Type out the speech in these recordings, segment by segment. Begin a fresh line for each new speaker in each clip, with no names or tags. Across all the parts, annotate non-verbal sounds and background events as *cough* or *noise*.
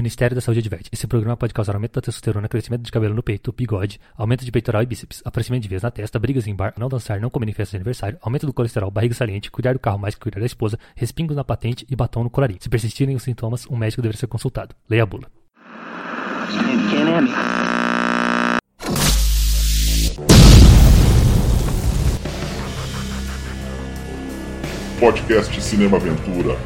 Ministério da Saúde adverte. Esse programa pode causar aumento da testosterona, crescimento de cabelo no peito, bigode, aumento de peitoral e bíceps, aparecimento de veias na testa, brigas em bar, não dançar, não comer em festa de aniversário, aumento do colesterol, barriga saliente, cuidar do carro mais que cuidar da esposa, respingos na patente e batom no colarinho. Se persistirem os sintomas, um médico deverá ser consultado. Leia a bula.
Podcast Cinema Aventura.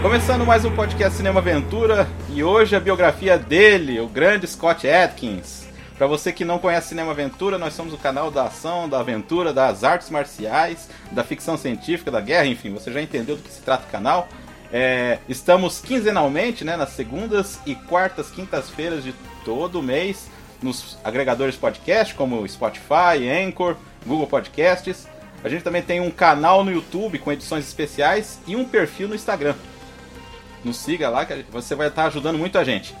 Começando mais um podcast Cinema Aventura e hoje a biografia dele, o grande Scott Atkins. Para você que não conhece Cinema Aventura, nós somos o canal da ação, da aventura, das artes marciais, da ficção científica, da guerra, enfim, você já entendeu do que se trata o canal. É, estamos quinzenalmente, né, nas segundas e quartas, quintas-feiras de todo mês, nos agregadores podcast como Spotify, Anchor, Google Podcasts. A gente também tem um canal no YouTube com edições especiais e um perfil no Instagram. Nos siga lá que você vai estar ajudando muito a gente.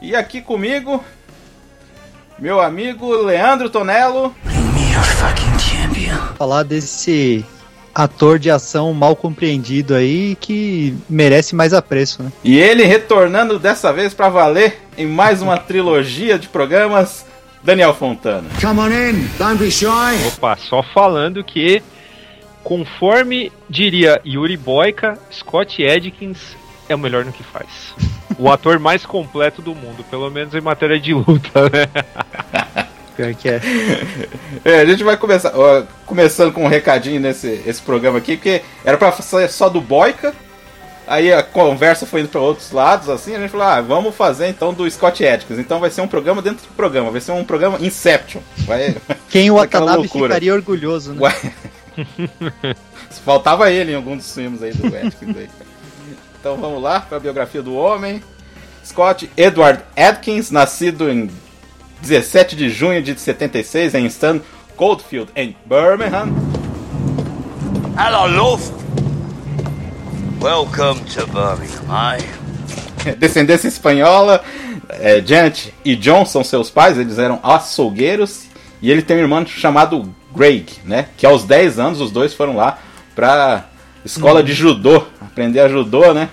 E aqui comigo, meu amigo Leandro Tonello.
Falar desse ator de ação mal compreendido aí que merece mais apreço, né?
E ele retornando dessa vez para valer em mais uma trilogia de programas, Daniel Fontana.
Come on in, don't be shy.
Opa, só falando que, conforme diria Yuri Boyka, Scott Adkins é o melhor no que faz. O ator mais completo do mundo, pelo menos em matéria de luta, né? *laughs*
Pior que é.
É, a gente vai começar ó, começando com um recadinho nesse esse programa aqui, porque era pra ser só do Boyka. Aí a conversa foi indo para outros lados, assim, a gente falou, ah, vamos fazer então do Scott Atkins. Então vai ser um programa dentro do programa, vai ser um programa Inception. Vai, *laughs*
Quem o Watanabe ficaria orgulhoso, né?
Ué. *laughs* Faltava ele em algum dos filmes aí do Atkins aí. Então vamos lá para a biografia do homem. Scott Edward Atkins, nascido em 17 de junho de 76 em Stan Coldfield, em Birmingham.
Hello, Luft. Welcome to Birmingham, eh? *laughs*
Descendência espanhola. É, Janet e John são seus pais, eles eram açougueiros. E ele tem um irmão chamado Greg, né? Que aos 10 anos os dois foram lá pra escola de judô, aprender a judô, né?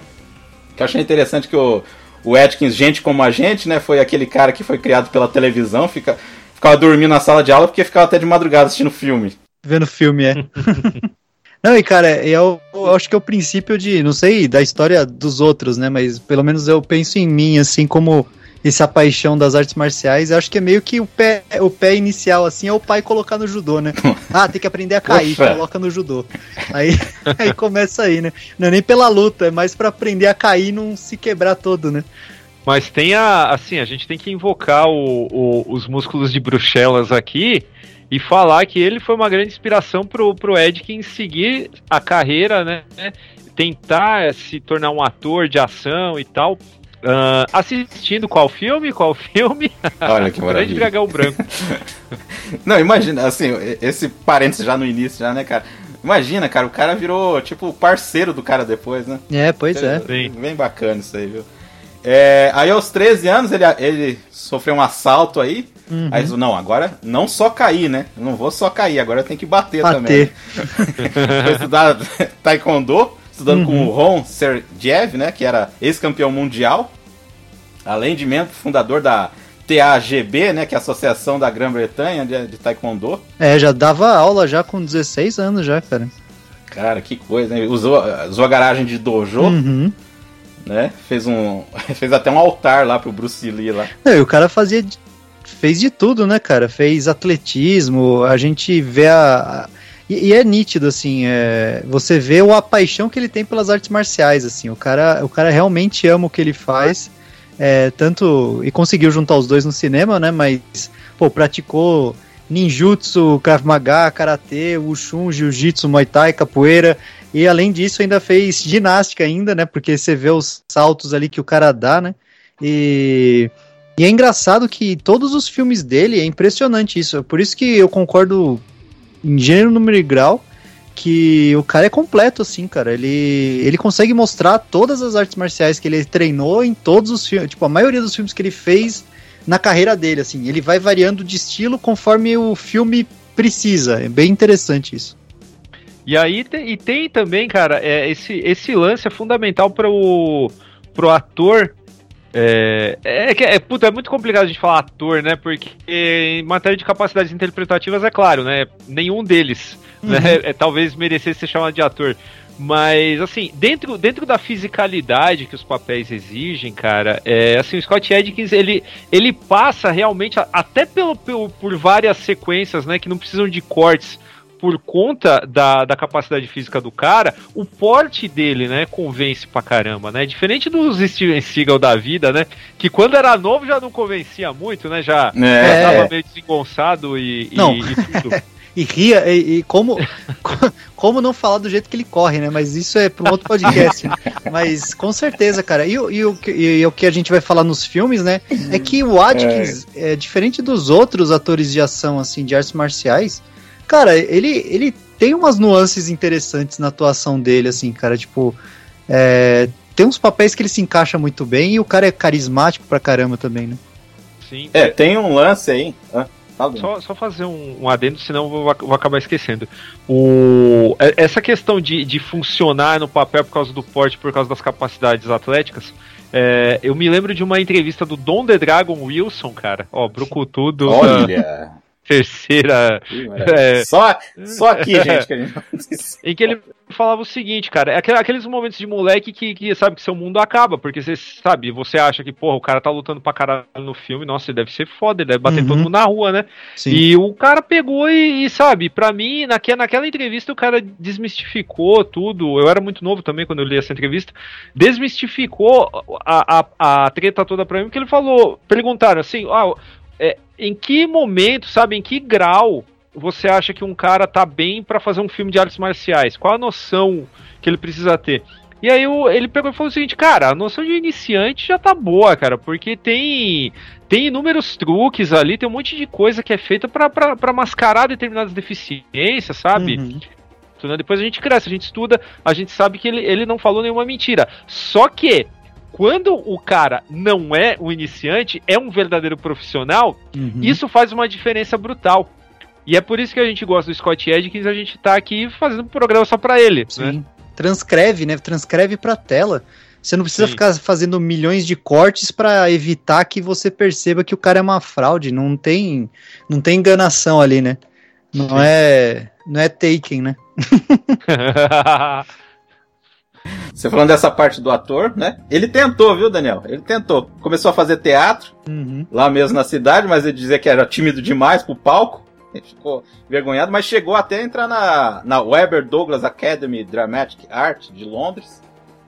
Que eu achei interessante que o, o Atkins, gente como a gente, né? Foi aquele cara que foi criado pela televisão, fica, ficava dormindo na sala de aula porque ficava até de madrugada assistindo filme.
Vendo filme, é. *laughs* Não, e cara, eu, eu acho que é o princípio de, não sei, da história dos outros, né? Mas pelo menos eu penso em mim, assim, como essa paixão das artes marciais. Eu acho que é meio que o pé, o pé inicial, assim, é o pai colocar no judô, né? *laughs* Ah, tem que aprender a cair, coloca no judô. Aí, *laughs* aí começa aí, né? Não é nem pela luta, é mais pra aprender a cair e não se quebrar todo, né?
Mas tem a. Assim, a gente tem que invocar o- o- os músculos de Bruxelas aqui e falar que ele foi uma grande inspiração pro, pro Edkins seguir a carreira, né? Tentar se tornar um ator de ação e tal. Ah, assistindo qual filme? Qual filme?
Olha que *laughs*
O Grande
maravilha.
Dragão Branco. *laughs*
Não, imagina, assim, esse parênteses já no início, já, né, cara? Imagina, cara, o cara virou, tipo, parceiro do cara depois, né?
É, pois é.
Sim.
Bem bacana isso aí, viu? É, aí aos 13 anos ele, ele sofreu um assalto aí.
Uhum.
Aí não, agora não só cair, né? Eu não vou só cair, agora eu tenho que bater,
Bater.
também. *laughs* Foi estudar Taekwondo, estudando com o Ron Sergiev, né? Que era ex-campeão mundial. Além de membro fundador da TAGB, né? Que é a Associação da Grã-Bretanha de, de Taekwondo.
É, já dava aula já com 16 anos já, cara.
Cara, que coisa, né? Usou, usou a garagem de dojo,
Uhum.
né? Fez um. *laughs* Fez até um altar lá pro Bruce Lee lá.
Não, e o cara fazia. Fez de tudo, né, cara? Fez atletismo, a gente vê a. a- e, e é nítido, assim, é, você vê o, a paixão que ele tem pelas artes marciais, assim. O cara, o cara realmente ama o que ele faz. é, tanto. E conseguiu juntar os dois no cinema, né? Mas, pô, praticou ninjutsu, Krav Maga, Karatê, Wushu, Jiu-Jitsu, Muay Thai, Capoeira. E além disso, ainda fez ginástica ainda, né? Porque você vê os saltos ali que o cara dá, né? E, e é engraçado que todos os filmes dele é impressionante isso. Por isso que eu concordo em gênero, número e grau que o cara é completo, assim, cara. Ele, ele consegue mostrar todas as artes marciais que ele treinou em todos os filmes. Tipo, a maioria dos filmes que ele fez na carreira dele, assim. Ele vai variando de estilo conforme o filme precisa. É bem interessante isso.
E aí te, e tem também, cara, é, esse, esse lance é fundamental para o ator. É, é, é, é, puta, é muito complicado a gente falar ator, né? Porque em matéria de capacidades interpretativas, é claro, né? Nenhum deles né, uhum. né, *laughs* é, talvez merecesse ser chamado de ator. Mas, assim, dentro, dentro da fisicalidade que os papéis exigem, cara, é, assim, o Scott Adkins, ele, ele passa realmente, até pelo, pelo, por várias sequências, né, que não precisam de cortes, por conta da, da capacidade física do cara, o porte dele, né, convence pra caramba, né? Diferente dos Steven Seagal da vida, né? Que quando era novo já não convencia muito, né? Já, é. já tava meio desengonçado e,
não.
e, e tudo. *laughs*
e ria, e, e, como, *laughs* como não falar do jeito que ele corre, né? Mas isso é para um outro podcast. *laughs* Mas com certeza, cara. E, e, o, e, o que a gente vai falar nos filmes, né? É que o Atkins, é. é, diferente dos outros atores de ação, assim, de artes marciais, cara, ele, ele tem umas nuances interessantes na atuação dele, assim, cara. Tipo, é, tem uns papéis que ele se encaixa muito bem e o cara é carismático pra caramba também, né?
Sim. É, tem um lance aí. Ah
só, só fazer um, um adendo, senão eu vou, vou, acabar esquecendo. O, é, essa questão de, de funcionar no papel por causa do porte, por causa das capacidades atléticas, é, eu me lembro de uma entrevista do Don The Dragon Wilson, cara. Ó, Brucutu do.
Olha! *laughs* *laughs*
terceira.
É, só, só aqui, gente, que a gente
Em que ele falava o seguinte, cara, é aqueles momentos de moleque que, que sabe que seu mundo acaba, porque você sabe, você acha que, porra, o cara tá lutando pra caralho no filme, nossa, ele deve ser foda, ele deve bater uhum. todo mundo na rua, né? Sim. E o cara pegou e, e, sabe, pra mim, naque, naquela entrevista o cara desmistificou tudo. Eu era muito novo também quando eu li essa entrevista. Desmistificou a, a, a treta toda pra mim, porque ele falou, perguntaram assim, ah, é, em que momento, sabe, em que grau você acha que um cara tá bem para fazer um filme de artes marciais? Qual a noção que ele precisa ter? E aí ele pegou e falou o seguinte, cara, a noção de iniciante já tá boa, cara, porque tem tem inúmeros truques ali, tem um monte de coisa que é feita para mascarar determinadas deficiências, sabe? Uhum. Então, depois a gente cresce, a gente estuda, a gente sabe que ele, ele não falou nenhuma mentira. Só que quando o cara não é um iniciante, é um verdadeiro profissional, uhum. isso faz uma diferença brutal. E é por isso que a gente gosta do Scott Adkins, a gente tá aqui fazendo um programa só pra ele. Sim. Né?
Transcreve, né? Transcreve pra tela. Você não precisa Sim. ficar fazendo milhões de cortes para evitar que você perceba que o cara é uma fraude. Não tem, não tem enganação ali, né? Não Sim. é, não é taken, né? *laughs* *laughs*
Você falando dessa parte do ator, né? Ele tentou, viu, Daniel? Ele tentou. Começou a fazer teatro, uhum. lá mesmo na cidade, mas ele dizia que era tímido demais pro palco. Ele ficou vergonhado, mas chegou até a entrar na, na Weber Douglas Academy Dramatic Art de Londres.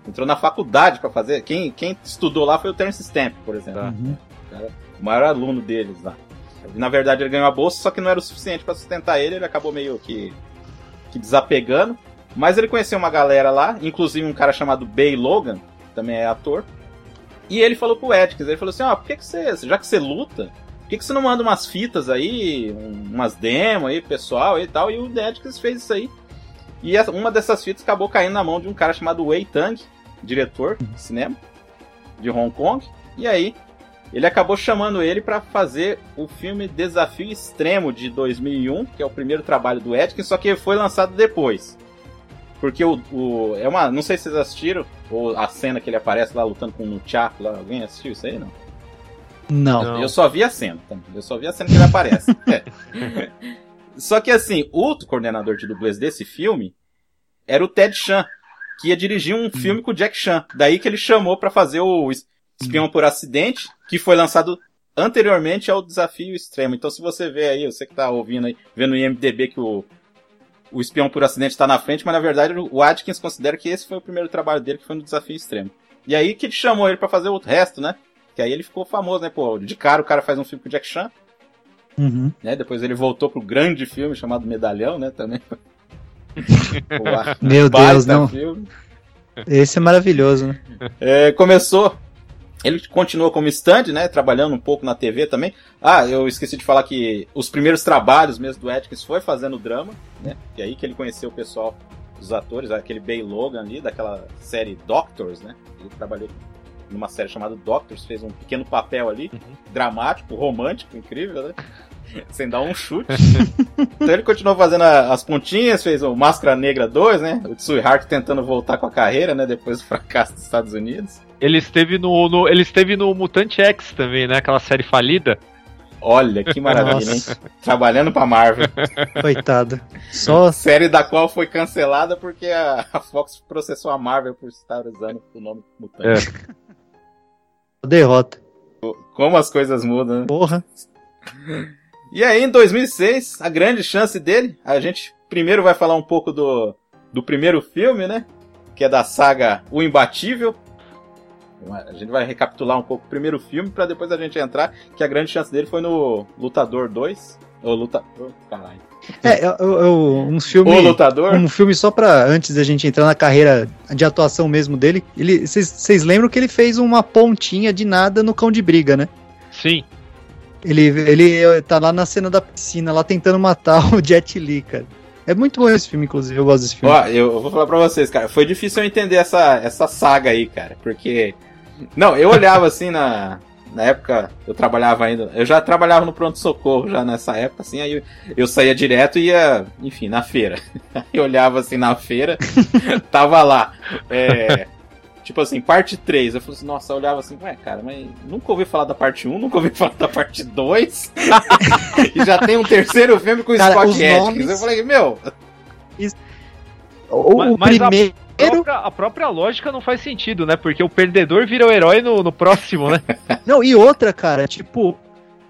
Entrou na faculdade para fazer. Quem, quem estudou lá foi o Terence Stamp, por exemplo. Uhum. O maior aluno deles lá. Na verdade, ele ganhou a bolsa, só que não era o suficiente para sustentar ele. Ele acabou meio que, que desapegando. Mas ele conheceu uma galera lá, inclusive um cara chamado Bay Logan, que também é ator. E ele falou pro Edkins, ele falou assim, ó, oh, por que, que você, já que você luta, por que, que você não manda umas fitas aí, umas demos aí, pessoal e tal? E o Edkins fez isso aí. E uma dessas fitas acabou caindo na mão de um cara chamado Wei Tang, diretor de cinema de Hong Kong. E aí, ele acabou chamando ele para fazer o filme Desafio Extremo de 2001, que é o primeiro trabalho do Edkins, só que foi lançado depois. Porque o, o. É uma. Não sei se vocês assistiram, ou a cena que ele aparece lá lutando com o Chaco lá. Alguém assistiu isso aí, não?
Não.
Eu só vi a cena. Eu só vi a cena que ele aparece. *laughs* é. Só que assim, o coordenador de dublês desse filme era o Ted Chan, que ia dirigir um hum. filme com o Jack Chan. Daí que ele chamou para fazer o Espião por Acidente, que foi lançado anteriormente ao Desafio Extremo. Então se você vê aí, você que tá ouvindo aí, vendo no IMDB que o o espião por acidente está na frente, mas na verdade o Atkins considera que esse foi o primeiro trabalho dele, que foi no Desafio Extremo. E aí que ele chamou ele para fazer o resto, né? Que aí ele ficou famoso, né? Pô, de cara o cara faz um filme com o Jack Chan. Uhum. Né? Depois ele voltou pro grande filme chamado Medalhão, né? Também. *laughs*
Pô, Meu Deus, não. Filme. Esse é maravilhoso, né?
É, começou ele continua como stand, né? Trabalhando um pouco na TV também. Ah, eu esqueci de falar que os primeiros trabalhos mesmo do Atkins foi fazendo drama, né? E aí que ele conheceu o pessoal, os atores, aquele Bay Logan ali, daquela série Doctors, né? Ele trabalhou numa série chamada Doctors, fez um pequeno papel ali, uhum. dramático, romântico, incrível, né? *laughs* sem dar um chute. então ele continuou fazendo a- as pontinhas, fez o Máscara Negra 2, né? O Tsui Hark tentando voltar com a carreira, né? Depois do fracasso dos Estados Unidos.
Ele esteve no, no- ele esteve no Mutante X também, né? Aquela série falida.
Olha que maravilha, hein? Trabalhando pra Marvel.
Coitado. Só *laughs*
Série da qual foi cancelada porque a, a Fox processou a Marvel por estar usando o nome Mutante.
derrota.
Como as coisas mudam, né?
Porra.
E aí, em 2006, a grande chance dele, a gente primeiro vai falar um pouco do, do primeiro filme, né? Que é da saga O Imbatível. A gente vai recapitular um pouco o primeiro filme pra depois a gente entrar, que a grande chance dele foi no Lutador 2. Ou Lutador. Caralho.
É, eu, eu, um
O
filme.
Lutador?
Um filme só pra antes da gente entrar na carreira de atuação mesmo dele. Ele, vocês lembram que ele fez uma pontinha de nada no Cão de Briga, né?
Sim.
Ele, ele tá lá na cena da piscina, lá tentando matar o *laughs* Jet Li, cara. É muito bom esse filme, inclusive, eu gosto desse filme.
Ó, eu vou falar pra vocês, cara. Foi difícil eu entender essa, essa saga aí, cara. Porque. Não, eu olhava assim na. Na época, eu trabalhava ainda. Eu já trabalhava no pronto-socorro já nessa época, assim, aí eu, eu saía direto e ia, enfim, na feira. *laughs* Aí eu olhava assim na feira, *laughs* tava lá. É, tipo assim, parte 3. Eu falei assim, nossa, eu olhava assim, ué, cara, mas nunca ouvi falar da parte 1, nunca ouvi *laughs* falar da parte 2. e já tem um terceiro filme com o
Cara,
Scott
os
Adkins.
nomes-
Eu falei, meu,
o
Mas-
o
mas a-
primeiro.
A própria, a própria lógica não faz sentido, né? Porque o perdedor vira o herói no, no próximo, né? *laughs*
Não, e outra, cara, tipo.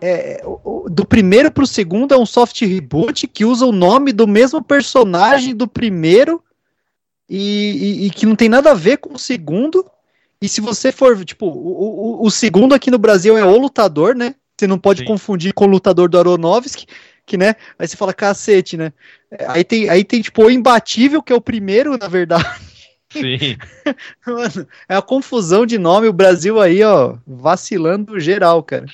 é, do primeiro pro segundo é um soft reboot que usa o nome do mesmo personagem do primeiro e, e- e que não tem nada a ver com o segundo. E se você for, tipo, o, o, o segundo aqui no Brasil é o lutador, né? Você não pode
Sim.
confundir com o lutador do Aronofsky, que, né? Aí você fala cacete, né? É, Aí tem, aí tem, tipo, o imbatível, que é o primeiro, na verdade. *laughs*
Sim. *laughs*
Mano, é a confusão de nome, o Brasil aí, ó, vacilando geral, cara.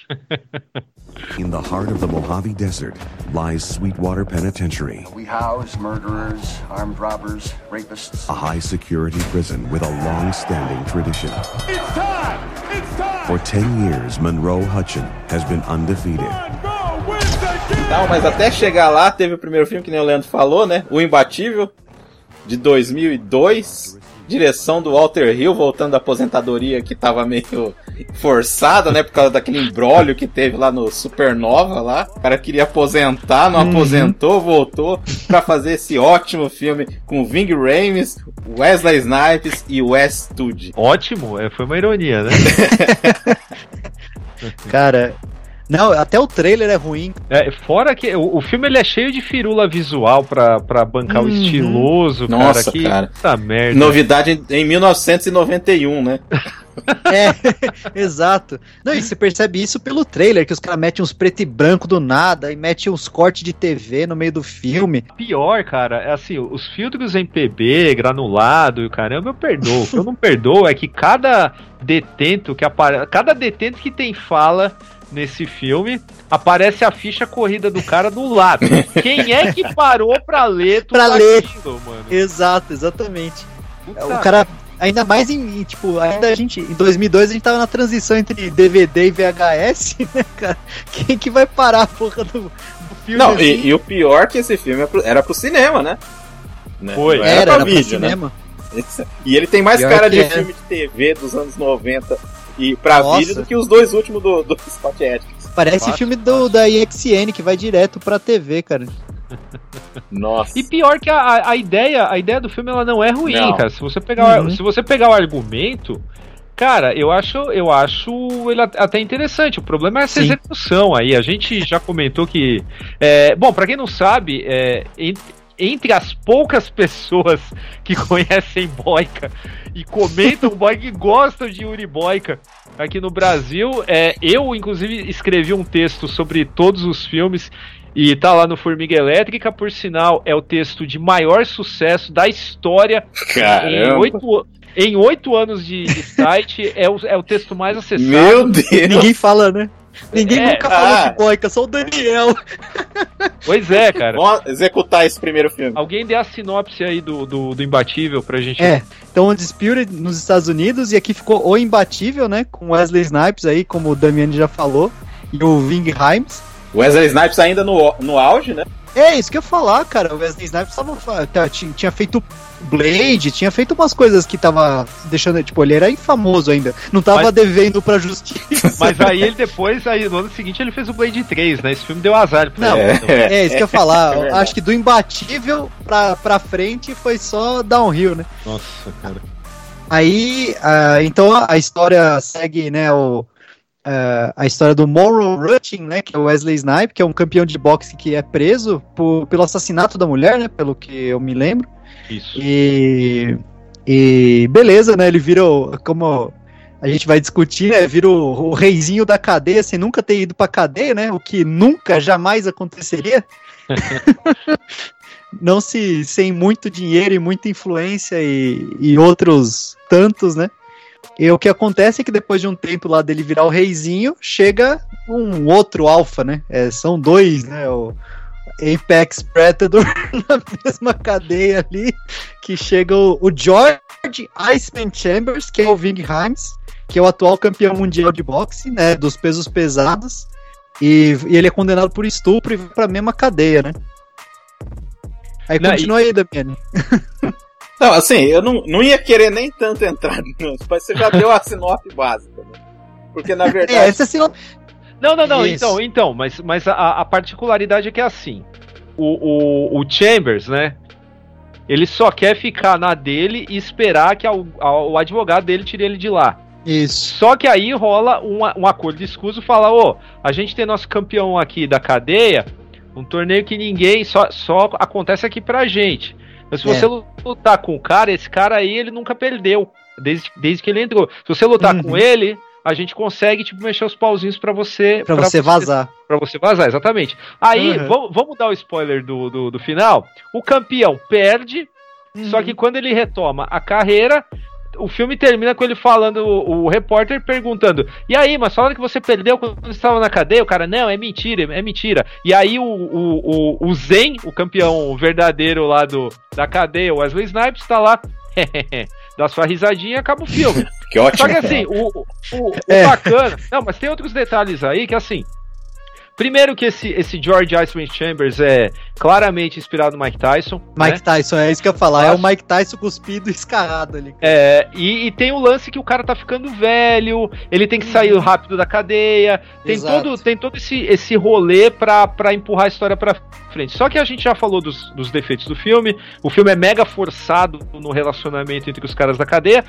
In the heart of the Mojave Desert lies Sweetwater Penitentiary,
We house murderers, armed robbers, rapists.
a high security prison with a long standing tradition.
It's time! It's time!
For 10 years, Monroe Hutchin has been undefeated.
Não, mas até chegar lá, teve o primeiro filme que nem o Leandro falou, né? O Imbatível, de 2002. Direção do Walter Hill, voltando da aposentadoria que tava meio forçada, né? Por causa daquele embrólio que teve lá no Supernova lá. O cara queria aposentar, não aposentou, voltou pra fazer esse ótimo filme com Ving Rhames, Wesley Snipes e Wes Studi.
Ótimo, é, foi uma ironia, né? *laughs*
Cara, não, até o trailer é ruim.
É, fora que o, o filme ele é cheio de firula visual pra, pra bancar o
Uhum.
estiloso,
Nossa,
cara. Que
cara.
puta merda.
Novidade em- em 1991, né? *laughs*
É, *laughs* exato. Não, e você percebe isso pelo trailer, que os caras metem uns preto e branco do nada e metem uns cortes de TV no meio do filme.
Pior, cara, é assim, os filtros em PB, granulado e o caramba, eu perdoo. O que eu não perdoo é que cada detento que aparece. Cada detento que tem fala nesse filme, aparece a ficha corrida do cara do lado. Quem é que parou pra ler tudo
Pra ler.
aquilo, mano?
Exato, exatamente.
Puta
O cara, ainda mais em, em, tipo, ainda a gente, em 2002 a gente tava na transição entre DVD e VHS, *laughs* né, cara? Quem que vai parar a porra do, do filme
Não,
assim?
e, e o pior é que esse filme é pro- era pro cinema, né? Né?
Foi.
Não
Era,
pra
era
vídeo, né?
cinema.
Esse- E ele tem mais
Pior
cara de
é.
filme de TV dos anos 90 e pra
Nossa.
vídeo do que os dois últimos do, do Scott Adkins.
Parece filme do, da EXN que vai direto pra TV, cara.
Nossa.
E pior que a, a, ideia, a ideia do filme ela não é ruim,
Não.
cara. Se você pegar,
Uhum.
o- se você pegar o argumento, cara, eu acho, eu acho ele at- até interessante. O problema é essa
Sim.
execução aí. A gente já comentou que, é, bom, pra quem não sabe, é, en- entre as poucas pessoas que *laughs* conhecem Boica e comentam Boica e gostam de Yuri Boica aqui no Brasil, é, eu inclusive escrevi um texto sobre todos os filmes e tá lá no Formiga Elétrica, por sinal, é o texto de maior sucesso da história em
Caramba.
oito, em oito anos de, de site. É o, é o texto mais acessado.
Meu Deus.
Ninguém fala, né? Ninguém
É,
nunca falou
ah.
de boica, só o Daniel.
Pois é, cara.
Vamos executar esse primeiro filme.
Alguém dê a sinopse aí do, do, do Imbatível pra gente.
É, então o Disputed nos Estados Unidos e aqui ficou o imbatível, né? Com Wesley Snipes aí, como o Damiani já falou, e o Ving Rhames.
Wesley Snipes ainda no, no auge, né?
É, isso que eu ia falar, cara. O Wesley Snipes tava, tá, tinha, feito Blade, tinha feito umas coisas que tava deixando. Tipo, ele era infamoso ainda. Não tava
Mas-
devendo pra justiça. *laughs*
Mas aí ele depois, aí no ano seguinte, ele fez o Blade 3, né? Esse filme deu azar pra
Não,
ele. então.
É, isso que eu ia falar.
é.
Acho que do imbatível pra, pra frente foi só downhill, né?
Nossa, cara.
Aí, ah, então a, a história segue, né, o, ah, a história do Monroe Rutting, né, que é o Wesley Snipes, que é um campeão de boxe que é preso por, pelo assassinato da mulher, né, pelo que eu me lembro.
Isso.
E, e beleza, né, ele vira, o- como a gente vai discutir, né, vira o, o reizinho da cadeia sem nunca ter ido pra cadeia, né, o que nunca, jamais aconteceria. *laughs* Não se sem muito dinheiro e muita influência e, e outros tantos, né? E o que acontece é que depois de um tempo lá dele virar o reizinho, chega um outro alfa, né? É, são dois, né? O Apex Predator *laughs* na mesma cadeia ali, que chega o, o George Iceman Chambers, que é o Ving Rhames, que é o atual campeão mundial de boxe, né? Dos pesos pesados. E, e ele é condenado por estupro e vai pra mesma cadeia, né? Aí
Não,
continua aí, Damiani. *laughs*
Não, assim, eu não, não ia querer nem tanto entrar nisso, mas você já deu a sinopse básica, né? Porque na *laughs*
É,
verdade.
essa é assim,
Não, não, não,
Isso.
então, então, mas, mas a, a particularidade é que é assim. O, o, o Chambers, né? Ele só quer ficar na dele e esperar que ao- ao- o advogado dele tire ele de lá.
Isso.
Só que aí rola um, um acordo de escuso, fala, ô, a gente tem nosso campeão aqui da cadeia, um torneio que ninguém, só, só acontece aqui pra gente. Mas se
É.
você lutar com o cara, esse cara aí, ele nunca perdeu, desde, desde que ele entrou. Se você lutar
Uhum.
com ele, a gente consegue, tipo, mexer os pauzinhos pra você...
Pra você vazar.
Pra você vazar, exatamente. Aí,
Uhum.
vamos, vamos dar o spoiler do, do, do final. O campeão perde,
Uhum.
só que quando ele retoma a carreira, o filme termina com ele falando, o, o repórter perguntando: E aí, mas falaram que você perdeu quando você estava na cadeia? O cara, não, é mentira, é mentira. E aí o, o, o, o Zen, o campeão verdadeiro lá do, da cadeia, o Wesley Snipes, tá lá. *laughs* Dá sua risadinha e acaba o filme. *laughs*
Que ótimo.
Só que assim, o, o, o- o
É.
bacana. Não, mas tem outros detalhes aí que assim. Primeiro que esse, esse George Iceman Chambers é claramente inspirado no Mike Tyson.
Mike
né?
Tyson, é isso que eu ia falar. É o Mike Tyson cuspido e escarrado ali.
É, e, e tem o lance que o cara tá ficando velho, ele tem que sair rápido da cadeia, tem
Exato.
todo, tem todo esse, esse rolê pra, pra empurrar a história pra frente. Só que a gente já falou dos, dos defeitos do filme, o filme é mega forçado no relacionamento entre os caras da cadeia,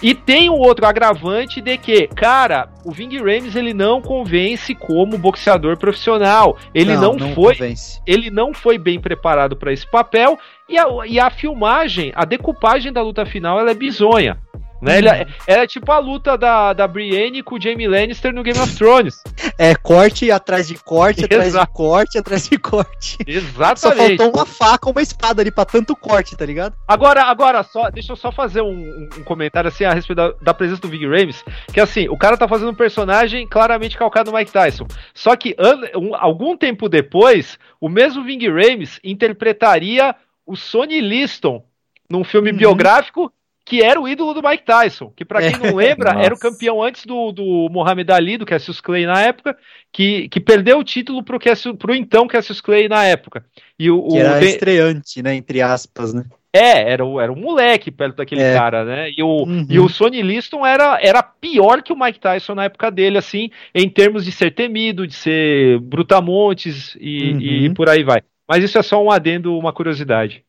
e tem o outro agravante de que, cara, o Ving Rames ele não convence como boxeador profissional. Ele não, foi
convence.
ele não foi bem preparado para esse papel e a, e a filmagem, a decupagem da luta final, ela é bizonha. Né? Ele é, é tipo a luta da, da Brienne com o Jamie Lannister no Game of Thrones. *laughs*
É corte atrás de corte, atrás
Exato.
de corte, atrás de corte. Só
Exatamente.
faltou uma faca, uma espada ali pra tanto corte, tá ligado?
Agora, agora só, deixa eu só fazer um, um- comentário assim a respeito da, da presença do Ving Rames, que assim, o cara tá fazendo um personagem claramente calcado no Mike Tyson. Só que an- um- algum tempo depois, o mesmo Ving Rames interpretaria o Sonny Liston num filme
Uhum.
biográfico que era o ídolo do Mike Tyson, que pra quem não *laughs* lembra,
Nossa.
era o campeão antes do, do Muhammad Ali, do Cassius Clay na época, que, que perdeu o título pro, Cassius, pro então Cassius Clay na época. E o,
Que
o
era
tem-
estreante, né? Entre aspas, né?
é, era, era um moleque perto daquele
É.
cara, né? E o,
Uhum.
e o Sonny Liston era, era pior que o Mike Tyson na época dele, assim, em termos de ser temido, de ser brutamontes e,
Uhum.
e por aí vai. Mas isso é só um adendo, uma curiosidade.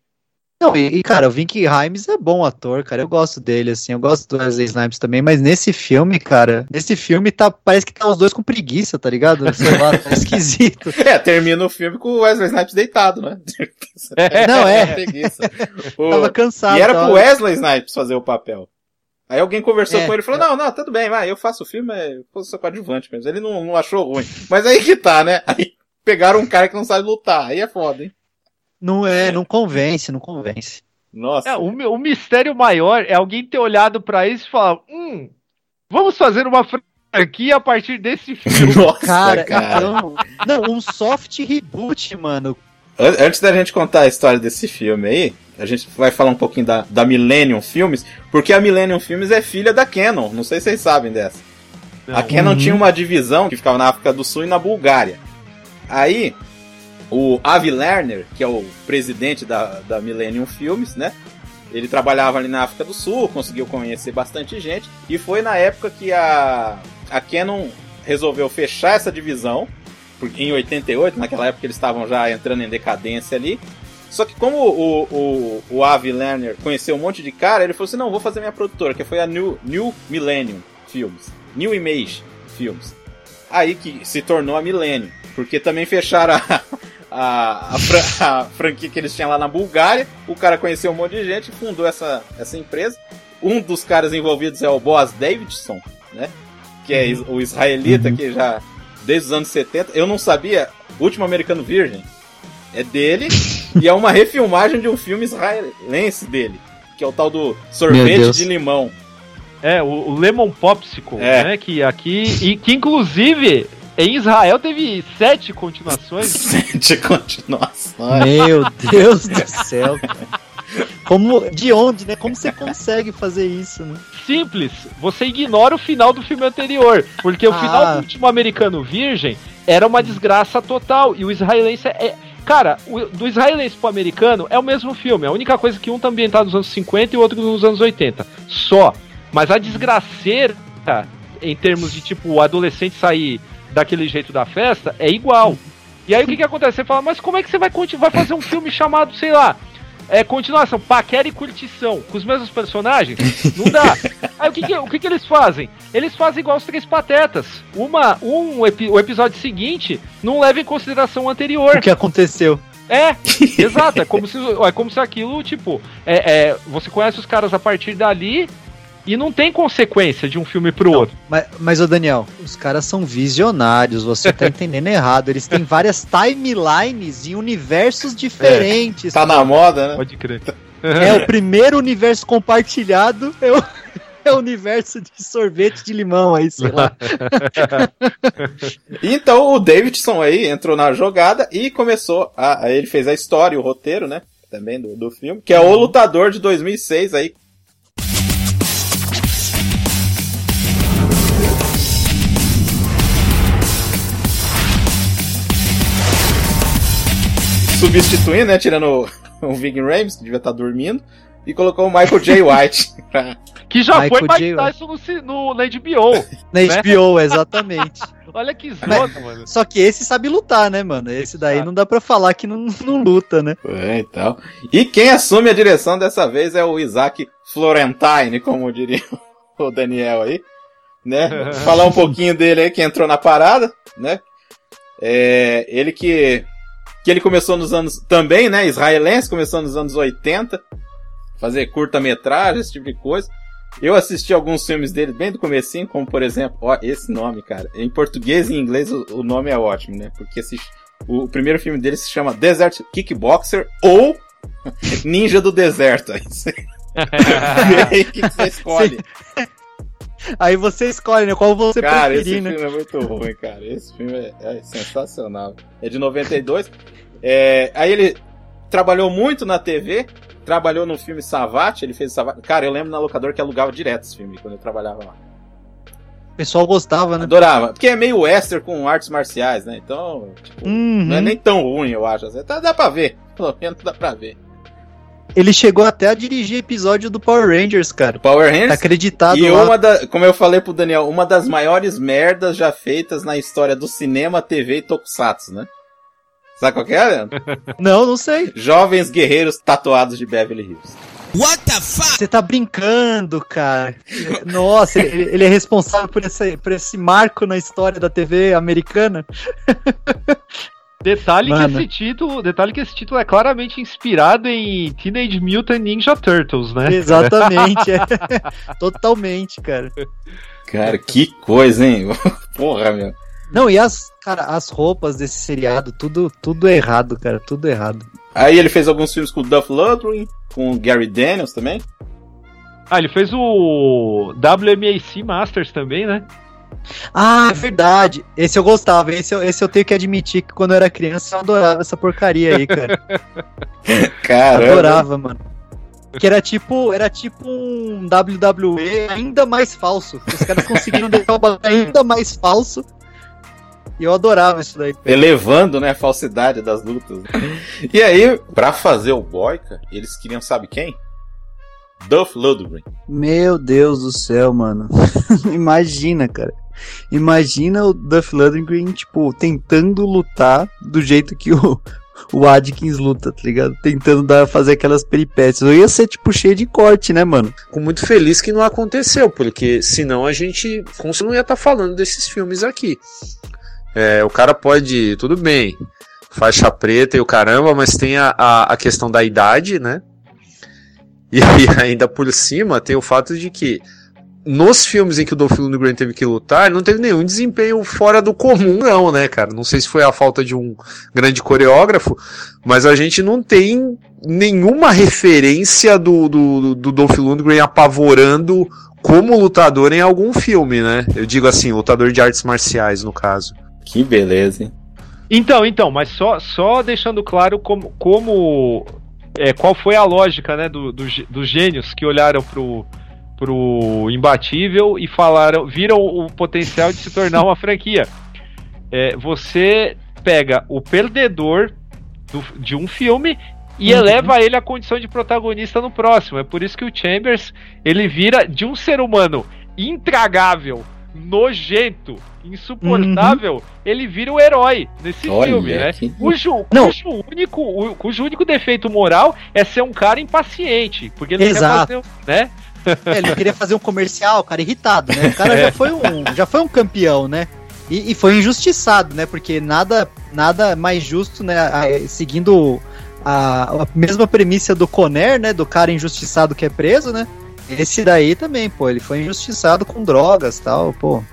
Não, e, e, cara, o Vink Rhames é bom ator, cara. Eu gosto dele, assim. Eu gosto do Wesley Snipes também, mas nesse filme, cara, nesse filme tá, parece que tá os dois com preguiça, tá ligado? Sei lá, tá esquisito. *laughs*
É, termina o filme com o Wesley Snipes deitado, né?
Não, é.
Preguiça. O-
Tava cansado.
E era
tava-
pro Wesley Snipes fazer o papel. Aí alguém conversou
É,
com ele e falou: Não, não, tudo bem, vai, eu faço o filme, é, eu sou coadjuvante mesmo. Ele não, não achou ruim. Mas aí que tá, né? Aí pegaram um cara que não sabe lutar. Aí é foda, hein?
Não é, não convence, não convence.
Nossa.
É, o, o mistério maior é alguém ter olhado pra isso e falar: hum, vamos fazer uma franquia a partir desse *laughs* filme.
Nossa,
Cara,
cara.
então. Não, um soft reboot, mano.
An- Antes da gente contar a história desse filme aí, a gente vai falar um pouquinho da, da Millennium Filmes, porque a Millennium Filmes é filha da Canon. Não sei se vocês sabem dessa. A Canon
Uhum.
tinha uma divisão que ficava na África do Sul e na Bulgária. Aí, o Avi Lerner, que é o presidente da, da Millennium Films, né? Ele trabalhava ali na África do Sul, conseguiu conhecer bastante gente, e foi na época que a, a Canon resolveu fechar essa divisão, em 88, naquela época eles estavam já entrando em decadência ali. Só que como o, o, o Avi Lerner conheceu um monte de cara, ele falou assim, não, vou fazer minha produtora, que foi a New, New Millennium Films, New Image Films. Aí que se tornou a Millennium, porque também fecharam a, a, a, fran- *laughs* a franquia que eles tinham lá na Bulgária, o cara conheceu um monte de gente e fundou essa, essa empresa. Um dos caras envolvidos é o Boaz Davidson, né? Que é is- o israelita que já, desde os anos 70, eu não sabia, Último Americano Virgem é dele e é uma refilmagem de um filme israelense dele, que é o tal do Sorvete de Limão.
É, o, o Lemon Popsicle,
É.
né? Que aqui. E que inclusive em Israel teve sete continuações. *laughs*
de continuação.
Meu Deus do *laughs* céu. cara. Como, de onde, né? Como você consegue fazer isso, né?
Simples, você ignora o final do filme anterior. Porque o
Ah.
final do último americano virgem era uma desgraça total. E o israelense é. Cara, o- do israelense pro americano é o mesmo filme. A única coisa que um tá ambientado nos anos 50 e o outro nos anos 80. Só. Mas a desgraceira, em termos de tipo o adolescente sair daquele jeito da festa, é igual. E aí o que, que acontece? Você fala, mas como é que você vai, vai fazer um filme chamado, sei lá, é, continuação, paquera e curtição, com os mesmos personagens? Não dá. *laughs* Aí o que, que, o que, que eles fazem? Eles fazem igual os três patetas. Uma, um, o episódio seguinte não leva em consideração o anterior.
O que aconteceu?
É, *laughs* exato. É como se, é como se aquilo, tipo, é, é, você conhece os caras a partir dali e não tem consequência de um filme pro outro.
Mas, mas ô Daniel, os caras são visionários, você tá *laughs* entendendo errado. Eles têm várias timelines em universos diferentes.
Tá na moda, né?
Pode crer.
É o *laughs* primeiro universo compartilhado, é o, *laughs* é o universo de sorvete de limão aí, sei lá.
Então o Davidson aí entrou na jogada e começou a, a- ele fez a história, o roteiro, né? Também do, do filme, que é o Lutador de 2006 aí. Substituindo, né? Tirando o, *laughs* o Vig Rames, que devia estar dormindo, e colocou o Michael J. White. *laughs* pra-
Que já
Michael
foi Mike. Tyson no, no, na HBO. *laughs*
Na HBO, exatamente.
Olha que zona, mano.
Só que esse sabe lutar, né, mano? Esse daí não dá pra falar que não, não luta, né?
É, então. E quem assume a direção dessa vez é o Isaac Florentine, como diria o Daniel aí. Né? Falar um pouquinho dele aí que entrou na parada, né? É, ele que que ele começou nos anos também, né, israelense, começou nos anos 80, fazer curta-metragem, esse tipo de coisa. Eu assisti alguns filmes dele bem do comecinho, como por exemplo, ó, esse nome, cara. Em português e em inglês o, o nome é ótimo, né? Porque esse, o, o primeiro filme dele se chama Desert Kickboxer ou *laughs* Ninja do Deserto. *laughs* Aí você vê aí o que que você escolhe.
Aí você escolhe, né? Qual você
Cara, esse
preferir, né?
filme é muito ruim, cara. Esse filme é, é sensacional. É de 92. É, aí ele trabalhou muito na TV, trabalhou no filme Savate, ele fez Savate. Cara, eu lembro na locadora que alugava direto esse filme quando eu trabalhava lá.
O pessoal gostava, né?
Adorava. Porque é meio western com artes marciais, né? Então, tipo,
Uhum.
não é nem tão ruim, eu acho. Assim, Tá, dá pra ver. Pelo menos dá pra ver.
Ele chegou até a dirigir episódio do Power Rangers, cara.
Power
Tá
Rangers.
acreditado
E
lá.
uma da, como eu falei pro Daniel, uma das maiores merdas já feitas na história do cinema, TV e tokusatsu, né? Sabe qual que é, Leandro? *laughs*
Não, não sei.
Jovens guerreiros tatuados de Beverly Hills.
Você tá brincando, cara. Nossa, ele, ele é responsável por esse, por esse marco na história da TV americana. *laughs*
Detalhe
Mano.
que esse título, detalhe que esse título é claramente inspirado em Teenage Mutant Ninja Turtles, né?
Exatamente. *laughs* é. *laughs* Totalmente, cara.
Cara, que coisa, hein? *laughs* Porra, meu.
Não, e as, cara, as roupas desse seriado, tudo, tudo errado, cara, tudo errado.
Aí ele fez alguns filmes com o Duff Lundgren, com o Gary Daniels também.
Ah, ele fez o WMAC Masters também, né?
Ah, é verdade. Esse eu gostava. Esse eu, esse eu tenho que admitir que quando eu era criança eu adorava essa porcaria aí, cara. *laughs*
Caramba.
Adorava, mano. Que era tipo, era tipo um WWE ainda mais falso. Os caras conseguiram *laughs* deixar o bagulho ainda mais falso. E eu adorava isso daí.
Elevando, né, a falsidade das lutas. E aí, pra fazer o Boyka, eles queriam, sabe quem? Duff Ludwig.
Meu Deus do céu, mano. *laughs* Imagina, cara. Imagina o Duff Lundgren, tipo, tentando lutar do jeito que o, *laughs* o Adkins luta, tá ligado? Tentando dar, fazer aquelas peripécias. Eu ia ser, tipo, cheio de corte, né, mano?
Fico muito feliz que não aconteceu, porque senão a gente não ia estar falando desses filmes aqui. É, o cara pode, tudo bem, faixa preta e o caramba, mas tem a, a, a questão da idade, né? E *laughs* ainda por cima tem o fato de que nos filmes em que o Dolph Lundgren teve que lutar, não teve nenhum desempenho fora do comum, não, né, cara? Não sei se foi a falta de um grande coreógrafo, mas a gente não tem nenhuma referência do, do, do Dolph Lundgren apavorando como lutador em algum filme, né? Eu digo assim, lutador de artes marciais, no caso.
Que beleza, hein?
Então, então, mas só, só deixando claro como, como é, qual foi a lógica, né, do, do, dos gênios que olharam pro, pro imbatível e falaram, viram o potencial de se tornar uma franquia. É, você pega o perdedor do, de um filme e
Uhum.
eleva ele à condição de protagonista no próximo. É por isso que o Chambers ele vira de um ser humano intragável, nojento, insuportável, ele vira o herói nesse
Olha,
filme, né?
que-
Cujo,
Não.
cujo, único, cujo único defeito moral é ser um cara impaciente, porque ele não
Exato.
quer fazer, né?
É, ele queria fazer um comercial, cara, irritado, né? O cara já foi um, já foi um campeão, né? E, e foi injustiçado, né? Porque nada, nada mais justo, né? a- Seguindo a, a mesma premissa do Conner, né? Do cara injustiçado que é preso, né? Esse daí também, pô, ele foi injustiçado com drogas tal, pô.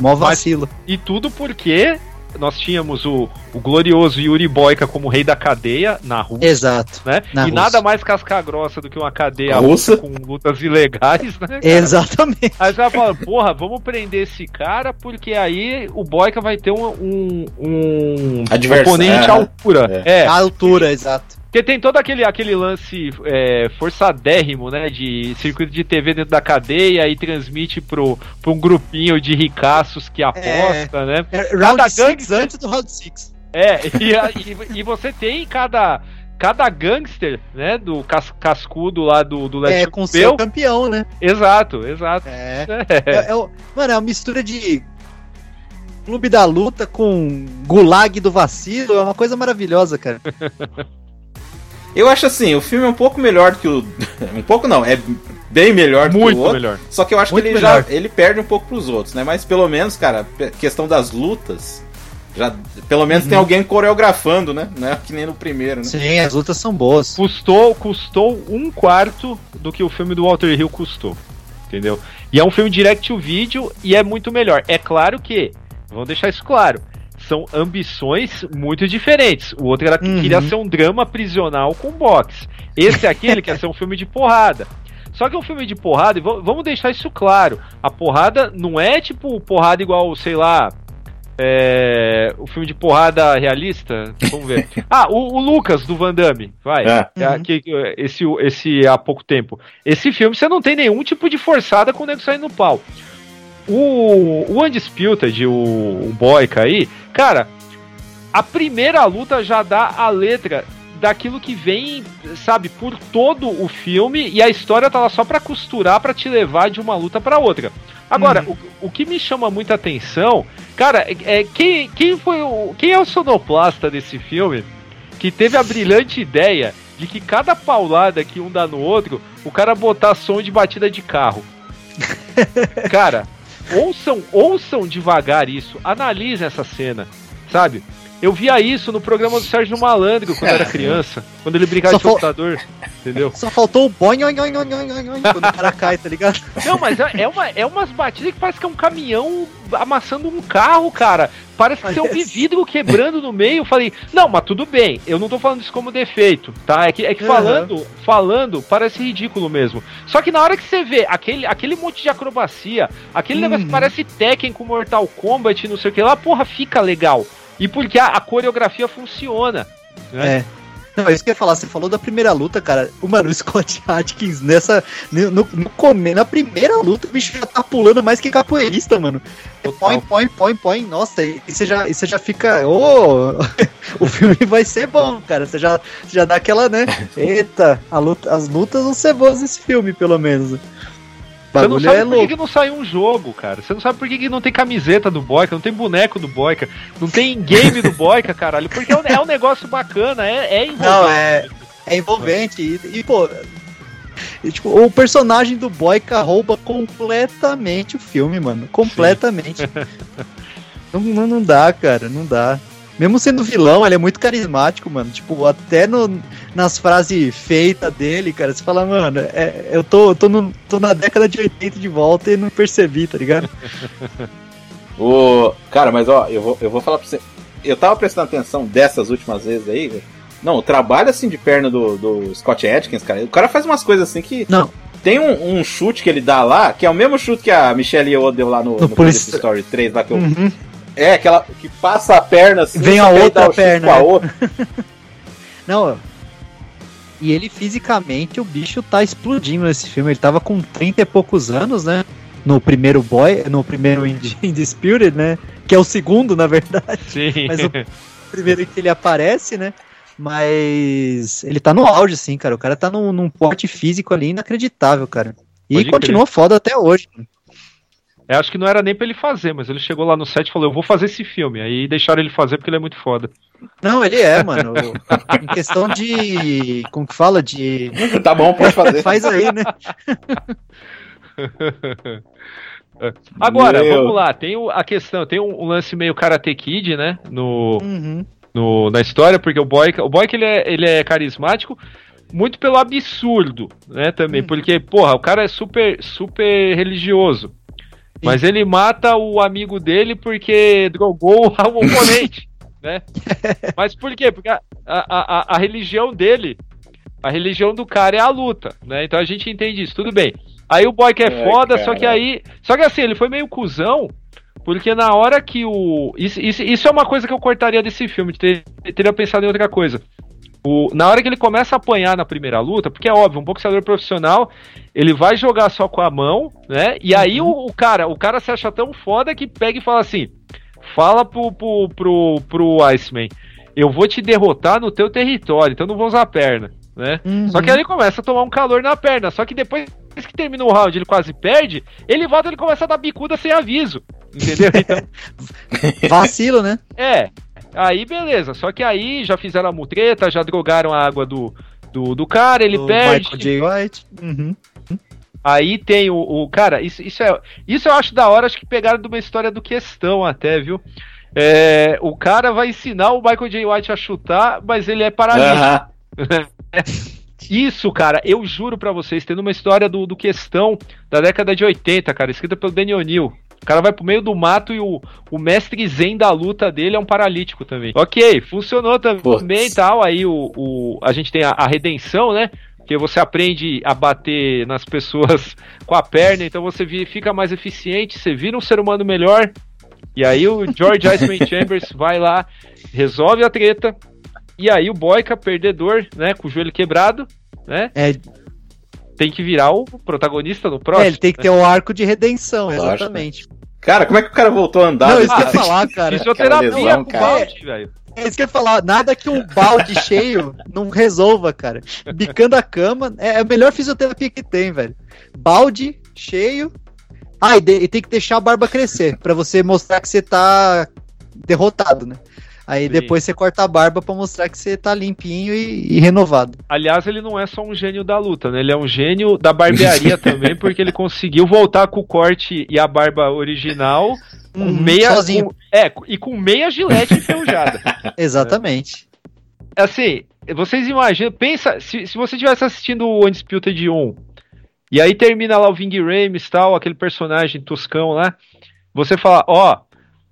Mó vacilo.
E tudo porque nós tínhamos o, o glorioso Yuri Boyka como rei da cadeia na Rússia,
Exato.
né?
na
e
Rússia.
nada mais casca grossa do que uma cadeia
Russa.
com lutas ilegais, né? cara?
Exatamente.
Aí você vai falar, porra, vamos prender esse cara, porque aí o Boyka vai ter um, um, um
Adversário.
oponente à altura. É.
A altura, exato.
Porque tem todo aquele, aquele lance é, forçadérrimo, né? De circuito de TV dentro da cadeia e transmite pro, pro um grupinho de ricaços que aposta, né?
É, round 6
gangster-
antes do round 6.
É, e, a- e, e você tem cada, cada gangster, né? Do cas, cascudo lá do, do
É,
leste
com
europeu.
seu campeão, né?
Exato, exato.
É.
É. *laughs*
É, é o- mano, é uma mistura de Clube da Luta com Gulag do Vacilo. É uma coisa maravilhosa, cara. *laughs*
Eu acho assim, o filme é um pouco melhor do que o. *laughs* um pouco não, é bem melhor do que
Muito
o outro.
melhor.
Só que eu acho
Muito
que ele
melhor.
já ele perde um pouco pros outros, né? Mas pelo menos, cara, questão das lutas, já pelo menos tem alguém coreografando, né? Não é que nem no primeiro, né?
Sim, as lutas são boas.
Custou, custou um quarto do que o filme do Walter Hill custou. Entendeu? E é um filme direct to video e é muito melhor. É claro que, vamos deixar isso claro, são ambições muito diferentes. O outro era que
Uhum.
queria ser um drama prisional com boxe. Esse aqui ele quer ser um filme de porrada. Só que é um filme de porrada, e va- vamos deixar isso claro. A porrada não é tipo porrada igual, sei lá. É, o filme de porrada realista? Vamos ver. *laughs* Ah, o, o Lucas do Van Damme, vai.
É.
É, aqui, esse, esse há pouco tempo. Esse filme você não tem nenhum tipo de forçada com o nego saindo no pau. O, o Undisputed, o, o Boyka aí, cara, a primeira luta já dá a letra daquilo que vem, sabe, por todo o filme e a história tá lá só pra costurar, pra te levar de uma luta pra outra. Agora, o, o que me chama muita atenção, cara, é, é quem, quem foi o quem é o sonoplasta desse filme que teve a brilhante ideia de que cada paulada que um dá no outro, o cara botar som de batida de carro. *laughs* cara, ouçam, ouçam devagar isso, analisem essa cena, sabe? Eu via isso no programa do Sérgio Malandro quando era criança, quando ele brincava de
fal-
computador, entendeu?
Só faltou o boing, oing, oing, oing, oing, oing, quando o cara cai, tá ligado?
Não, mas é, é uma, é umas batidas que parece que é um caminhão amassando um carro, cara. Parece que tem um vidro quebrando no meio. Eu falei, não, mas tudo bem, eu não tô falando isso como defeito, tá? É que, é que falando, falando, parece ridículo mesmo. Só que na hora que você vê aquele, aquele monte de acrobacia, aquele negócio que parece Tekken com Mortal Kombat, não sei o que lá, porra, fica legal. E porque a, a coreografia funciona. Né?
É. Não, é isso que eu ia falar. Você falou da primeira luta, cara. O mano, o Scott *laughs* Atkins nessa. No, no, no na primeira luta, o bicho já tá pulando mais que capoeirista, mano. Põe, põe, põe, põe. Nossa, e você já, e você já fica. Ô, *laughs* o filme vai ser bom, cara. Você já, já dá aquela, né? *laughs* Eita, a luta- as lutas vão ser boas nesse filme, pelo menos.
Você não sabe
é
por que, que não saiu um jogo, cara. Você não sabe por que, que não tem camiseta do Boyka, não tem boneco do Boyka, não tem game do Boyka, caralho. Porque é um, é um negócio bacana, é, é envolvente.
Não, é, é envolvente. E, e, pô, e, tipo, o personagem do Boyka rouba completamente o filme, mano. Completamente. não, não, não dá, cara, não dá. Mesmo sendo vilão, ele é muito carismático, mano. Tipo, até no, nas frases feitas dele, cara, você fala, mano, é, eu tô, tô, no- tô na década de 80 de volta e não percebi, tá ligado? *laughs*
O... Cara, mas ó, eu vou, eu vou falar pra você. Eu tava prestando atenção dessas últimas vezes aí. velho. Não, o trabalho assim de perna do, do Scott Atkins, cara. O cara faz umas coisas assim que.
Não.
Tem um, um chute que ele dá lá, que é o mesmo chute que a Michelle Yeoh deu lá no, no,
Police-
Police Story 3, lá que eu.
Uhum.
É, aquela que passa a perna assim.
Vem a outra perna,
Com a
né?
outra. *laughs*
Não, e ele fisicamente, o bicho tá explodindo nesse filme. Ele tava com 30 e poucos anos, né? No primeiro Boy, no primeiro Ind- Indisputed, né? Que é o segundo, na verdade.
Sim.
Mas o primeiro que ele aparece, né? Mas ele tá no auge, sim, cara. O cara tá num, num porte físico ali inacreditável, cara. E
Pode
continua foda até hoje.
Eu acho que não era nem pra ele fazer, mas ele chegou lá no set e falou: Eu vou fazer esse filme. Aí deixaram ele fazer porque ele é muito foda.
Não, ele é, mano. em questão de. Como que fala? De. *laughs*
Tá bom, pode fazer.
Faz aí, né? *laughs*
Agora,
Meu.
vamos lá, tem a questão, tem um, lance meio Karate Kid, né? No,
Uhum.
no- na história, porque o Boyka, o Boyka ele é, ele é carismático muito pelo absurdo, né, também, porque, porra, o cara é super, super religioso, mas ele mata o amigo dele porque drogou o *laughs* oponente, né? *laughs* Mas por quê? Porque a, a, a, a religião dele, a religião do cara é a luta, né? Então a gente entende isso, tudo bem. Aí o Boyka é
Ai,
foda, só que aí... Só que assim, ele foi meio cuzão, porque na hora que o. Isso, isso, isso é uma coisa que eu cortaria desse filme, ter, teria pensado em outra coisa. O, na hora que ele começa a apanhar na primeira luta, porque é óbvio, um boxeador profissional, ele vai jogar só com a mão, né? E aí o, o cara, o cara se acha tão foda que pega e fala assim: fala pro, pro, pro, pro Iceman, eu vou te derrotar no teu território, então não vou usar a perna, né? Só que aí ele começa a tomar um calor na perna. Só que depois que termina o round ele quase perde, ele volta e ele começa a dar bicuda sem aviso. Entendeu? *laughs* Então,
Vacilo, né?
é. Aí beleza. Só que aí já fizeram a mutreta, já drogaram a água do, do, do cara, ele
Do
perde.
Michael J. White. Uhum.
Aí tem o, o- Cara, isso, isso, é, isso eu acho da hora, acho que pegaram de uma história do questão até, viu? É, o cara vai ensinar o Michael J. White a chutar, mas ele é paralítico.
Aham. *laughs*
Isso, cara, eu juro pra vocês, tendo uma história do, do questão da década de 80, cara, escrita pelo Danny O'Neill. O cara vai pro meio do mato e o, o mestre zen da luta dele é um paralítico também. Ok, funcionou também e tal. Aí o, o, a gente tem a, a redenção, né? Que você aprende a bater nas pessoas *laughs* com a perna, então você fica mais eficiente, você vira um ser humano melhor. E aí o George Iceman *laughs* Chambers vai lá, resolve a treta. E aí o Boyka, perdedor, né? Com o joelho quebrado, né?
É,
Tem que virar o protagonista no próximo.
é, ele tem que ter o arco de redenção,
Lógico.
exatamente.
Cara, como é que o cara voltou a andar?
Não, isso que eu ia falar, cara.
Fisioterapia
Aquela lesão,
com balde, velho.
É isso que eu ia falar. Nada que um balde *laughs* cheio não resolva, cara. Bicando a cama é a melhor fisioterapia que tem, velho. Balde cheio. Ah, e, de- e tem que deixar a barba crescer pra você mostrar que você tá derrotado, né? Aí
Sim.
depois você corta a barba pra mostrar que você tá limpinho e, e renovado.
Aliás, ele não é só um gênio da luta, né? Ele é um gênio da barbearia *laughs* também, porque ele conseguiu voltar com o corte e a barba original com
Uhum,
meia.
sozinho.
com- é, e com meia gilete enferrujada. *laughs*
Exatamente.
assim, vocês imaginam, pensa, se, se você estivesse assistindo o Undisputed 1, e aí termina lá o Ving Rames e tal, aquele personagem toscão lá, você fala, ó,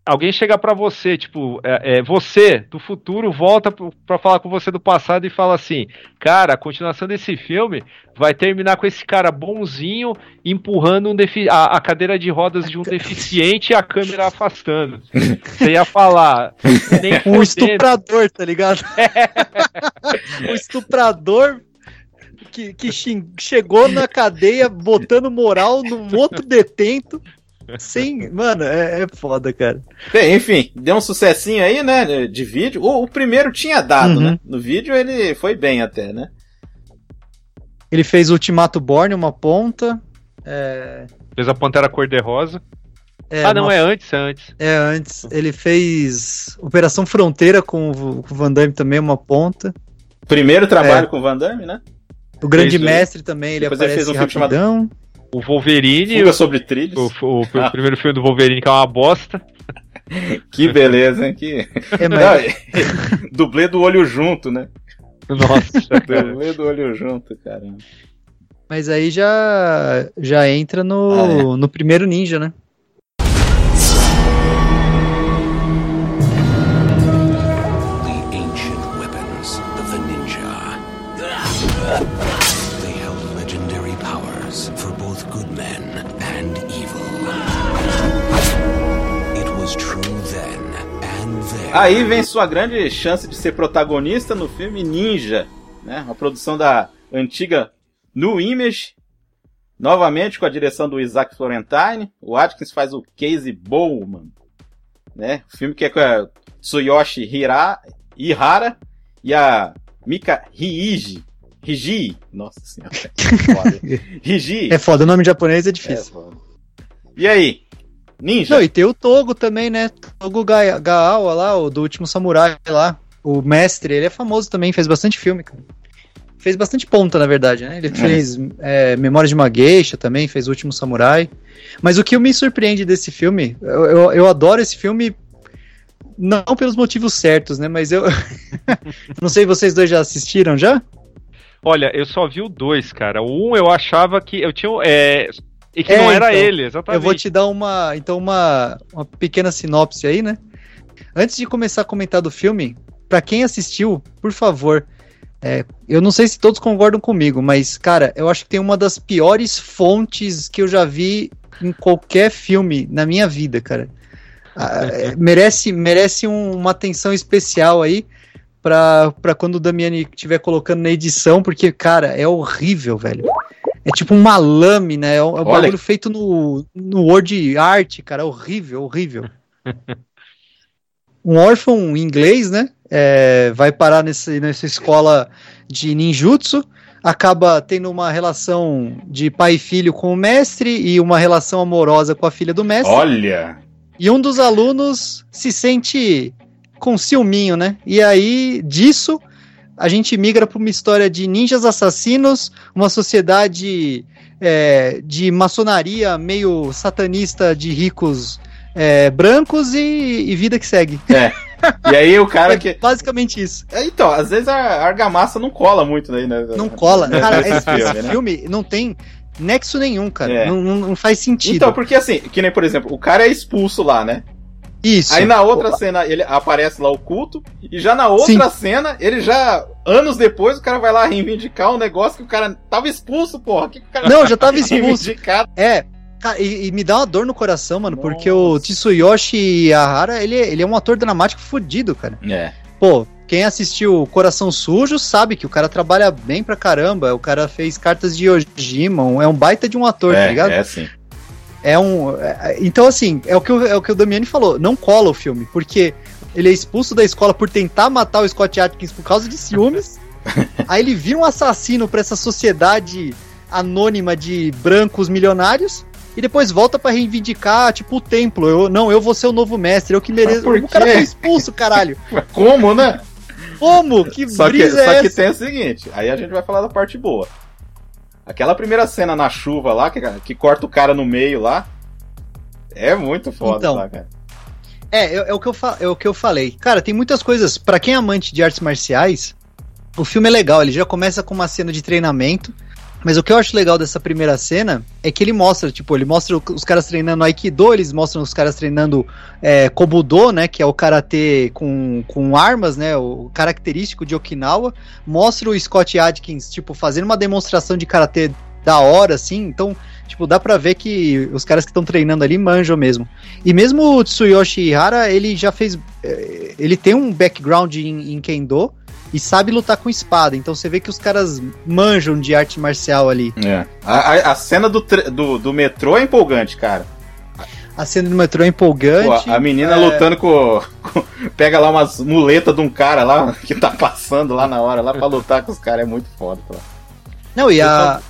alguém chegar pra você, tipo, é, é, você do futuro volta pra falar com você do passado e fala assim: Cara, a continuação desse filme vai terminar com esse cara bonzinho empurrando um defi- a, a cadeira de rodas de um *laughs* deficiente e a câmera afastando. Você ia falar. Nem *laughs*
Um
fudendo.
estuprador, tá ligado? *laughs* um estuprador que, que chegou na cadeia botando moral num outro detento. Sem. Mano, é, é foda, cara.
Bem, enfim, deu um sucessinho aí, né? De vídeo. O, o primeiro tinha dado,
Uhum.
né? No vídeo ele foi bem até, né?
Ele fez Ultimato Born, uma ponta. É,
Fez a Pantera Cor-de-Rosa.
é,
ah, não,
uma-
é antes, é antes.
É, antes. Ele fez Operação Fronteira com o, com o Van Damme também, uma ponta.
Primeiro trabalho
É.
com o Van Damme, né?
O Grande
Fez o-
Mestre também, ele
Depois ele
aparece
fez um filme chamado-
rapidão.
O Wolverine,
Fuga
o,
sobre trilhos.
o, o- o *laughs* primeiro filme do Wolverine, que é uma bosta.
Que beleza, hein? Que...
É, mas- *laughs*
dublê do olho junto, né?
Nossa. *laughs*
Dublê do olho junto, caramba.
Mas aí já, já entra no,
Ah, é.
no primeiro ninja, né?
Aí vem sua grande chance de ser protagonista no filme Ninja, né? Uma produção da antiga New Image, novamente com a direção do Isaac Florentine. O Atkins faz o Casey Bowman, né? O filme que é com a Tsuyoshi Hira, Ihara e a Mika Hiiji. Hiji, nossa senhora. é foda. *laughs* Hiji.
É foda, o nome japonês é
É
difícil.
foda. E aí? Ninja?
Não, e tem o Togo também, né? Togo Ga- Gaawa lá, o do último samurai lá. O mestre, ele é famoso também, fez bastante filme, cara. Fez bastante ponta, na verdade, né? Ele fez é, Memórias de uma Geisha também, fez O Último Samurai. Mas o que me surpreende desse filme, eu, eu, eu adoro esse filme, não pelos motivos certos, né? Mas eu. *laughs* não sei, vocês dois já assistiram já?
Olha, eu só vi o dois, cara. O um eu achava que eu tinha. É, e que
É,
não era
então,
ele, exatamente.
Eu vou te dar uma, então uma, uma pequena sinopse aí, né? Antes de começar a comentar do filme, pra quem assistiu, por favor, é, eu não sei se todos concordam comigo, mas cara, eu acho que tem uma das piores fontes que eu já vi em qualquer filme na minha vida, cara. Ah, é, *laughs* merece merece um- uma atenção especial aí pra, pra quando o Damiani estiver colocando na edição, porque, cara, é horrível, velho. É tipo uma lâmina, é um, é um bagulho feito no, no Word Art, cara, horrível, horrível. *laughs* um órfão inglês, né? é, vai parar nesse, nessa escola de ninjutsu, acaba tendo uma relação de pai e filho com o mestre e uma relação amorosa com a filha do mestre.
Olha!
E um dos alunos se sente com ciúminho, né? E aí, disso, a gente migra para uma história de ninjas assassinos, uma sociedade é, de maçonaria meio satanista de ricos é, brancos e, e vida que segue.
É. E aí o cara
É
que.
basicamente isso.
É, Então, às vezes a argamassa não cola muito aí, né?
Não cola. *laughs* Cara, esse,
filme, né?
filme não tem nexo nenhum, cara.
É.
Não, não faz sentido.
Então, porque assim, que nem, por exemplo, o cara é expulso lá, né?
Isso.
Aí na outra cena ele aparece lá o culto, e já na outra cena, ele já, anos depois, o cara vai lá reivindicar um negócio que o cara tava expulso, porra. Que que o cara
Não, já tava *laughs* expulso. É, cara, e, e me dá uma dor no coração, mano, porque o Tsuyoshi Ahara, ele, é- ele é um ator dramático fodido, cara.
É.
Pô, quem assistiu Coração Sujo sabe que o cara trabalha bem pra caramba. O cara fez cartas de Ojima, é um baita de um ator, tá
É,
ligado?
é sim.
É um. é- então, assim, é o, que o, é o que o Damiani falou. Não cola o filme, porque ele é expulso da escola por tentar matar o Scott Atkins por causa de ciúmes. *laughs* aí ele vira um assassino pra essa sociedade anônima de brancos milionários. E depois volta pra reivindicar, tipo, o templo. Eu, não, eu vou ser o novo mestre, eu que mereço. O cara foi expulso, caralho. *laughs*
Como, né?
Como? Que
Só que,
brisa
só
é
que
essa?
tem o seguinte, aí a gente vai falar da parte boa. Aquela primeira cena na chuva lá, que, que corta o cara no meio lá, é muito foda,
Então.
tá, cara?
É, é, é o que eu é o que eu falei. Cara, tem muitas coisas. Pra quem é amante de artes marciais, o filme é legal. Ele já começa com uma cena de treinamento Mas o que eu acho legal dessa primeira cena é que ele mostra, tipo, ele mostra os caras treinando Aikido, eles mostram os caras treinando é, Kobudo, né, que é o karatê com, com armas, né, o característico de Okinawa. Mostra o Scott Adkins, tipo, fazendo uma demonstração de karatê da hora, assim. Então, tipo, dá pra ver que os caras que estão treinando ali manjam mesmo. E mesmo o Tsuyoshi Ihara, ele já fez. eh, Ele tem um background em, em Kendo e sabe lutar com espada. Então você vê que os caras manjam de arte marcial ali.
É. A, a- a cena do, do, do metrô é empolgante, cara.
A cena do metrô é empolgante.
Pô, a menina
é,
lutando com, com- Pega lá umas muletas de um cara lá *laughs* que tá passando lá na hora lá pra lutar com os caras. É muito foda. Pô.
Não, e a.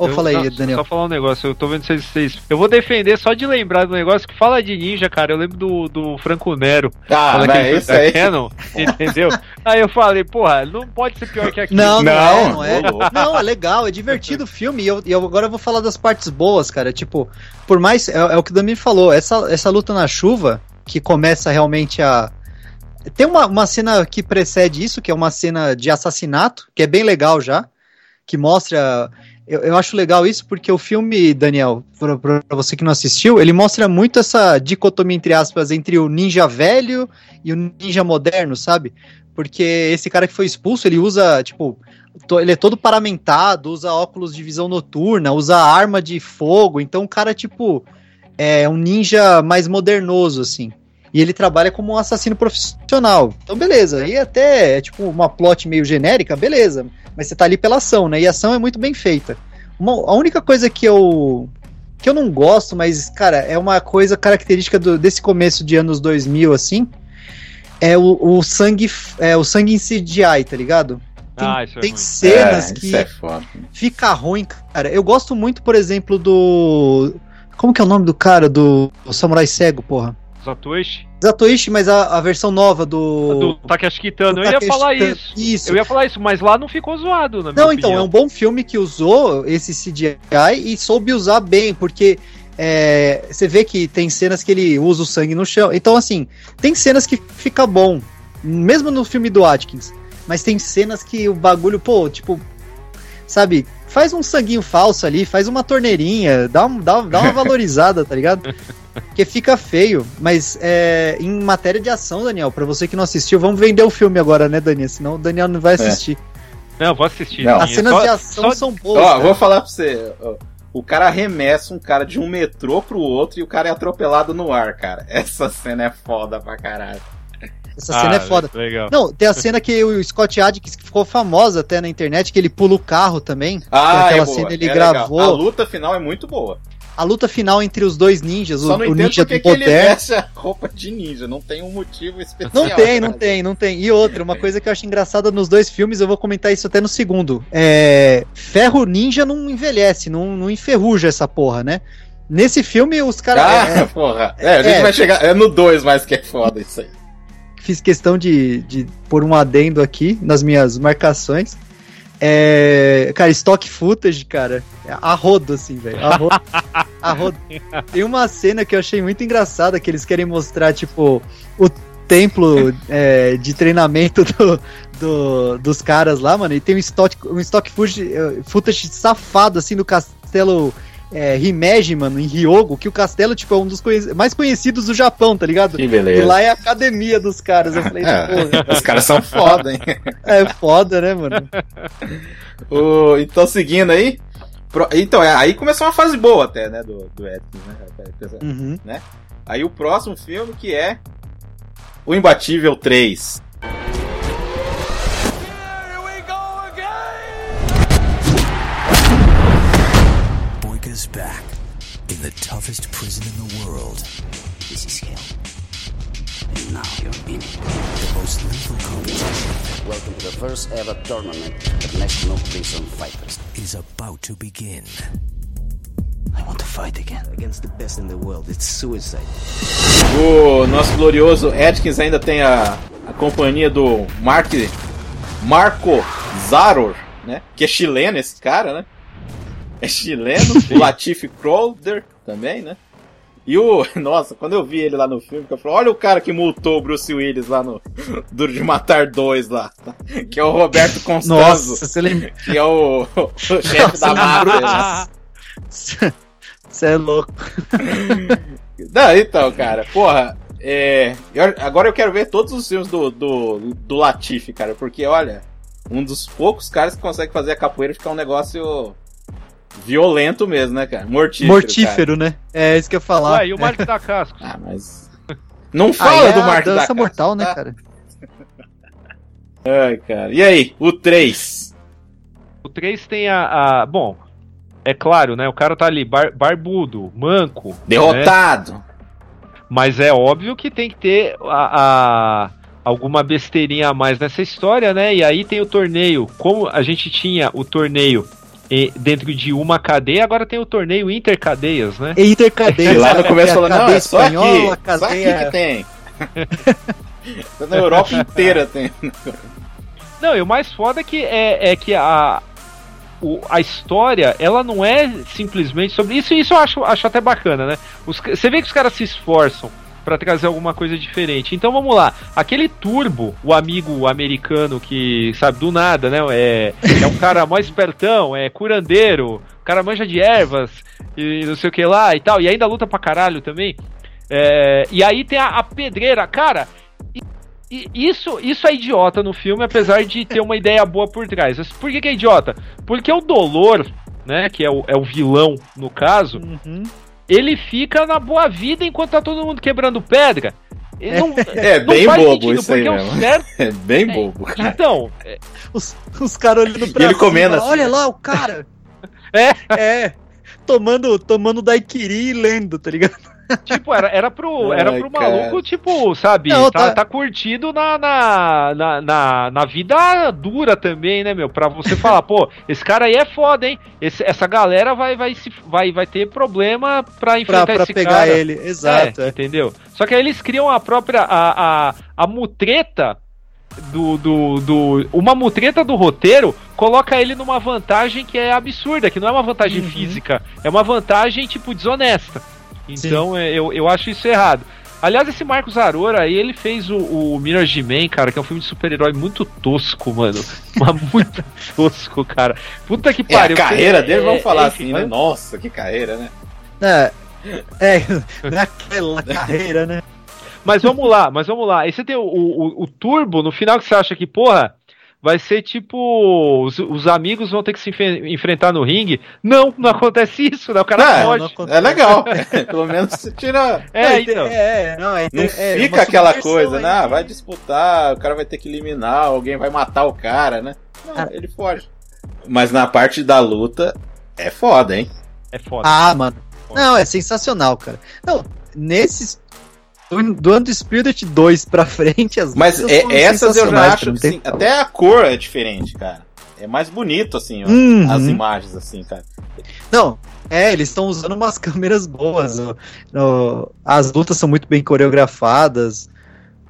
Ô,
Eu-
fala aí,
não,
Daniel.
Só falar um negócio, eu tô vendo vocês, vocês. Eu vou defender só de lembrar do negócio que fala de ninja, cara. Eu lembro do, do Franco Nero.
Ah,
aquele
isso aí.
Canon, *laughs* entendeu? aí eu falei, porra, não pode ser pior que aquilo.
Não, não,
Não,
é, não é. Não, é legal, é divertido o filme. E eu, e eu agora eu vou falar das partes boas, cara. Tipo, por mais. É, é o que o Dami falou, essa, essa luta na chuva, que começa realmente a. Tem uma, uma cena que precede isso, que é uma cena de assassinato, que é bem legal já. Que mostra. Eu, eu acho legal isso porque o filme, Daniel, pra você que não assistiu, ele mostra muito essa dicotomia, entre aspas, entre o ninja velho e o ninja moderno, sabe? Porque esse cara que foi expulso, ele usa, tipo, ele é todo paramentado, usa óculos de visão noturna, usa arma de fogo, então o cara, tipo, é um ninja mais modernoso, assim. E ele trabalha como um assassino profissional. Então, beleza. E até é tipo uma plot meio genérica, beleza. Mas você tá ali pela ação, né? E a ação é muito bem feita. Uma- a única coisa que eu. que eu não gosto, mas, cara, é uma coisa característica do- desse começo de anos 2000, assim. É o, o sangue. É o sangue em CGI, tá ligado? Tem,
Ah, isso é
tem
ruim.
cenas
É,
que
Isso é foda.
fica ruim, cara. Eu gosto muito, por exemplo, do. Como que é o nome do cara do, do Samurai Cego, porra?
Zatoichi,
Zatoichi, mas a, a versão nova do.
do Takeshi Kitano.
do
Eu ia
Takeshi
falar
Kitano.
isso.
Isso.
Eu ia falar isso, mas lá não ficou zoado, na
Não, então, é
opinião.
um bom filme que usou esse CGI e soube usar bem, porque é, você vê que tem cenas que ele usa o sangue no chão. Então, assim, tem cenas que fica bom, mesmo no filme do Atkins, mas tem cenas que o bagulho, pô, tipo, sabe, faz um sanguinho falso ali, faz uma torneirinha, dá, um, dá, dá uma *laughs* valorizada, tá ligado? Porque fica feio, mas é, em matéria de ação, Daniel, pra você que não assistiu, vamos vender o filme agora, né, Daniel? Senão o Daniel não vai assistir.
Não, vou assistir.
Não.
As cenas
Só-
de ação
só-
são boas.
Ó,
cara.
vou falar pra você. O cara arremessa um cara de um metrô pro outro e o cara é atropelado no ar, cara. Essa cena é foda pra caralho.
Essa cena é
Ah,
foda.
Legal.
Não, tem a cena que o Scott Adkins que ficou famosa até na internet, que ele pula o carro também.
Ah,
aquela
é boa,
cena ele
é
gravou.
legal. A luta final é muito boa.
A luta final entre os dois ninjas,
Só
o,
não
o ninja do
que ele veste a roupa de ninja. Não tem um motivo especial.
Não tem, não tem, não tem. E outra, uma coisa que eu acho engraçada nos dois filmes, eu vou comentar isso até no segundo. É, ferro ninja não envelhece, não, não enferruja essa porra, né? Nesse filme, os caras.
Ah,
é, *laughs*
porra. É, a gente
é.
vai chegar. É no 2 mais que é foda isso aí.
fiz questão de, de pôr um adendo aqui nas minhas marcações. É, cara, stock footage, cara, é a rodo, assim, velho. A rodo, *laughs* a rodo. Tem uma cena que eu achei muito engraçada, que eles querem mostrar, tipo, o templo é, de treinamento do, do- dos caras lá, mano, e tem um stock, um stock footage, eh, footage safado, assim, do castelo é, Himeji, mano, em Ryogo, que o castelo, tipo, é um dos conhe- mais conhecidos do Japão, tá ligado?
Que
E
beleza.
lá é a academia dos caras. Eu falei, *laughs*
É,
porra, *laughs*
os caras são foda, hein? *laughs*
é foda, né, mano?
O, então, seguindo aí. pro- então, é, aí começou uma fase boa até, né? Do, do Atkins, né?
Uhum.
Aí o próximo filme que é. O Imbatível 3.
Boyka's back in the toughest prison in the world.
This is hell. And now you're in it.
The most lethal competition
Welcome to the first ever tournament of National Prison Fighters.
is about to begin.
I want to fight again. Against the best in the world. It's suicide.
O nosso glorioso Atkins ainda tem a, a companhia do Mark, Marco Zaror, né? Que é chileno esse cara, né? É chileno. o Latif Crowder também, né? E o. *laughs* Nossa, quando eu vi ele lá no filme, eu falei, olha o cara que multou o Bruce Willis lá no *laughs* Duro de Matar 2 lá. Que é o Roberto Constanzo.
Nossa, você lembra?
Que é o, *laughs* o chefe da máfia.
Você é louco.
Não, então, cara, porra. É, eu- agora eu quero ver todos os filmes do, do, do Latifi, cara, porque olha, um dos poucos caras que consegue fazer a capoeira ficar um negócio violento mesmo, né, cara? Mortífero.
Mortífero, né? É isso que eu ia falar.
Ué, e o Mark da Cascos?
Cara. Ah, mas. Não fala
Aí é
do Mark da Cascos,
mortal, né, cara?
Ai, cara. E aí, o 3?
O 3 tem a, a- Bom, é claro, né? O cara tá ali, bar- barbudo, manco. né?
Derrotado.
Mas é óbvio que tem que ter a, a- alguma besteirinha a mais nessa história, né? E aí tem o torneio. Como a gente tinha o torneio dentro de uma cadeia, agora tem o torneio intercadeias, né?
Intercadeia.
E *laughs* lá no começo falou, não,
cadeia
é só
espanhola,
aqui.
a
Só aqui
cadeia-
que tem. *laughs* Na Europa inteira tem.
Não, e o mais foda é que é, é que a, o- a história, ela não é simplesmente sobre isso, e isso eu acho, acho até bacana, né? Os você vê que os caras se esforçam pra trazer alguma coisa diferente. Então vamos lá, aquele Turbo, o amigo americano que, sabe, do nada, né? É, é um cara mó espertão, é curandeiro, cara manja de ervas e não sei o que lá e tal, e ainda luta pra caralho também. É, e aí tem a, a pedreira, cara. E isso, isso é idiota no filme, apesar de ter uma ideia boa por trás. Mas Por que, que é idiota? Porque o Dolor, né, que é o, é o vilão no caso,
Uhum.
Ele fica na boa vida enquanto tá todo mundo quebrando pedra. Não, *laughs*
É
não
bem bobo
sentido,
isso aí mesmo.
certo. *laughs*
É bem bobo, cara.
Então, é,
Os, os caras olhando pra
E ele comendo assim.
Olha lá o cara. *laughs*
É.
É. Tomando, tomando daiquiri e lendo, tá ligado?
Tipo, era, era pro, era
Ai,
pro
cara.
maluco, tipo, sabe,
Não,
tá,
tá-
tá curtido na, na, na, na, na vida dura também, né, meu? Pra você falar, pô, esse cara aí é foda, hein? Esse- essa galera vai, vai, se, vai, vai ter problema pra
Pra,
enfrentar
pra
esse
pegar
cara.
ele. Exato.
É,
é.
entendeu? Só que aí eles criam a própria. A, a, a mutreta do, do, do. Uma mutreta do roteiro coloca ele numa vantagem que é absurda, que não é uma vantagem
Uhum.
física, é uma vantagem, tipo, desonesta. Então é, eu, eu acho isso errado. Aliás, esse Marcos Arora aí, ele fez o, o Mirage Man, cara, que é um filme de super-herói muito tosco, mano. *laughs* Mas muito tosco, cara. Puta que
É, a
pariu.
carreira
É,
dele, vamos
é,
falar
é,
assim, né? Nossa, que carreira, né?
É, é, naquela carreira, né?
Mas vamos lá, mas vamos lá. Aí você tem o, o, o Turbo, no final que você acha que, porra, vai ser tipo. Os, os amigos vão ter que se enfrentar no ringue. Não, não acontece isso, né? O cara
É,
foge.
não acontece.
É legal. *laughs* Pelo menos você tira.
É,
Não,
então.
é, não, é,
Não
é,
fica aquela coisa,
aí.
né? Ah, vai disputar, o cara vai ter que eliminar, alguém vai matar o cara, né? Não,
Cara.
ele foge. Mas na parte da luta, é foda, hein?
É foda.
Ah, mano. Não, é sensacional, cara. Não, nesses. Do, do Undisputed 2 pra frente, as
Mas é- essas eu já acho que sim, até a cor é diferente, cara. É mais bonito, assim,
Uhum.
as imagens, assim, cara.
Não, é, eles estão usando umas *laughs* câmeras boas. ó. No- as lutas são muito bem coreografadas.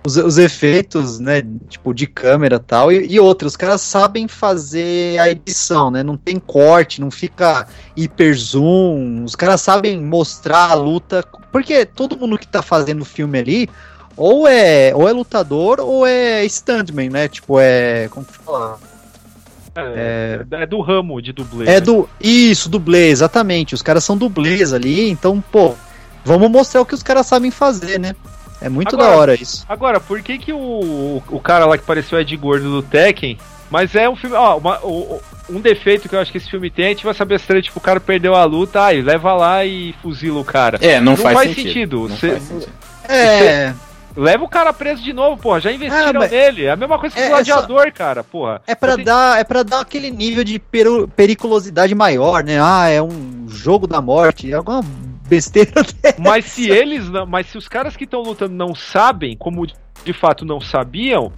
Os, os efeitos, né, tipo, de câmera e tal. E, e outros, os caras sabem fazer a edição, né? Não tem corte, não fica hiper zoom. Os caras sabem mostrar a luta. Porque todo mundo que tá fazendo o filme ali, ou é, ou é lutador, ou é stuntman, né? Tipo, é. Como que fala?
É, é do ramo de dublê.
É
né?
do. Isso, dublê, exatamente. Os caras são dublês ali, então, pô, vamos mostrar o que os caras sabem fazer, né? É muito
Agora-
da hora isso.
Agora, por que que o, o cara lá que pareceu Ed Gordo do Tekken, mas é um filme, ó, uma- um defeito que eu acho que esse filme tem, a gente vai saber se tipo, o cara perdeu a luta, aí leva lá e fuzila o cara.
É, não, faz,
sentido.
Não
Cê-
faz sentido.
É,
Leva o cara preso de novo, porra. Já investiram
Ah, mas-
nele. É a mesma coisa que
É,
o
é
gladiador, cara, porra.
é pra
Você-
dar, é para dar aquele nível de peru- periculosidade maior, né? Ah, é um jogo da morte, é alguma besteira *laughs* dessa.
Mas se eles não. Mas se os caras que estão lutando não sabem, como de fato não sabiam,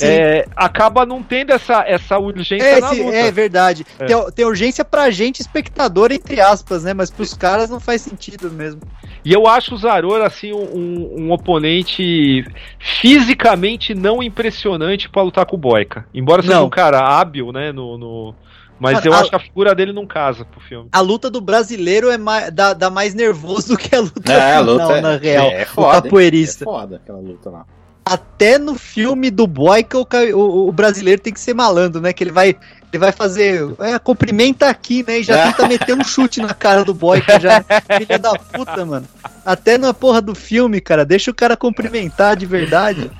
é, acaba não tendo essa, essa urgência
É,
na luta.
é verdade.
É.
Tem, tem urgência pra gente, espectador, entre aspas, né? Mas pros caras não faz sentido mesmo.
E eu acho o Zarora, assim, um, um oponente fisicamente não impressionante pra lutar com o Boyka. Embora seja
Não.
um cara hábil, né, no, no, Mas
Mano,
eu
a-
acho que a figura dele não casa pro filme.
A luta do brasileiro é mais, dá, dá mais nervoso do que a luta
É, a
final,
luta é-
na real.
é
o
foda, hein?
capoeirista.
É foda aquela luta lá.
Até no filme do Boyka, o, o, o brasileiro tem que ser malandro, né? Que ele vai, ele vai fazer. É, cumprimenta aqui, né? E já tenta meter um chute na cara do Boyka, já. Filha da puta, mano. Até na porra do filme, cara. Deixa o cara cumprimentar de verdade.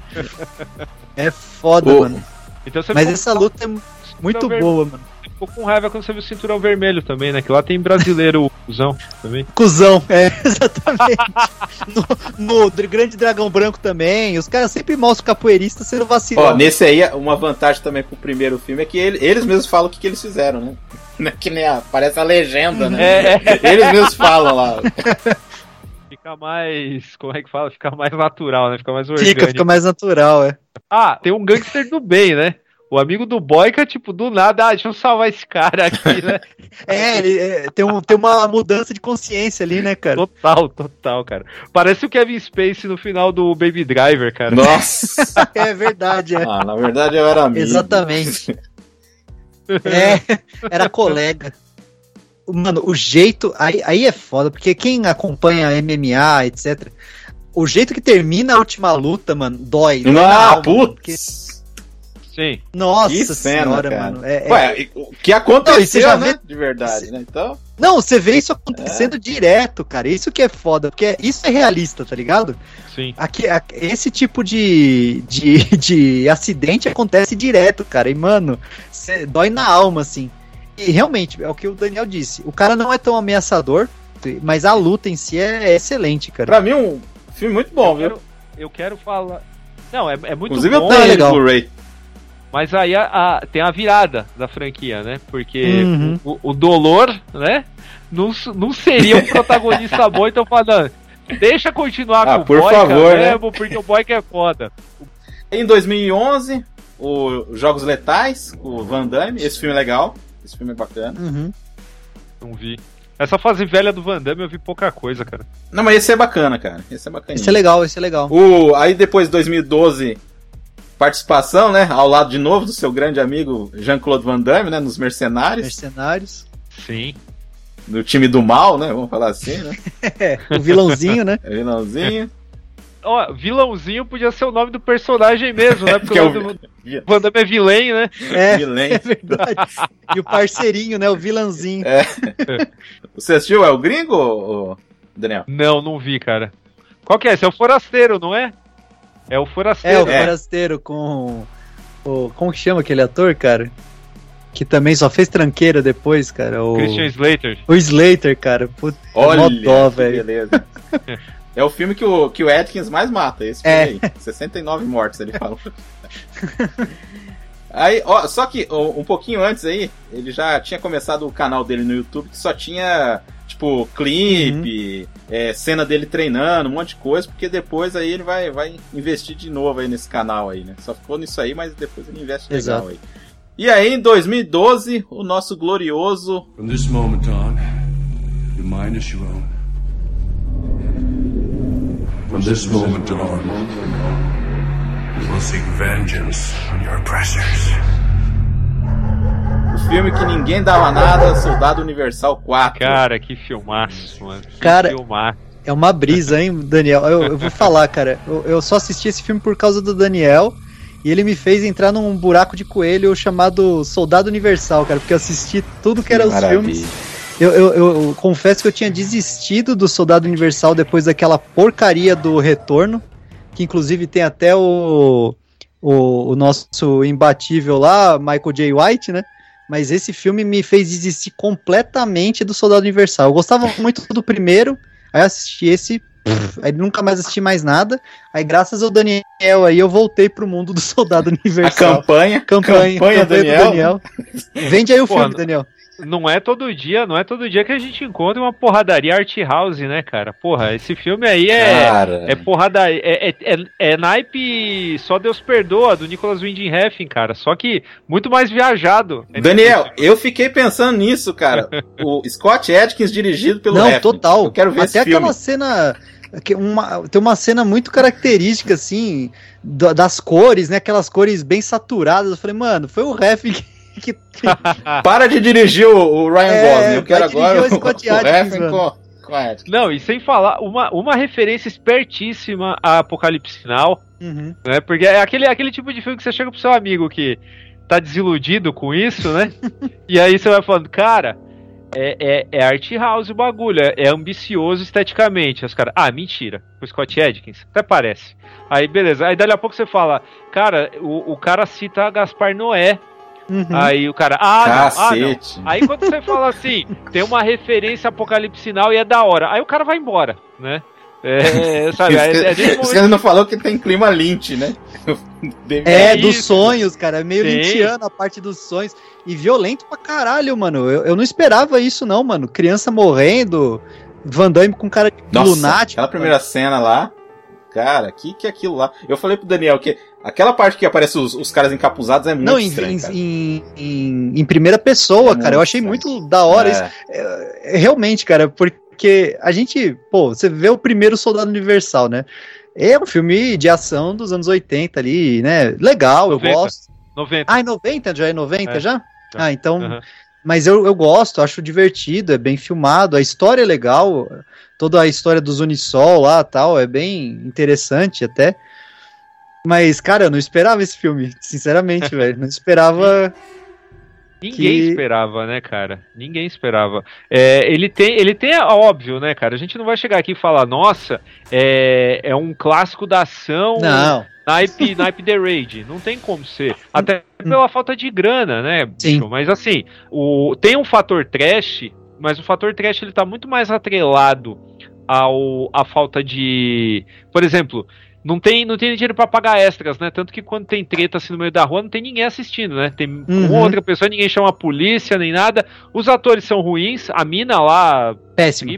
É foda, mano.
Então você
Mas essa luta é muito
ver-
boa, mano.
ficou com raiva quando você viu o cinturão vermelho também, né? Que lá tem brasileiro, cuzão, também.
Cusão, é, *laughs* exatamente. no, no Grande Dragão Branco também. Os caras sempre mostram capoeirista sendo vacilão.
Ó, nesse aí, uma vantagem também pro primeiro filme é que ele- eles mesmos falam o que, que eles fizeram, né? *laughs* Não é Que nem a, parece a legenda, né?
É.
Eles mesmos falam lá. *laughs*
Fica mais. Como é que fala? Fica mais natural, né? Fica mais orgânico.
Fica, fica mais natural, é.
Ah, tem um gangster do bem, né? O amigo do Boyka, tipo, do nada, ah, deixa eu salvar esse cara aqui, né? *laughs*
É, ele é, tem, um, tem uma mudança de consciência ali, né, cara?
Total, total, cara. Parece o Kevin Spacey no final do Baby Driver, cara.
Nossa! *laughs*
É verdade, é.
Ah, na verdade eu era amigo.
Exatamente. *laughs* É, era colega. Mano, o jeito. Aí, aí é foda, porque quem acompanha MMA, etc. O jeito que termina a última luta, mano, dói.
Ah,
mano, porque-
putz!
Sim.
Nossa
Que cena,
senhora,
cara.
mano. É, é-
Ué, e o que
Não, você
aconteceu,
já
né?
vê-
De verdade, né? Então.
Não, você vê isso acontecendo direto, cara. Isso que é foda, porque isso é realista, tá ligado?
Sim.
Aqui, a- esse tipo de, de, *laughs* de acidente acontece direto, cara. E, mano, cê- dói na alma, assim. E realmente, é o que o Daniel disse. O cara não é tão ameaçador, mas a luta em si é, é excelente, cara.
Pra mim, um filme muito bom,
eu,
viu?
quero, eu quero falar. Não, é, é muito
Inclusive eu
bom,
tenho ele
legal.
no Blu-ray.
Mas aí a- a- tem a virada da franquia, né? Porque
Uhum.
o, o Dolor, né? Não, não seria um *laughs* protagonista bom, então falando. Deixa continuar
Ah,
com
por
o Boyka
favor, né?
mesmo, porque o Boyka é foda.
Em 2011, o Jogos Letais, com o Van Damme. Esse filme é legal. Esse filme é bacana.
Uhum.
Não vi. Essa fase velha do Van Damme eu vi pouca coisa, cara.
Não, mas esse é bacana, cara. Esse é bacana.
Esse é legal, esse é legal.
O, aí depois, 2012, participação, né? Ao lado de novo do seu grande amigo Jean-Claude Van Damme, né? Nos Mercenários.
Mercenários.
Sim.
No time do mal, né? Vamos falar assim, né? *laughs*
É, o vilãozinho, né?
É vilãozinho. *laughs*
Ó, vilãozinho podia ser o nome do personagem mesmo, né? *laughs* Porque
Que é
o
o-
nome do Van Damme é vilém, né?
É,
Vilém.
é verdade. E o parceirinho, né? O vilãozinho.
É. Você assistiu? É o gringo, Daniel?
Não, não vi, cara. Qual que é? Esse é o Forasteiro, não é? É o
É,
Forasteiro.
o
É.
forasteiro com. O, como que chama aquele ator, cara? Que também só fez tranqueira depois, cara. O,
Christian Slater.
o Slater, cara. Puta,
Olha,
dó,
que
velho.
beleza. *laughs* É o filme que o, que o Atkins mais mata, esse
É.
filme aí. 69 mortes, ele falou. *laughs* Aí, ó, só que ó, um pouquinho antes aí, ele já tinha começado o canal dele no YouTube que só tinha, tipo, clipe, é, cena dele treinando, um monte de coisa, porque depois aí ele vai, vai investir de novo aí nesse canal aí, né? Só ficou nisso aí, mas depois ele investe legal
Exato.
aí. E aí, em 2012, o nosso glorioso
From this moment on, your mind is your own. From this moment on, you will seek vengeance on your oppressors.
Filme que ninguém dava nada, Soldado Universal 4.
Cara, que filmaço, mano. Que
Cara,
filmaço.
É uma brisa, hein, Daniel? Eu, eu vou falar, cara. Eu, eu só assisti esse filme por causa do Daniel. E ele me fez entrar num buraco de coelho chamado Soldado Universal, cara. Porque eu assisti tudo que era os filmes. Eu, eu- eu- eu confesso que eu tinha desistido do Soldado Universal depois daquela porcaria do Retorno. Que inclusive tem até o, o, o nosso imbatível lá, Michael J. White, né? Mas esse filme me fez desistir completamente do Soldado Universal. Eu gostava muito do primeiro, aí eu assisti esse, pff, aí nunca mais assisti mais nada. Aí, graças ao Daniel aí, eu voltei pro mundo do Soldado
A
Universal.
campanha,
Campanha, campanha
Daniel.
do Daniel. Vende aí o
Pô,
filme, Daniel.
Não é todo dia, não é todo dia que a gente encontra uma porradaria art house, né, cara? Porra, esse filme aí é.
Cara,
É porrada. É, é, é, é naipe Só Deus Perdoa, do Nicholas Winding Refn, cara. Só que muito mais viajado.
Daniel, eu fiquei pensando nisso, cara. O *laughs* Scott Adkins dirigido pelo
Não,
Refn.
total.
Eu quero ver
Até
esse filme.
aquela cena. uma- tem uma cena muito característica, assim, da- das cores, né? Aquelas cores bem saturadas. Eu falei, mano, foi o ref que, que- *laughs*
Para de dirigir o, o Ryan
É,
Gosling. Eu quero agora
o Scott *laughs*
o
Adkins,
Atkins.
Não, e sem falar, uma, uma referência espertíssima a Apocalipse Sinal,
Uhum.
né? Porque é aquele, aquele tipo de filme que você chega pro seu amigo que tá desiludido com isso, né? *laughs* e aí você vai falando, cara, é, é, é art house o bagulho, é, é ambicioso esteticamente. Os caras, ah, mentira, o Scott Adkins, até parece. Aí beleza, aí dali a pouco você fala, cara, o, o cara cita Gaspar Noé.
Uhum.
Aí o cara, ah, não, ah, não.
Cacete.
Aí quando você fala assim, tem uma referência Apocalipse Sinal e é da hora. Aí o cara vai embora, né? É, *laughs* sabe? É, é momento-
caras não falou que tem clima Lynch, né? *laughs*
É,
É
dos
isso.
sonhos, cara. É meio
Sim.
lintiano a parte dos sonhos. E violento pra caralho, mano. Eu, eu não esperava isso, não, mano. Criança morrendo, Van Damme com cara de
Nossa,
lunático.
aquela primeira cena lá. Cara, que que é aquilo lá? Eu falei pro Daniel que aquela parte que aparece os, os caras encapuzados é muito
Não, em,
estranho,
em,
cara.
em, em- em primeira pessoa,
É
cara. Eu achei
estranho.
muito da hora
É.
isso. É, realmente, cara, porque a gente, pô, você vê o primeiro Soldado Universal, né? É um filme de ação dos anos 80 ali, né? Legal, eu
90.
gosto.
90.
Ah, é 90? Já é 90
É.
já? Ah, então.
Aham.
Mas eu, eu gosto, acho divertido, é bem filmado, a história é legal, toda a história dos Unisol lá tal, é bem interessante até. Mas, cara, eu não esperava esse filme, sinceramente, *laughs* velho. Não esperava.
Ninguém
que-
esperava, né, cara? Ninguém esperava. É, ele tem, ele tem, óbvio, né, cara? A gente não vai chegar aqui e falar, nossa, é, é um clássico da ação.
Não.
Naipe, naipe The Raid. Não tem como ser. Até pela falta de grana, né?
Sim.
bicho? Mas assim, o, tem um fator trash, mas o fator trash ele tá muito mais atrelado ao a falta de. Por exemplo. Não tem, não tem dinheiro pra pagar extras, né? Tanto que quando tem treta assim no meio da rua, não tem ninguém assistindo, né? Tem
Uhum.
uma outra pessoa, ninguém chama a polícia nem nada. Os atores são ruins, a mina lá,
Péssimo,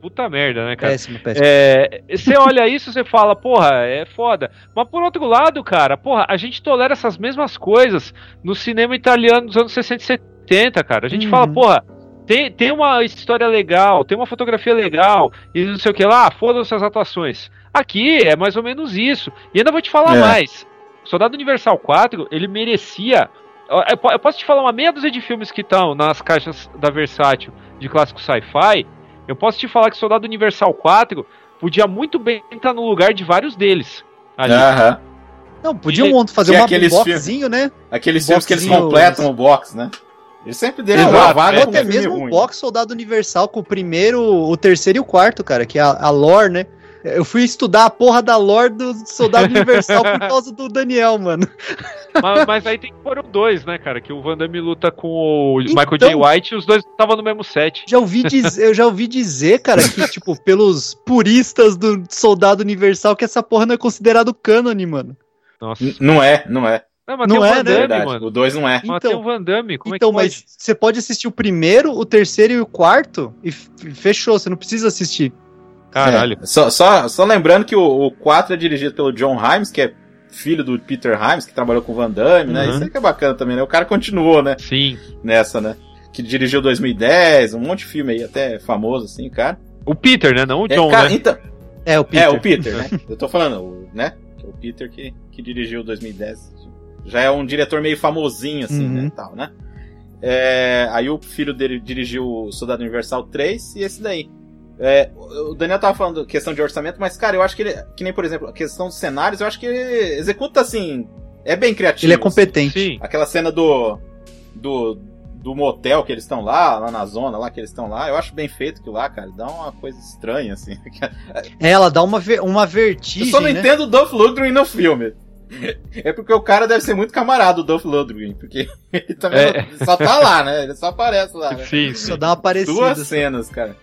puta merda, né, cara?
péssimo, péssimo.
É, você olha isso, você fala, porra, é foda. Mas por outro lado, cara, porra, a gente tolera essas mesmas coisas no cinema italiano dos anos 60 e 70, cara. A gente
Uhum.
fala, porra, tem, tem uma história legal, tem uma fotografia legal, e não sei o que lá, foda-se as atuações. Aqui é mais ou menos isso. E ainda vou te falar
É.
mais. Soldado Universal 4, ele merecia. Eu, eu po- eu posso te falar uma meia dúzia de filmes que estão nas caixas da Versátil de clássico sci-fi. Eu posso te falar que Soldado Universal 4 podia muito bem estar no lugar de vários deles. Ali.
Aham.
Não, podiam fazer uma
aqueles
boxzinho, né?
Aqueles filmes que eles completam o box, né? Eles sempre deixam
Exato,
uma vaga
até mesmo um
ruim.
box Soldado Universal com o primeiro, o terceiro e o quarto, cara, que é a, a lore, né? Eu fui estudar a porra da lore do Soldado *laughs* Universal por causa do Daniel, mano.
mas, mas aí tem que pôr o dois, né, cara? Que o Van Damme luta com o
Então-
Michael J. White e os dois estavam no mesmo set.
Já ouvi dizer, *laughs* eu já ouvi dizer, cara, que, tipo, pelos puristas do Soldado Universal, que essa porra não é considerado cânone, mano.
Nossa.
N- Não é, não é.
Não, mas
Não
tem
é,
Van
né?
Damme,
Verdade.
mano.
O 2 não é.
Mas
Então-
tem o Van Damme, como
então,
é que
mas você pode assistir o primeiro, o terceiro e o quarto e fechou, você não precisa assistir.
Caralho.
É. Só, só, só lembrando que o, o 4 é dirigido pelo John Himes, que é filho do Peter Himes, que trabalhou com o Van Damme, né?
Uhum.
Isso aí que é bacana também, né? O cara continuou, né?
Sim.
Nessa, né? Que dirigiu 2010, um monte de filme aí, até famoso, assim, cara.
O Peter, né? Não o
É,
John,
cara,
né?
então,
É, o Peter.
É, o Peter, né? *laughs* Eu tô falando, o, né? Que é o Peter que, que dirigiu 2010. Já é um diretor meio famosinho, assim,
Uhum.
né? Tal, né? É, aí o filho dele dirigiu o Soldado Universal 3 e esse daí. É, o Daniel tava falando questão de orçamento, mas, cara, eu acho que ele. Que nem, por exemplo, a questão dos cenários, eu acho que ele executa assim. É bem criativo.
Ele é
assim.
competente.
Sim.
Aquela cena do. do. do motel que eles estão lá, lá na zona lá que eles estão lá, eu acho bem feito aquilo lá, cara. Dá uma coisa estranha, assim. *laughs*
É, ela dá uma, uma
Eu
vertigem,
só não
né?
entendo o Dolph Lundgren no filme. É porque o cara deve ser muito camarada, o Dolph Lundgren, porque *laughs* ele também
É.
não- só tá lá, né? Ele só aparece lá. Né?
Sim,
Só
sim.
dá uma parecida.
Duas cenas, cara.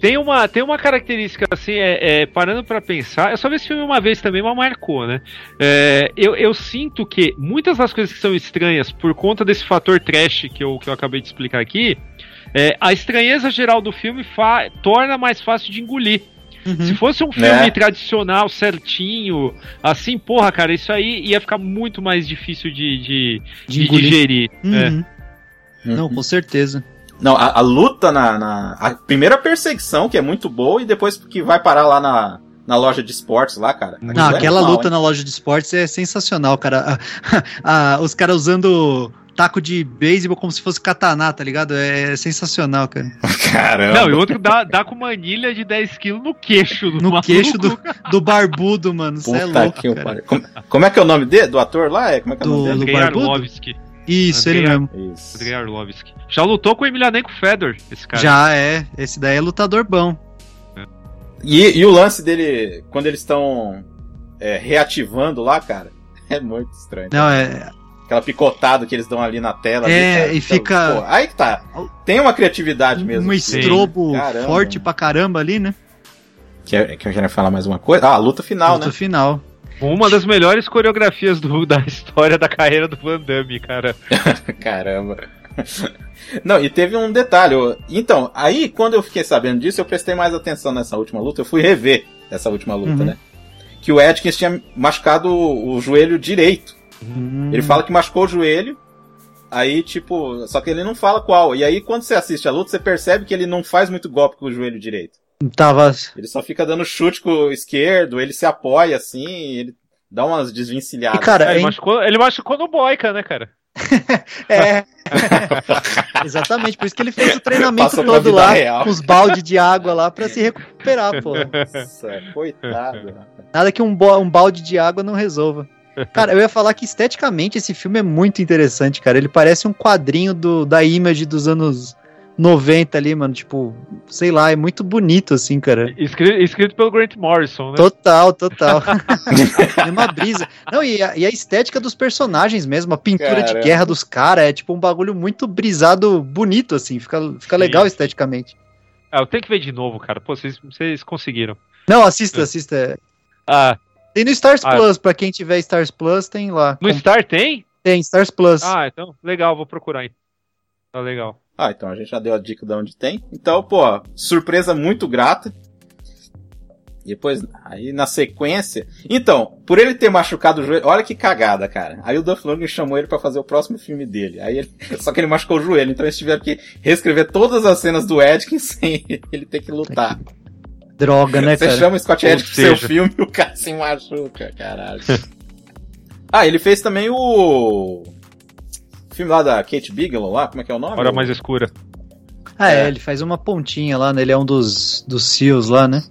Tem uma, tem uma característica, assim, é, é, parando pra pensar, eu só vi esse filme uma vez também, mas marcou, né? É, eu, eu sinto que muitas das coisas que são estranhas por conta desse fator trash que eu, que eu acabei de explicar aqui, é, a estranheza geral do filme fa- torna mais fácil de engolir.
Uhum.
Se fosse um filme
Né?
tradicional, certinho, assim, porra, cara, isso aí ia ficar muito mais difícil de, de,
De
de digerir.
Uhum. Não, com certeza.
Não, a, a luta na, na- A primeira perseguição, que é muito boa, e depois que vai parar lá na, na loja de esportes lá, cara.
Não,
é
aquela
animal,
luta
hein?
na loja de esportes é sensacional, cara. *laughs* Ah, ah, os caras usando taco de beisebol como se fosse katana, tá ligado? É sensacional, cara.
Caramba.
Não, e o outro dá, dá com uma anilha de 10kg no queixo do
No
maluco.
queixo do, *laughs* do barbudo, mano. Você é
Puta
louco,
que eu
cara.
Como, como é que é o nome dele? Do ator lá? É, como é que é o
Do-
nome dele?
Andrei
barbudo?
Arlovski.
Isso,
Andrei
ele mesmo.
Isso.
Andrei Arlovski. Já lutou com o Emelianenko Fedor, esse cara.
Já é. Esse daí é lutador bom.
E, e o lance dele, quando eles estão é, reativando lá, cara, *laughs* é muito estranho.
Não, é.
Aquela picotada que eles dão ali na tela.
É,
ali, cara.
e fica-
Pô, aí que tá. Tem uma criatividade mesmo.
Um estrobo
Caramba.
forte pra caramba ali, né?
Quer, quer quer falar mais uma coisa? Ah, a luta final,
Luta
né?
final.
Uma das melhores coreografias do- da história da carreira do Van Damme, cara. *laughs*
Caramba. Não, e teve um detalhe. eu- Então, aí quando eu fiquei sabendo disso, eu prestei mais atenção nessa última luta. Eu fui rever essa última luta,
Uhum.
né? Que o Atkins tinha machucado o o joelho direito.
Hum.
Ele fala que machucou o joelho. Aí, tipo, só que ele não fala qual. E aí, quando você assiste a luta, você percebe que ele não faz muito golpe com o joelho direito.
Tava.
Ele só fica dando chute com o esquerdo, ele se apoia assim, ele dá umas desvencilhadas.
E, cara,
É, ele, machucou, ele machucou no Boica, né, cara? *laughs*
é. *laughs* Exatamente, por isso que ele fez o treinamento
Passou
todo lá,
real.
com os baldes de água lá pra se recuperar, pô.
Nossa, coitado.
Nada que um, um balde de água não resolva. Cara, eu ia falar que esteticamente esse filme é muito interessante, cara. Ele parece um quadrinho do, da Image dos anos 90 ali, mano. Tipo, sei lá, é muito bonito, assim, cara.
Escrito, escrito pelo Grant Morrison, né?
Total, total. *laughs* *laughs* é uma brisa. Não, e a, e a estética dos personagens mesmo, a pintura
Caramba.
de guerra dos caras, é tipo um bagulho muito brisado, bonito, assim. Fica, fica
Sim,
legal esteticamente.
Ah, eu tenho que ver de novo, cara. Pô, vocês, vocês conseguiram.
Não, assista,
É.
assista.
Ah,
Tem no Stars
Ah.
Plus, pra quem tiver Stars Plus, tem lá.
no Star tem?
Tem, Stars Plus.
Ah, então, legal, vou procurar aí. Tá legal.
Ah, então a gente já deu a dica de onde tem. Então, pô, surpresa muito grata. Depois, aí na sequência. Então, por ele ter machucado o joelho, olha que cagada, cara. Aí o Duff Lundgren chamou ele pra fazer o próximo filme dele. Aí ele, *laughs* só que ele machucou o joelho, então eles tiveram que reescrever todas as cenas do Atkins sem *laughs* ele ter que lutar.
Droga, né,
Você
cara?
chama o Scott Atkins pro seu filme e o cara se machuca, caralho. *laughs* ah, ele fez também o filme lá da Kate Bigelow lá, como é que é o nome?
Hora mais escura.
Ah, é,
É.
ele faz uma pontinha lá, né? Ele é um dos, dos SEALs lá, né?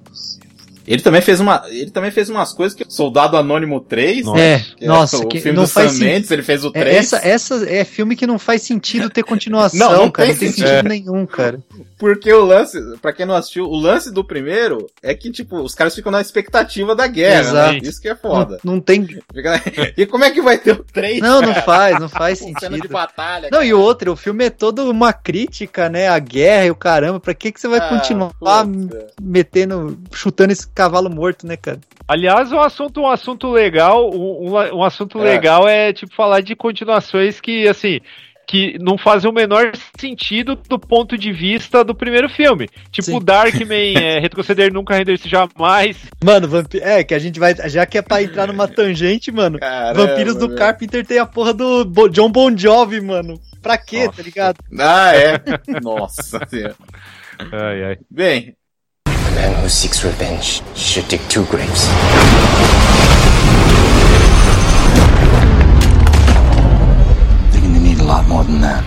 Ele também fez uma, ele também fez umas coisas que Soldado Anônimo 3,
Nossa.
É,
que
nossa,
o
que
filme
não
do
faz
Sam
sentido.
Mendes, ele fez o
É,
3.
essa, essa é filme que não faz sentido ter continuação,
Não, não
cara.
tem
não tem
sentido.
sentido nenhum, cara.
Porque o lance, pra quem não assistiu, o lance do primeiro é que, tipo, os caras ficam na expectativa da guerra,
Exato.
né? Isso que é foda.
Não, não tem. *laughs*
E como é que vai ter o 3?
Não, não faz, *laughs* não faz
Cena de
sentido.
batalha.
Não, e o outro, o filme é todo uma crítica, né? A guerra e o caramba. Pra que, que você vai
Ah,
continuar
puta.
metendo, chutando esse cavalo morto, né, cara?
Aliás, um assunto, um assunto legal, um, um- assunto
É.
legal é tipo falar de continuações que assim que não fazem o menor sentido do ponto de vista do primeiro filme. Tipo
Sim.
Darkman, é, *laughs* retroceder nunca render-se jamais.
Mano, vampi... é que a gente vai. Já que é pra entrar numa tangente, mano.
Caramba,
Vampiros do
meu.
Carpenter tem a porra do Bo- John Bon Jovi, mano. Pra quê,
Nossa.
tá ligado?
Ah, é. *laughs* Nossa senhora.
Ai, ai.
Bem,
man who seeks revenge should dig two graves.
They're gonna need a lot more than that.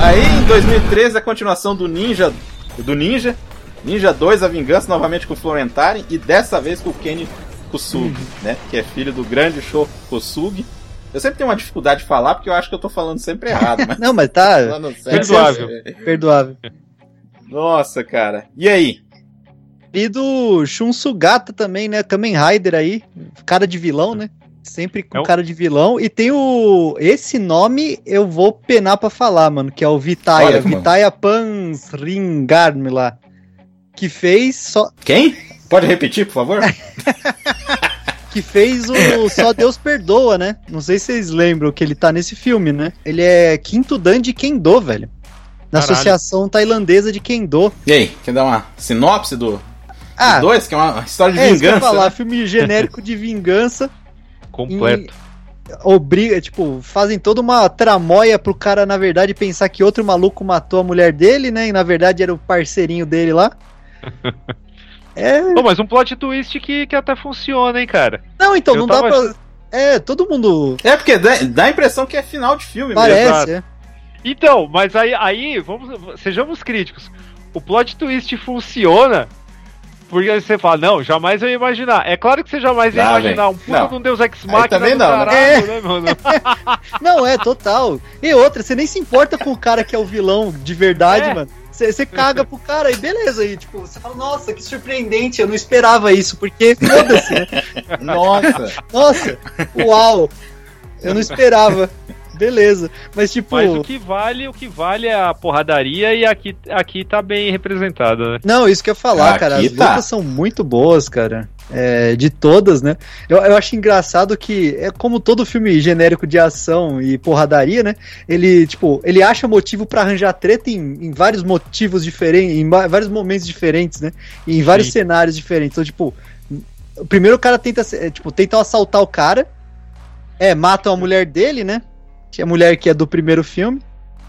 aí em 2013 a continuação do Ninja, do Ninja, Ninja 2, a vingança novamente com o Florentine e dessa vez com o Kenny Kusugi, né, que é filho do grande show Kusugi. Eu sempre tenho uma dificuldade de falar porque eu acho que eu tô falando sempre errado, mas
Não, mas tá *laughs*
Perdoável. *laughs*
perdoável.
Nossa, cara. E aí?
E do Shun Sugata também, né? Kamen Rider aí. Cara de vilão, né? Sempre com
É um-
cara de vilão. E tem o. Esse nome eu vou penar pra falar, mano. Que é o Vitaya.
Olha.
Vitaya Pansringarm lá. Que fez só.
Quem? Pode repetir, por favor? *laughs* *laughs*
Que fez o Só Deus Perdoa, né? Não sei se vocês lembram que ele tá nesse filme, né? Ele é quinto dan de Kendo, velho. Na
Caralho.
Associação Tailandesa de Kendo.
E aí, quer dar uma sinopse do
Ah,
2, que é uma história de
é isso que eu ia
vingança?
falar.
né?
Filme genérico de vingança. *laughs*
Completo.
obriga, tipo, fazem toda uma tramóia pro cara, na verdade, pensar que outro maluco matou a mulher dele, né? E na verdade era o parceirinho dele lá. *laughs* É.
Pô, mas um plot twist que, que até funciona, hein, cara.
Não, então,
Eu
não dá
tava
pra. É, todo mundo
É, porque dá, dá a impressão que é final de filme mesmo.
parece. é.
Então, mas aí, aí vamos, sejamos críticos. O plot twist funciona porque aí você fala, não, jamais eu ia imaginar. É claro que você jamais ia
Não,
imaginar
velho.
um puta
Não.
de um Deus Ex
Aí
Machina
também não, né?
caralho, né, mano? *laughs*
Não, é, total. E outra, você nem se importa com o cara que é o vilão de verdade,
É.
mano. Você caga pro cara e beleza. E tipo, você fala, nossa, que surpreendente, eu não esperava isso, porque foda-se, né? *laughs*
Nossa.
Nossa, uau! Eu não esperava. Beleza. Mas tipo.
Mas o que vale, o que vale é a porradaria e aqui, aqui tá bem representado, né?
Não, isso que eu ia falar,
Aqui
cara. As
tá.
lutas são muito boas, cara. É, de todas, né? Eu, eu acho engraçado que é como todo filme genérico de ação e porradaria, né? Ele, tipo, ele acha motivo pra arranjar treta em, em vários motivos diferentes, em vários momentos diferentes, né? E em vários
Sim.
cenários diferentes. Então, tipo, o primeiro o cara tenta, é, tipo, tentam assaltar o cara. É, matam a mulher dele, né? Que é a mulher que é do primeiro filme.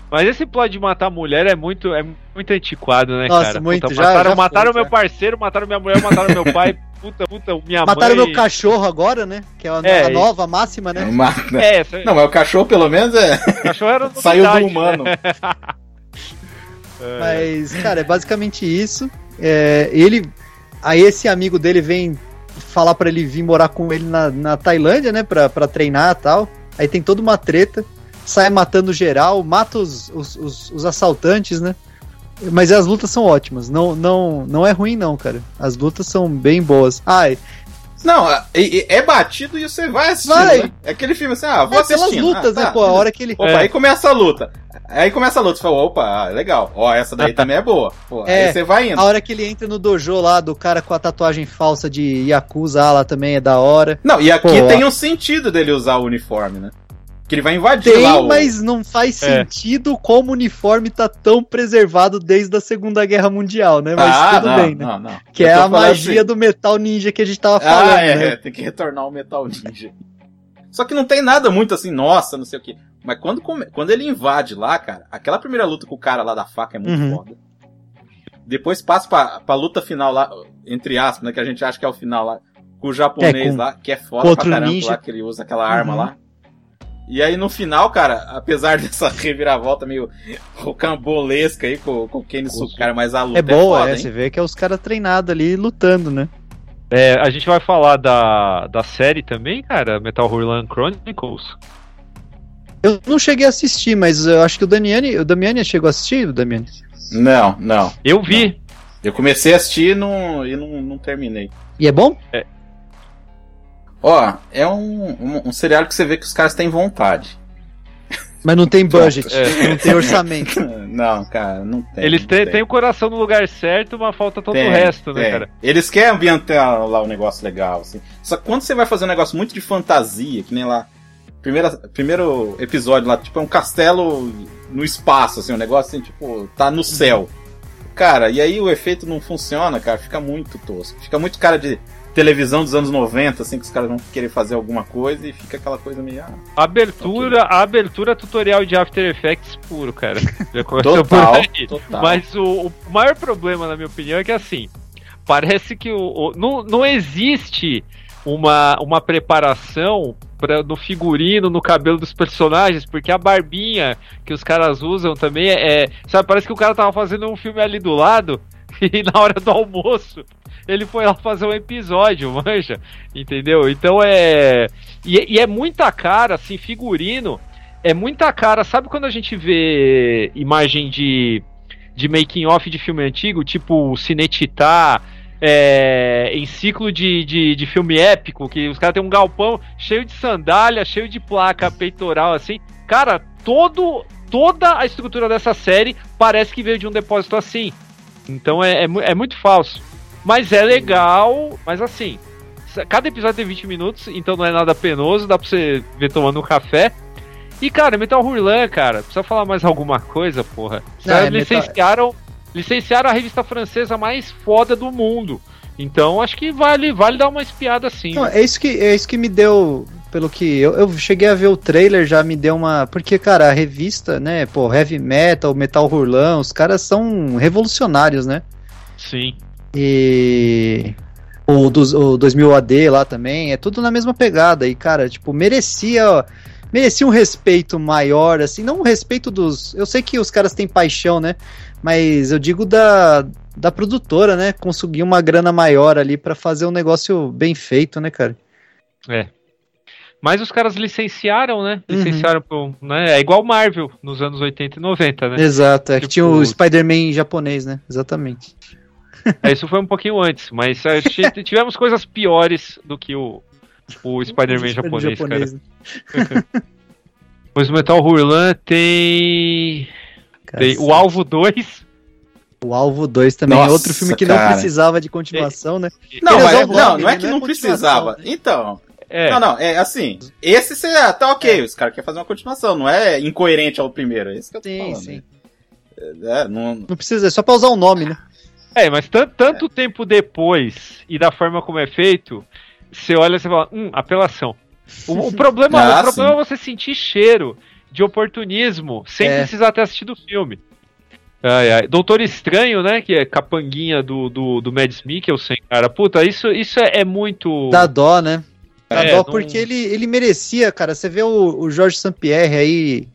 Mas esse plot de matar a mulher é muito, é muito antiquado, né,
Nossa,
cara?
muito, já-
mataram
já
mataram
foi,
meu parceiro, mataram minha mulher, mataram meu pai, *laughs* puta, puta, minha
Mataram
mãe.
meu cachorro agora, né? Que é a,
É,
a nova, a máxima, né?
Uma-
É, essa-
Não, mas o cachorro pelo menos é.
o cachorro era *laughs*
Saiu do humano.
né? *laughs*
Mas, cara, é basicamente isso. É, ele. Aí esse amigo dele vem falar pra ele vir morar com ele na, na Tailândia, né? Pra, pra treinar e tal. Aí tem toda uma treta. Sai matando geral, mata os, os, os, os assaltantes, né? Mas as lutas são ótimas. Não, não, não é ruim, não, cara. As lutas são bem boas. Ai,
Não, é, batido e você vai assistindo.
Vai.
né? É aquele filme assim, ah, vou
é pelas
assistindo.
lutas,
Ah,
né?
tá,
Pô, a hora que ele.
Opa,
É.
aí começa a luta. Aí começa a luta, você fala, opa, ah, legal. Ó, essa daí também é boa. Pô,
É.
Aí você vai indo.
A hora que ele entra no dojo lá do cara com a tatuagem falsa de Yakuza ah, lá também é da hora.
Não, e aqui
Pô,
tem um sentido dele usar o uniforme, né? Que ele vai invadir
Tem,
lá o.
mas não faz
É.
sentido como o uniforme tá tão preservado desde a Segunda Guerra Mundial, né? Mas
ah,
tudo
não,
bem, né?
não, não.
Que
Eu
é a magia
assim.
do Metal Ninja que a gente tava falando,
Ah, é,
né?
é, tem que retornar o Metal Ninja. Só que não tem nada muito assim, nossa, não sei o que. Mas quando, come- quando ele invade lá, cara, aquela primeira luta com o cara lá da faca é muito
Uhum.
foda. Depois passa pra, pra luta final lá, entre aspas, né? Que a gente acha que é o final lá, com o japonês
É, com-
lá, que é foda pra
outro
caramba
ninja.
lá, que ele usa aquela arma
Uhum.
lá. E aí no final, cara, apesar *laughs* dessa reviravolta meio rocambolesca aí com, com o Kenny cara, mas a luta
É boa,
foda,
é, você vê que é os caras treinados ali lutando, né?
É, a gente vai falar da, da série também, cara, Metal Hurlan Chronicles.
Eu não cheguei a assistir, mas eu acho que o Damiani, o Damiani chegou a assistir, o Damiani?
Não, não.
Eu vi.
Eu comecei a assistir e não, e não, não terminei.
E é bom?
Ó, é um, um, um seriado que você vê que os caras têm vontade.
Mas não tem budget,
É.
não tem orçamento. *laughs*
Não, cara, não tem.
Eles têm, o coração no lugar certo, mas falta todo
Tem,
o resto, né,
tem.
cara?
Eles querem ambientar lá um negócio legal, assim. Só que quando você vai fazer um negócio muito de fantasia, que nem lá. Primeira, primeiro episódio lá, tipo, é um castelo no espaço, assim, um negócio assim, tipo, tá no céu. Cara, e aí o efeito não funciona, cara, fica muito tosco. Fica muito cara de televisão dos anos 90, assim, que os caras vão querer fazer alguma coisa e fica aquela coisa meio. ah,
Abertura, a abertura tutorial de After Effects puro, cara. *laughs* Já começou
Total,
por aí.
total.
Mas o, o maior problema, na minha opinião, é que assim, parece que o, o- não, não existe uma, uma preparação pra, no figurino, no cabelo dos personagens, porque a barbinha que os caras usam também é, é- Sabe, parece que o cara tava fazendo um filme ali do lado *laughs* e na hora do almoço ele foi lá fazer um episódio, *laughs* manja? Entendeu? Então é. E, e é muita cara, assim, figurino. É muita cara. Sabe quando a gente vê imagem de, de making off de filme antigo, tipo Cinetitá, é, em ciclo de, de, de filme épico, que os caras têm um galpão cheio de sandália, cheio de placa peitoral, assim. Cara, todo, toda a estrutura dessa série parece que veio de um depósito assim. Então é, é, é muito falso. Mas é legal, mas assim, cada episódio tem 20 minutos, então não é nada penoso, dá pra você ver tomando um café. E, cara, Metal Hurlan, cara, precisa falar mais alguma coisa, porra?
Não, é Metal-
licenciaram, licenciaram a revista francesa mais foda do mundo. Então acho que vale, vale dar uma espiada assim.
Não, é isso que é isso que me deu, pelo que eu, eu cheguei a ver o trailer, já me deu uma, porque cara, a revista, né, pô, heavy metal, metal hurlan, os caras são revolucionários, né?
Sim.
E O, dos, o 2000 AD lá também, é tudo na mesma pegada. E, cara, tipo, merecia merecia um respeito maior, assim, não um respeito dos. Eu sei que os caras têm paixão, né? Mas eu digo da, da produtora, né? Conseguir uma grana maior ali para fazer um negócio bem feito, né, cara?
É. Mas os caras licenciaram, né?
Uhum.
Licenciaram pro, né? É igual Marvel nos anos 80 e 90, né?
Exato, é que
Tipo-
tinha o Spider-Man japonês, né? Exatamente.
É, Isso foi um pouquinho antes, mas *laughs* a gente- tivemos coisas piores do que o, o Spider-Man japonês, cara.
né? *laughs*
Pois o Metal Hurlan tem. tem o Alvo 2.
O Alvo 2 também é
Nossa,
outro filme que
cara.
não precisava de continuação, né?
Não, mas,
vão
não,
nome,
não é
né?
que
Não é
não precisava. Então.
É.
Não, não, é assim. Esse você tá ok, os caras querem fazer uma continuação, não é incoerente ao primeiro. É isso que eu tô
Sim,
falando.
sim.
É, não,
Não precisa, é só pra usar o nome, né?
É, mas tan- tanto tempo depois e da forma como é feito, você olha e você fala, hum, apelação. O, o problema, *laughs*
Ah,
o problema
sim.
é você sentir cheiro de oportunismo sem
É.
precisar ter assistido o filme. Ai, ai. Doutor Estranho, né? Que é capanguinha do, do, do Mads Mikkelsen, cara. Puta, isso, isso é, é muito.
Dá dó, né? Dá
É,
dó
não-
porque ele, ele merecia, cara. Você vê o, o Jorge Sampierre aí.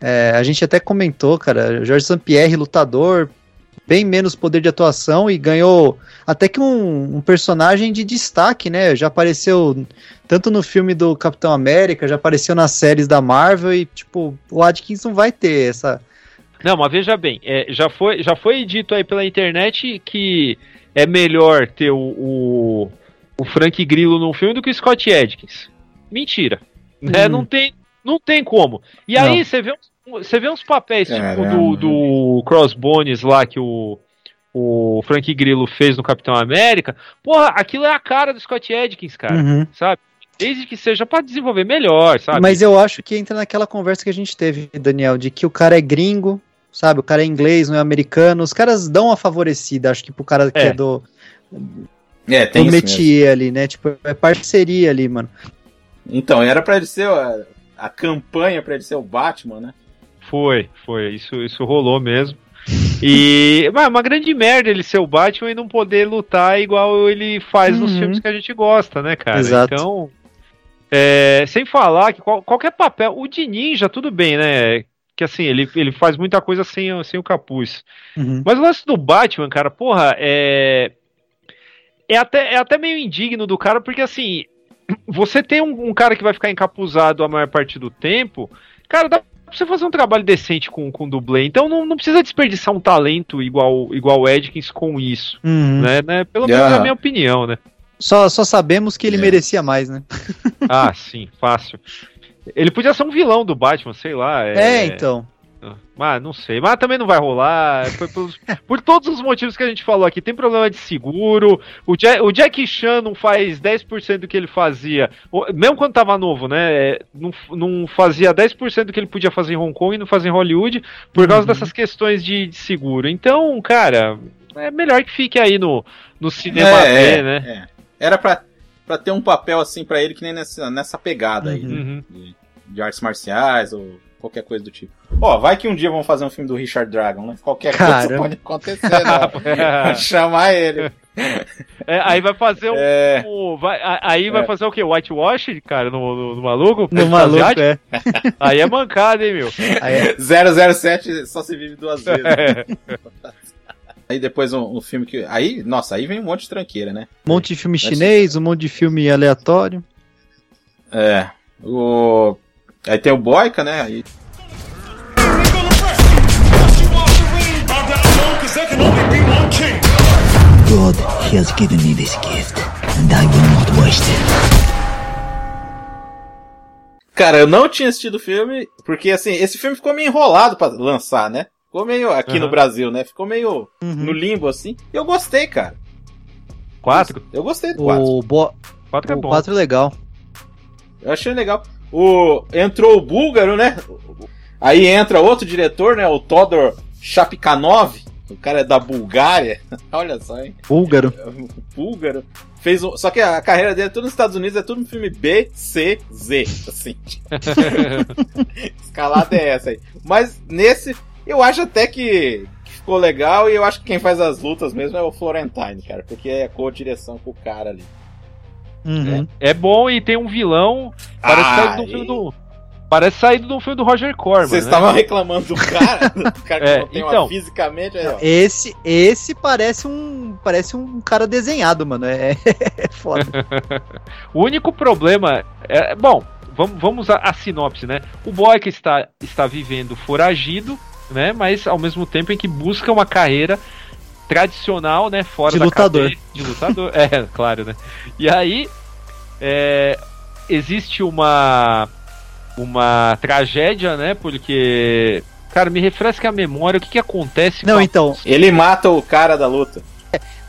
é, a gente até comentou, cara. Jorge Sampierre, lutador, bem menos poder de atuação e ganhou até que um, um personagem de destaque, né? Já apareceu tanto no filme do Capitão América, já apareceu nas séries da Marvel e, tipo, o Adkins não vai ter essa.
Não, mas veja bem, é, já, foi, já foi dito aí pela internet que é melhor ter o, o, o Frank Grillo num filme do que o Scott Adkins. Mentira. Né?
Hum.
Não, tem, não tem como. E
Não.
aí você vê, uns- você vê uns papéis tipo do, do Crossbones lá que o, o Frank Grillo fez no Capitão América. Porra, aquilo é a cara do Scott Adkins, cara.
Uhum.
Sabe? Desde que seja pra desenvolver melhor, sabe?
Mas eu acho que entra naquela conversa que a gente teve, Daniel, de que o cara é gringo, sabe? O cara é inglês, não é americano. Os caras dão uma favorecida, acho que pro cara que
É.
é, do,
é,
do
tem isso mesmo.
métier ali, né? Tipo, é parceria ali, mano.
Então, era pra ele ser a, a campanha pra ele ser o Batman, né?
Foi, foi. Isso, isso rolou mesmo. E. *laughs* Mas é uma grande merda ele ser o Batman e não poder lutar igual ele faz nos
Uhum.
filmes que a gente gosta, né, cara?
Exato.
Então. é, sem falar que qual- qualquer papel. O de ninja, tudo bem, né? Que assim, ele, ele faz muita coisa sem, o- sem o capuz.
Uhum.
Mas o lance do Batman, cara, porra, é. É até, é até meio indigno do cara, porque assim. Você tem um, um cara que vai ficar encapuzado a maior parte do tempo. Cara, dá pra você fazer um trabalho decente com, com dublê. Então não, não precisa desperdiçar um talento igual, igual o Edkins com isso.
Uhum.
Né, né? Pelo menos
Yeah.
na minha opinião, né?
Só, só sabemos que ele
É.
merecia mais, né?
Ah, sim, fácil. Ele podia ser um vilão do Batman, sei lá.
É, então.
Mas não sei. Mas também não vai rolar. Foi pelos- *laughs* por todos os motivos que a gente falou aqui. Tem problema de seguro. O, Ja- o Jack Chan não faz 10% do que ele fazia. O- Mesmo quando tava novo, né? é, Não, não fazia 10% do que ele podia fazer em Hong Kong e não fazia em Hollywood por causa dessas questões de, de seguro. Então, cara, é melhor que fique aí no, no cinema B,
é,
né?
é. Era pra, pra ter um papel assim pra ele que nem nessa, nessa pegada aí, né?
Uhum.
de, de artes marciais ou qualquer coisa do tipo. Ó, vai que um dia vão fazer um filme do Richard Dragon, né? Qualquer coisa
Caramba.
pode acontecer, né? Pode *laughs* chamar ele.
É, aí vai fazer um.
É.
um- vai- a- aí vai
É.
fazer o quê? Whitewash, cara, no, no, no maluco?
No maluco, é. *laughs*
Aí é mancada, hein, meu?
Aí é
007 só se vive duas *laughs* vezes.
É.
Aí depois um, um filme que. Aí, nossa, aí vem um monte de tranqueira, né?
um monte de filme chinês, um monte de filme aleatório.
É. O. Aí tem o Boyka, né? Aí,
God has given me this gift, and I will not waste it.
Cara, eu não tinha assistido o filme, porque assim, esse filme ficou meio enrolado pra lançar, né? Ficou meio aqui no
Aham.
Brasil, né? Ficou meio
Uhum.
no limbo assim. E eu gostei, cara.
Quatro?
Eu gostei do 4.
O, bo...
Quatro é
o
bom.
4 é legal.
Eu achei legal. O entrou o búlgaro, né? Aí entra outro diretor, né? O Todor Chapikanov. O cara é da Bulgária. *laughs* Olha só, hein?
Búlgaro. *laughs*
Búlgaro. Fez um... Só que a carreira dele é tudo nos Estados Unidos, é tudo um filme B, C, Z. Assim. *laughs* Escalada é essa aí. Mas nesse, eu acho até que ficou legal e eu acho que quem faz as lutas mesmo é o Florentine, cara, porque é co-direção com o cara ali.
Uhum.
É bom e tem um vilão. Parece
Ah,
saído do filme do. Parece saído do filme do Roger Corman.
Vocês
né?
estavam reclamando do cara, *laughs* do cara que
É,
não tem
então.
uma fisicamente aí, ó.
Esse, esse parece um parece um cara desenhado, mano. É, *laughs* é foda. *laughs*
O único problema é. Bom, vamos, vamos a, a sinopse, né? O boy que está, está vivendo foragido, né? Mas ao mesmo tempo em que busca uma carreira tradicional, né? Fora
De
da
lutador.
cadeia, de lutador. *laughs* é, claro, né? E aí é, existe uma uma tragédia, né? Porque cara, me refresca a memória. O que que acontece?
Não,
com a-
então,
Ele mata o cara da luta.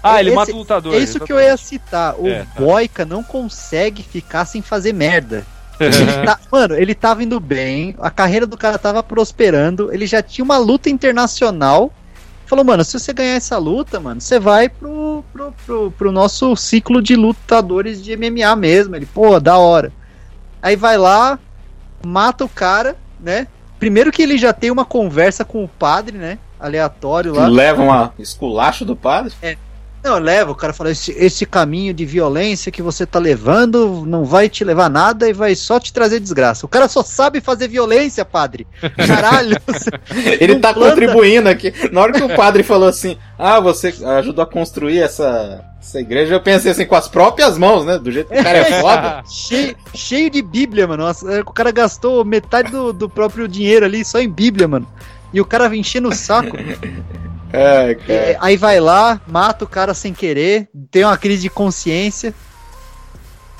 Ah, ele
esse-
mata o lutador.
é isso que eu ia citar. O
É, tá.
Boica não consegue ficar sem fazer merda. Ele *laughs* tá- mano, ele tava indo bem, a carreira do cara tava prosperando, ele já tinha uma luta internacional. Falou, mano, se você ganhar essa luta, mano, você vai pro, pro, pro, pro nosso ciclo de lutadores de MMA mesmo. Ele, pô, da hora. Aí vai lá, mata o cara, né? Primeiro que ele já tem uma conversa com o padre, né? Aleatório lá.
Leva uma esculacho do padre.
Não, leva, o cara fala, esse, esse caminho de violência que você tá levando não vai te levar nada e vai só te trazer desgraça. O cara só sabe fazer violência, padre. *laughs* Caralho.
Ele tá
planta-
contribuindo aqui. Na hora que o padre falou assim: Ah, você ajudou a construir essa, essa igreja, eu pensei assim, com as próprias mãos, né? Do jeito que o cara é *laughs* foda.
cheio, cheio de Bíblia, mano. É, o cara gastou metade do, do próprio dinheiro ali só em Bíblia, mano. E o cara vem enchendo o saco. *laughs*
É, cara.
É, aí vai lá, mata o cara sem querer, tem uma crise de consciência.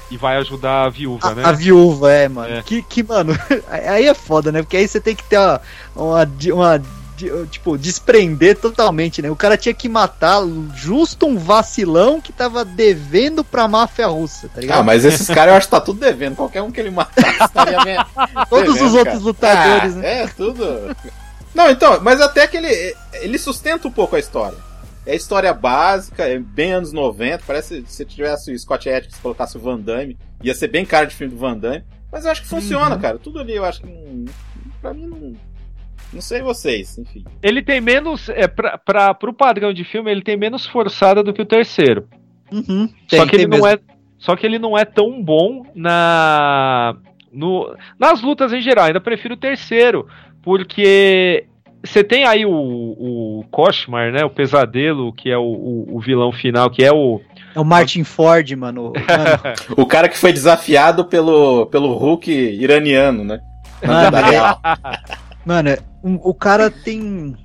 E vai ajudar a viúva,
A,
né?
a viúva, é, mano.
É.
Que, que, mano, *laughs* aí é foda, né? Porque aí você tem que ter uma, uma, uma tipo, desprender totalmente, né? O cara tinha que matar justo um vacilão que tava devendo pra máfia russa, tá ligado?
Ah, mas esses caras eu acho que tá tudo devendo. Qualquer um que ele matasse estaria *laughs*
Todos
devendo,
os outros
cara.
lutadores,
Ah,
né?
É, tudo. Não, então, mas até que ele, ele sustenta um pouco a história. É história básica, é bem anos 90. Parece que se tivesse o Scott Atkins colocasse o Van Damme, ia ser bem cara de filme do Van Damme. Mas eu acho que funciona,
Uhum.
cara. Tudo ali eu acho que não. Pra mim não. Não sei vocês, enfim.
Ele tem menos. É, pra, pra, pro padrão de filme, ele tem menos forçada do que o terceiro.
Uhum,
só,
tem-
que ele não é, só que ele não é tão bom na. No, nas lutas em geral. Ainda prefiro o terceiro. Porque você tem aí o, o Koshmar, né? O pesadelo, que é o, o, o vilão final, que é o.
É o Martin Ford, mano. Mano, *laughs*
O cara que foi desafiado pelo, pelo Hulk iraniano, né?
Mano,
real.
mano, é, um- o cara tem,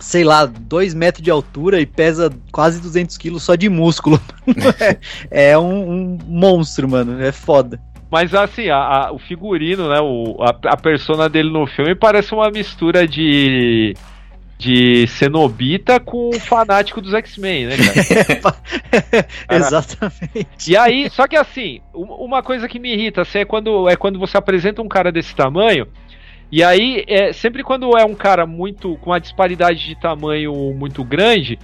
sei lá, 2 metros de altura e pesa quase 200 quilos só de músculo. *laughs* é é um, um monstro, mano. É foda.
Mas assim, a- a- o figurino, né? O, a, a persona dele no filme parece uma mistura de. De Cenobita com o fanático dos X-Men, né, cara? *laughs*
Exatamente.
E aí, só que assim, uma coisa que me irrita assim, é, quando, é quando você apresenta um cara desse tamanho, e aí, é, sempre quando é um cara muito com uma disparidade de tamanho muito grande,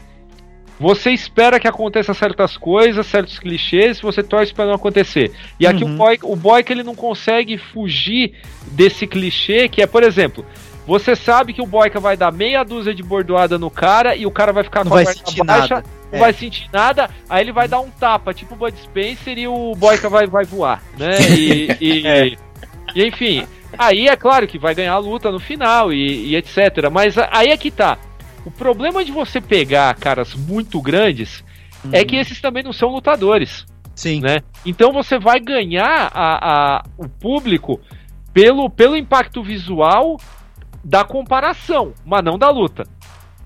você espera que aconteça certas coisas, certos clichês, você torce para não acontecer. E aqui
Uhum.
o boy, o boy que ele não consegue fugir desse clichê, que é, por exemplo, você sabe que o Boyka vai dar meia dúzia de bordoada no cara e o cara vai ficar
Não
com a
vai
perna
sentir
baixa,
nada.
não
É.
vai sentir nada, aí ele vai dar um tapa, tipo o Bud Spencer e o Boyka vai, vai voar, né? E, e- *laughs* e, enfim, aí é claro que vai ganhar a luta no final e, e etc. Mas aí é que tá. O problema de você pegar caras muito grandes é que esses também não são lutadores
Sim.
né? Então você vai ganhar a, a- o público pelo, pelo impacto visual da comparação, mas não da luta.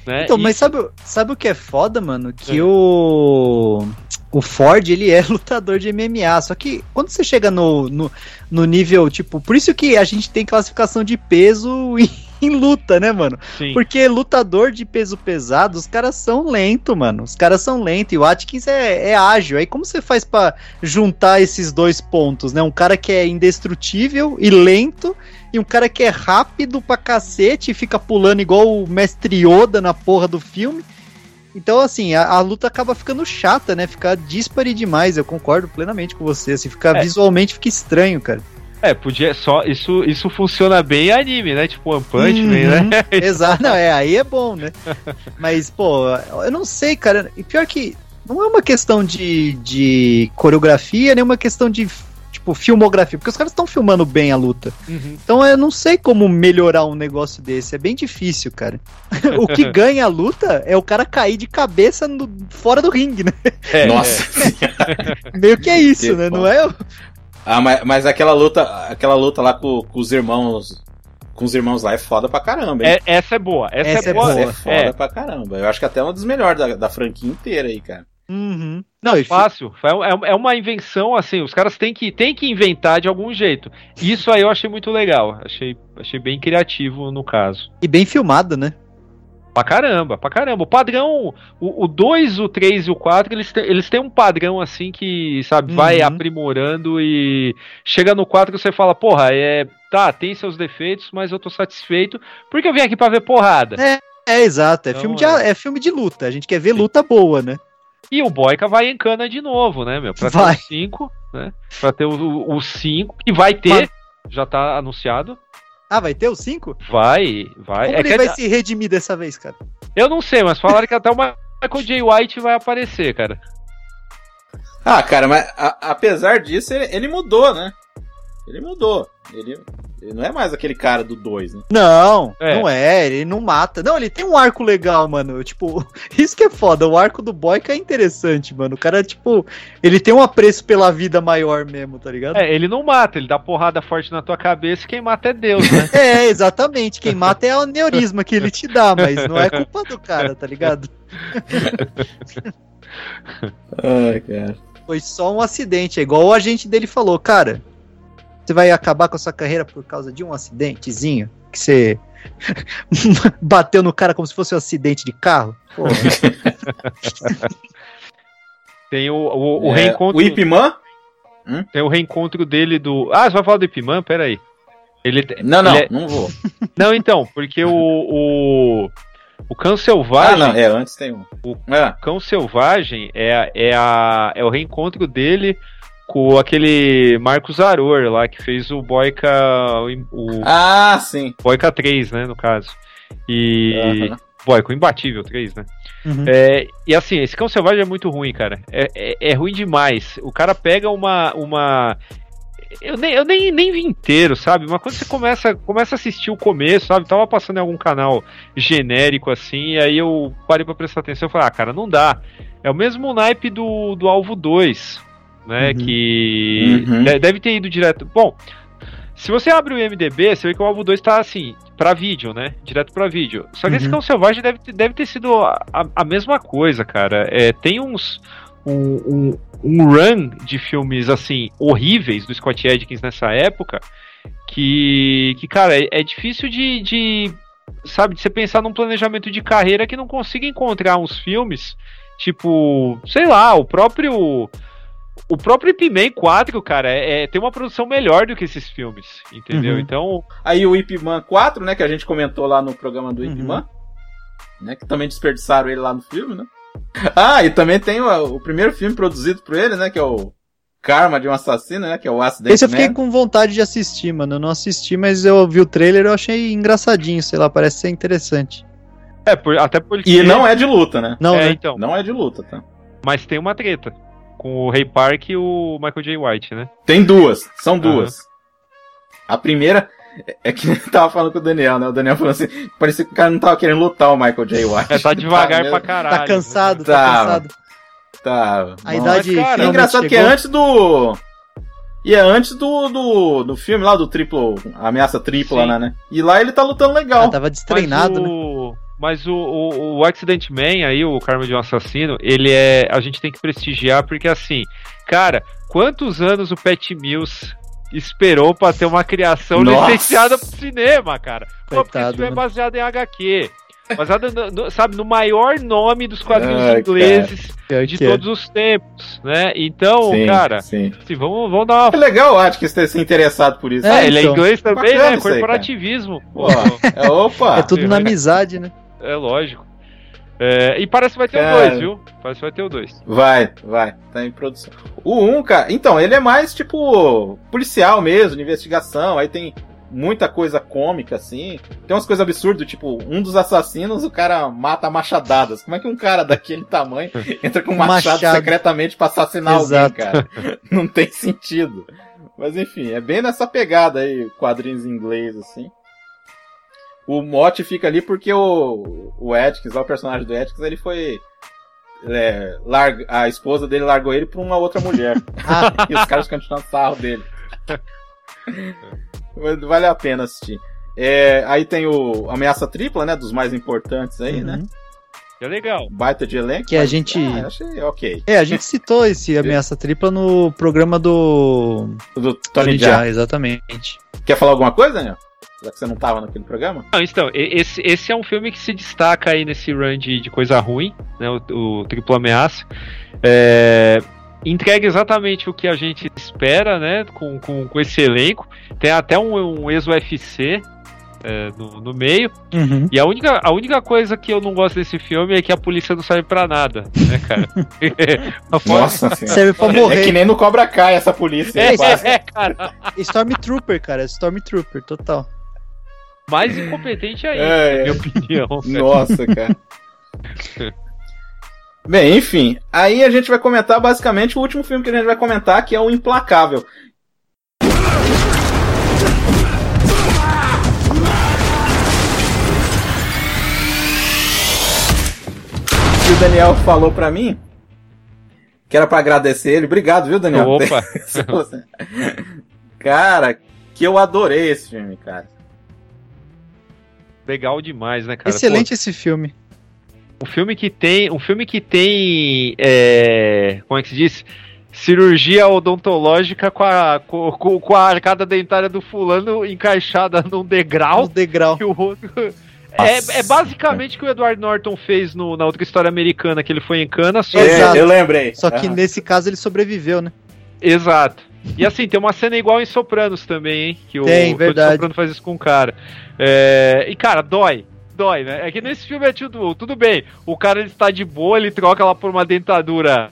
Né?
Então,
E-
mas sabe, sabe o que é foda, mano? Que o. O Ford, ele é *laughs* lutador de MMA. Só que quando você chega no, no, no nível, tipo. Por isso que a gente tem classificação de peso *laughs* em, em luta, né, mano?
Sim.
Porque lutador de peso pesado, os caras são lento, mano. Os caras são lentos. E o Atkins é, é ágil. Aí como você faz pra juntar esses dois pontos, né? Um cara que é indestrutível e lento. E um cara que é rápido pra cacete e fica pulando igual o mestre Yoda na porra do filme. Então, assim, a, a luta acaba ficando chata, né? Fica dispare demais. Eu concordo plenamente com você. Assim, fica,
É.
visualmente fica estranho, cara.
É, podia só. Isso, isso funciona bem em anime, né? Tipo One Punch Man,
Uhum. *laughs*
né?
Exato, não, é, aí é bom, né? *laughs* Mas, pô, eu não sei, cara. E pior que não é uma questão de, de coreografia, nem uma questão de, tipo, filmografia, porque os caras estão filmando bem a luta.
Uhum.
Então eu não sei como melhorar um negócio desse, é bem difícil, cara. *laughs* o que ganha a luta é o cara cair de cabeça no- fora do ringue, né?
É,
Nossa.
Meio que é isso,
Que
né?
bom.
Não é?
Ah, mas, mas aquela luta, aquela luta lá com, com os irmãos. Com os irmãos lá é foda pra caramba, hein?
É, essa é boa. Essa,
Essa
é
é
boa.
Essa é foda
É.
pra caramba. Eu acho que até é uma das melhores da, da franquia inteira aí, cara.
Uhum. Não, fi-
Fácil. É, é- é uma invenção, assim, os caras têm que, têm que inventar de algum jeito. Isso aí eu achei muito legal. Achei, achei bem criativo no caso.
e bem filmado, né?
Pra caramba, pra caramba. O padrão, o, o 2, o 3 e o 4, eles, têm- eles têm um padrão assim que, sabe, vai
Uhum.
aprimorando e chega no 4 que você fala, porra, é. Tá, tem seus defeitos, mas eu tô satisfeito porque eu vim aqui pra ver porrada.
É, exato. É,
Então,
filme de,
é.
é filme de luta. A gente quer ver luta boa, né?
E o Boyka vai em cana de novo, né, meu? Pra
Vai.
ter o 5, né? Pra ter o 5, que vai ter, já tá anunciado.
Ah, vai ter o 5?
Vai, vai.
Como
É
ele
que
vai se redimir dessa vez, cara?
Eu não sei, mas falaram que até o Michael J. White vai aparecer, cara.
Ah, cara, mas a- apesar disso, ele, ele mudou, né? Ele mudou. Ele, ele não é mais aquele cara do 2, né?
Não,
É.
não é, ele não mata. Não, ele tem um arco legal, mano. Tipo, *laughs* isso que é foda. O arco do Boyka é interessante, mano. O cara, tipo, ele tem um apreço pela vida maior mesmo, tá ligado?
É, ele não mata, ele dá porrada forte na tua cabeça e quem mata é Deus, né? *laughs*
É, exatamente. Quem mata é o aneurisma que ele te dá, mas não é culpa do cara, tá ligado? *laughs*
Ai, cara.
Foi só um acidente. É igual o agente dele falou, cara. Você vai acabar com a sua carreira por causa de um acidentezinho? Que você *laughs* bateu no cara como se fosse um acidente de carro? Porra. *laughs*
Tem o, o, o
É,
reencontro.
O Ip Man?
Tem o reencontro dele do. Ah, você vai falar do Ip Man? Pera aí. Ele,
Não, não,
ele é-
não vou. *laughs*
Não, então, porque o. O, o Cão
Ah,
Selvagem.
não, é, antes tem um.
O-
É.
Cão Selvagem é, é, a, é o reencontro dele com aquele Marcos Aror lá, que fez o Boyka. O
Ah, sim.
Boyka 3, né, no caso. E.
Aham.
Boyka, o Imbatível 3, né?
Uhum.
É, e assim, esse Cão Selvagem é muito ruim, cara. É, é, é ruim demais. O cara pega uma. uma eu nem, eu nem, nem vi inteiro, sabe? Mas quando você começa, começa a assistir o começo, sabe? Tava passando em algum canal genérico assim, e aí eu parei pra prestar atenção e falei, ah, cara, não dá. É o mesmo naipe do, do Alvo 2, né?
Uhum.
Que
Uhum.
de- deve ter ido direto. Bom, se você abre o IMDB, você vê que o Alvo 2 tá assim, pra vídeo, né? Direto pra vídeo. Só que esse
Uhum.
Cão Selvagem deve, ter- deve ter sido a, a- mesma coisa, cara. É, tem uns. Um, um, um run de filmes assim horríveis do Scott Adkins nessa época que, que cara, é, é difícil de, de sabe, de você pensar num planejamento de carreira que não consiga encontrar uns filmes tipo, sei lá, o próprio o próprio Ip Man 4, cara, é, é- tem uma produção melhor do que esses filmes, entendeu?
Uhum.
Então,
Aí o Ip Man 4, né, que a gente comentou lá no programa do Ip
Uhum.
Man, né, que também desperdiçaram ele lá no filme, né? Ah, e também tem o, o primeiro filme produzido por ele, né, que é o Karma de um Assassino, né, que é o Acidente
Esse eu fiquei
Man.
com vontade de assistir, mano. Eu não assisti, mas eu vi o trailer e eu achei engraçadinho, sei lá, parece ser interessante.
é, por- até porque
E não é de luta, né?
Não,
é,
né?
então,
Não é de luta, tá?
mas tem uma treta com o Ray Park e o Michael J. White, né?
Tem duas, são duas. A primeira é- que *laughs* eu tava falando com o Daniel, né? O Daniel falou assim, parecia que o cara não tava querendo lutar o Michael J. White. *laughs*
É, tá devagar
mesmo. *laughs*
pra caralho.
Tá cansado, tá
Tá.
cansado.
Tá.
A
Bom,
idade
mas, cara,
É engraçado que é
chegou.
antes do. E é antes do, do, do filme lá, do triplo. Ameaça tripla,
Sim.
né, né? E lá ele tá lutando legal.
Ah, tava destreinado,
mas
né?
O, Mas o, o, o Accident Man aí, o Karma de um Assassino, ele é. A gente tem que prestigiar, porque assim, cara, quantos anos o Pat Mills esperou pra ter uma criação
Nossa.
licenciada pro cinema, cara? Pô, porque
Coitado,
filme é
né?
baseado em HQ. Baseado, no, no- sabe, no maior nome dos quadrinhos
Ai,
ingleses
Pior
de
que é.
todos os tempos, né? Então,
Sim,
cara,
sim.
assim, vamos, vamos dar uma
É legal o Atkinson ter se interessado por isso.
É,
É,
ele é
então.
inglês também,
Bacana
né?
isso aí,
Corporativismo.
Pô, é, opa!
É tudo na amizade, né?
É lógico. É, e parece que vai ter o
Cara.
2, viu? Parece que vai ter o 2.
Vai, vai, tá em produção. O 1, cara, então, ele é mais tipo policial mesmo, de investigação, aí tem muita coisa cômica assim. Tem umas coisas absurdas, tipo, um dos assassinos, o cara mata a machadadas. Como é que um cara daquele tamanho *laughs* entra com um machado,
Machado.
secretamente pra assassinar
Exato.
alguém, cara? Não tem sentido. Mas enfim, é bem nessa pegada aí, quadrinhos em inglês, assim. O mote fica ali porque o, o Atkins, lá, o personagem do Atkins, ele foi. é, larga- a esposa dele largou ele pra uma outra mulher. *laughs* e os caras continuam sarro dele. *laughs* Vale a pena assistir. É, aí tem o Ameaça Tripla, né? Dos mais importantes aí, né?
Uhum.
É legal.
Baita de elenco.
Que a
mas,
gente-
Ah, achei ok.
É, a gente citou esse *laughs* ameaça tripla no programa do
Do Tony
Tony
Jaa.
Exatamente.
Quer falar alguma coisa, Daniel? Já que você não tava naquele programa?
Não, então, esse, esse é um filme que se destaca aí nesse run de, de coisa ruim, né? O, o Triplo Ameaça. É, entrega exatamente o que a gente espera, né? Com, com, com esse elenco. Tem até um, um ex-UFC é, no, no meio.
Uhum.
E a única, a única coisa que eu não gosto desse filme é que a polícia não serve pra nada, né, cara? *laughs*
Nossa senhora.
Serve pra
É
morrer.
que nem no Cobra Kai essa polícia.
É,
quase.
é, cara.
Stormtrooper, cara. Stormtrooper, total.
Mais incompetente ainda,
É,
na
é.
minha opinião. *laughs*
Nossa, cara. *laughs* Bem, enfim. Aí a gente vai comentar basicamente o último filme que a gente vai comentar, que é o Implacável. Que o Daniel falou pra mim que era pra agradecer ele. Obrigado, viu, Daniel?
Opa! *laughs*
cara, que eu adorei esse filme, cara.
Legal demais, né, cara?
Excelente esse filme.
Um filme que tem. Um filme que tem. é, como é que se diz? Cirurgia odontológica com a, com, com- a arcada dentária do fulano encaixada num degrau.
O degrau.
E o outro. É, é basicamente o que o Edward Norton fez no- na outra história americana, que ele foi em cana, só
Exato.
É, eu lembrei.
Só que
Aham.
nesse caso ele sobreviveu, né?
Exato. E assim, tem uma cena igual em Sopranos também, hein? Que o
Tem,
Tony
verdade.
Soprano faz isso com o cara. É, e cara, dói. Dói, né? É que nesse filme é tudo, tudo bem. O cara ele está de boa, ele troca lá por uma dentadura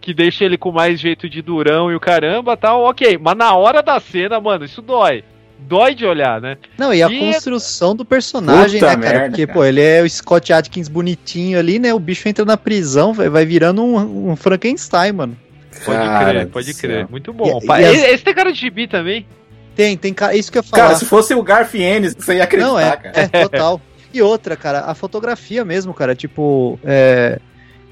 que deixa ele com mais jeito de durão e o caramba tal, ok. Mas na hora da cena, mano, isso dói. Dói de olhar, né?
Não, e a
E-
construção do personagem,
Puta
né, cara?
merda,
Porque,
cara.
pô, ele é o Scott Atkins bonitinho ali, né? O bicho entra na prisão, vai, vai virando um, um Frankenstein, mano.
Pode
Cara
crer, pode
céu.
crer. Muito bom.
E- e as-
esse, tem cara de gibi também.
Tem, tem cara. Isso que eu ia falar.
Cara, se fosse o Garf Ennis, você ia acreditar,
Não, é,
cara.
é total. E outra, cara, a fotografia mesmo, cara, tipo, é,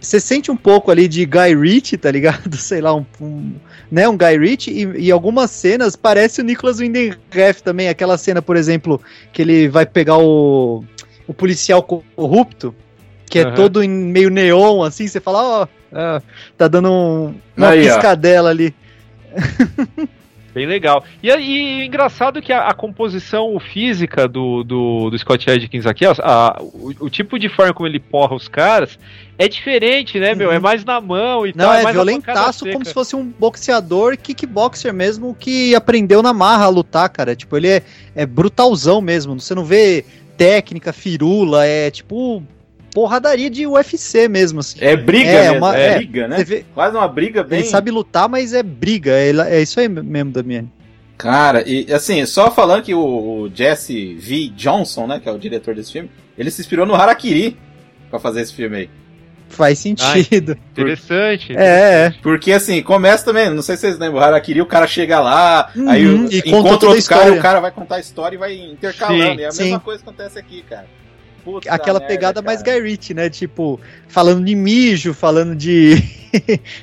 você sente um pouco ali de Guy Ritchie, tá ligado? *laughs* Sei lá, um, um- né, um Guy Ritchie, e, e algumas cenas parece o Nicholas Winding Refn também, aquela cena, por exemplo, que ele vai pegar o, o policial corrupto, que é
Aham.
todo em meio neon, assim, você fala, ó, ah, tá dando um- uma
Aí, ó.
piscadela ali.
Bem legal. E, aí, engraçado que a, a composição física do, do, do Scott Adkins aqui, ó, a- o, o tipo de forma como ele porra os caras é diferente, né, meu?
Uhum.
É mais na mão e
Não,
tal.
é
mais a pancada
violentaço como se fosse um boxeador, kickboxer mesmo, que aprendeu na marra a lutar, cara. Tipo, ele é, é brutalzão mesmo. Você não vê técnica, firula, é tipo porradaria de UFC mesmo, assim.
É briga
É,
mesmo,
uma-
é,
é.
briga, né?
Vê-
Quase uma briga bem...
Ele sabe lutar, mas é briga. É, é isso aí mesmo, Damiani.
Cara, e assim, só falando que o, o Jesse V. Johnson, né, que é o diretor desse filme, ele se inspirou no Harakiri pra fazer esse filme aí.
Faz sentido.
Interessante.
É, é.
Porque assim, começa também, não sei se vocês lembram, o Harakiri, o cara chega lá,
Uhum,
aí o-
e conta
encontra
toda a
outro cara e
história.
o cara vai contar a história e vai intercalando.
Sim,
e a
sim.
mesma coisa acontece aqui, cara. Puta
Aquela
merda,
pegada mais
cara.
Guy Ritchie, né? Tipo, falando de mijo, falando de. *laughs*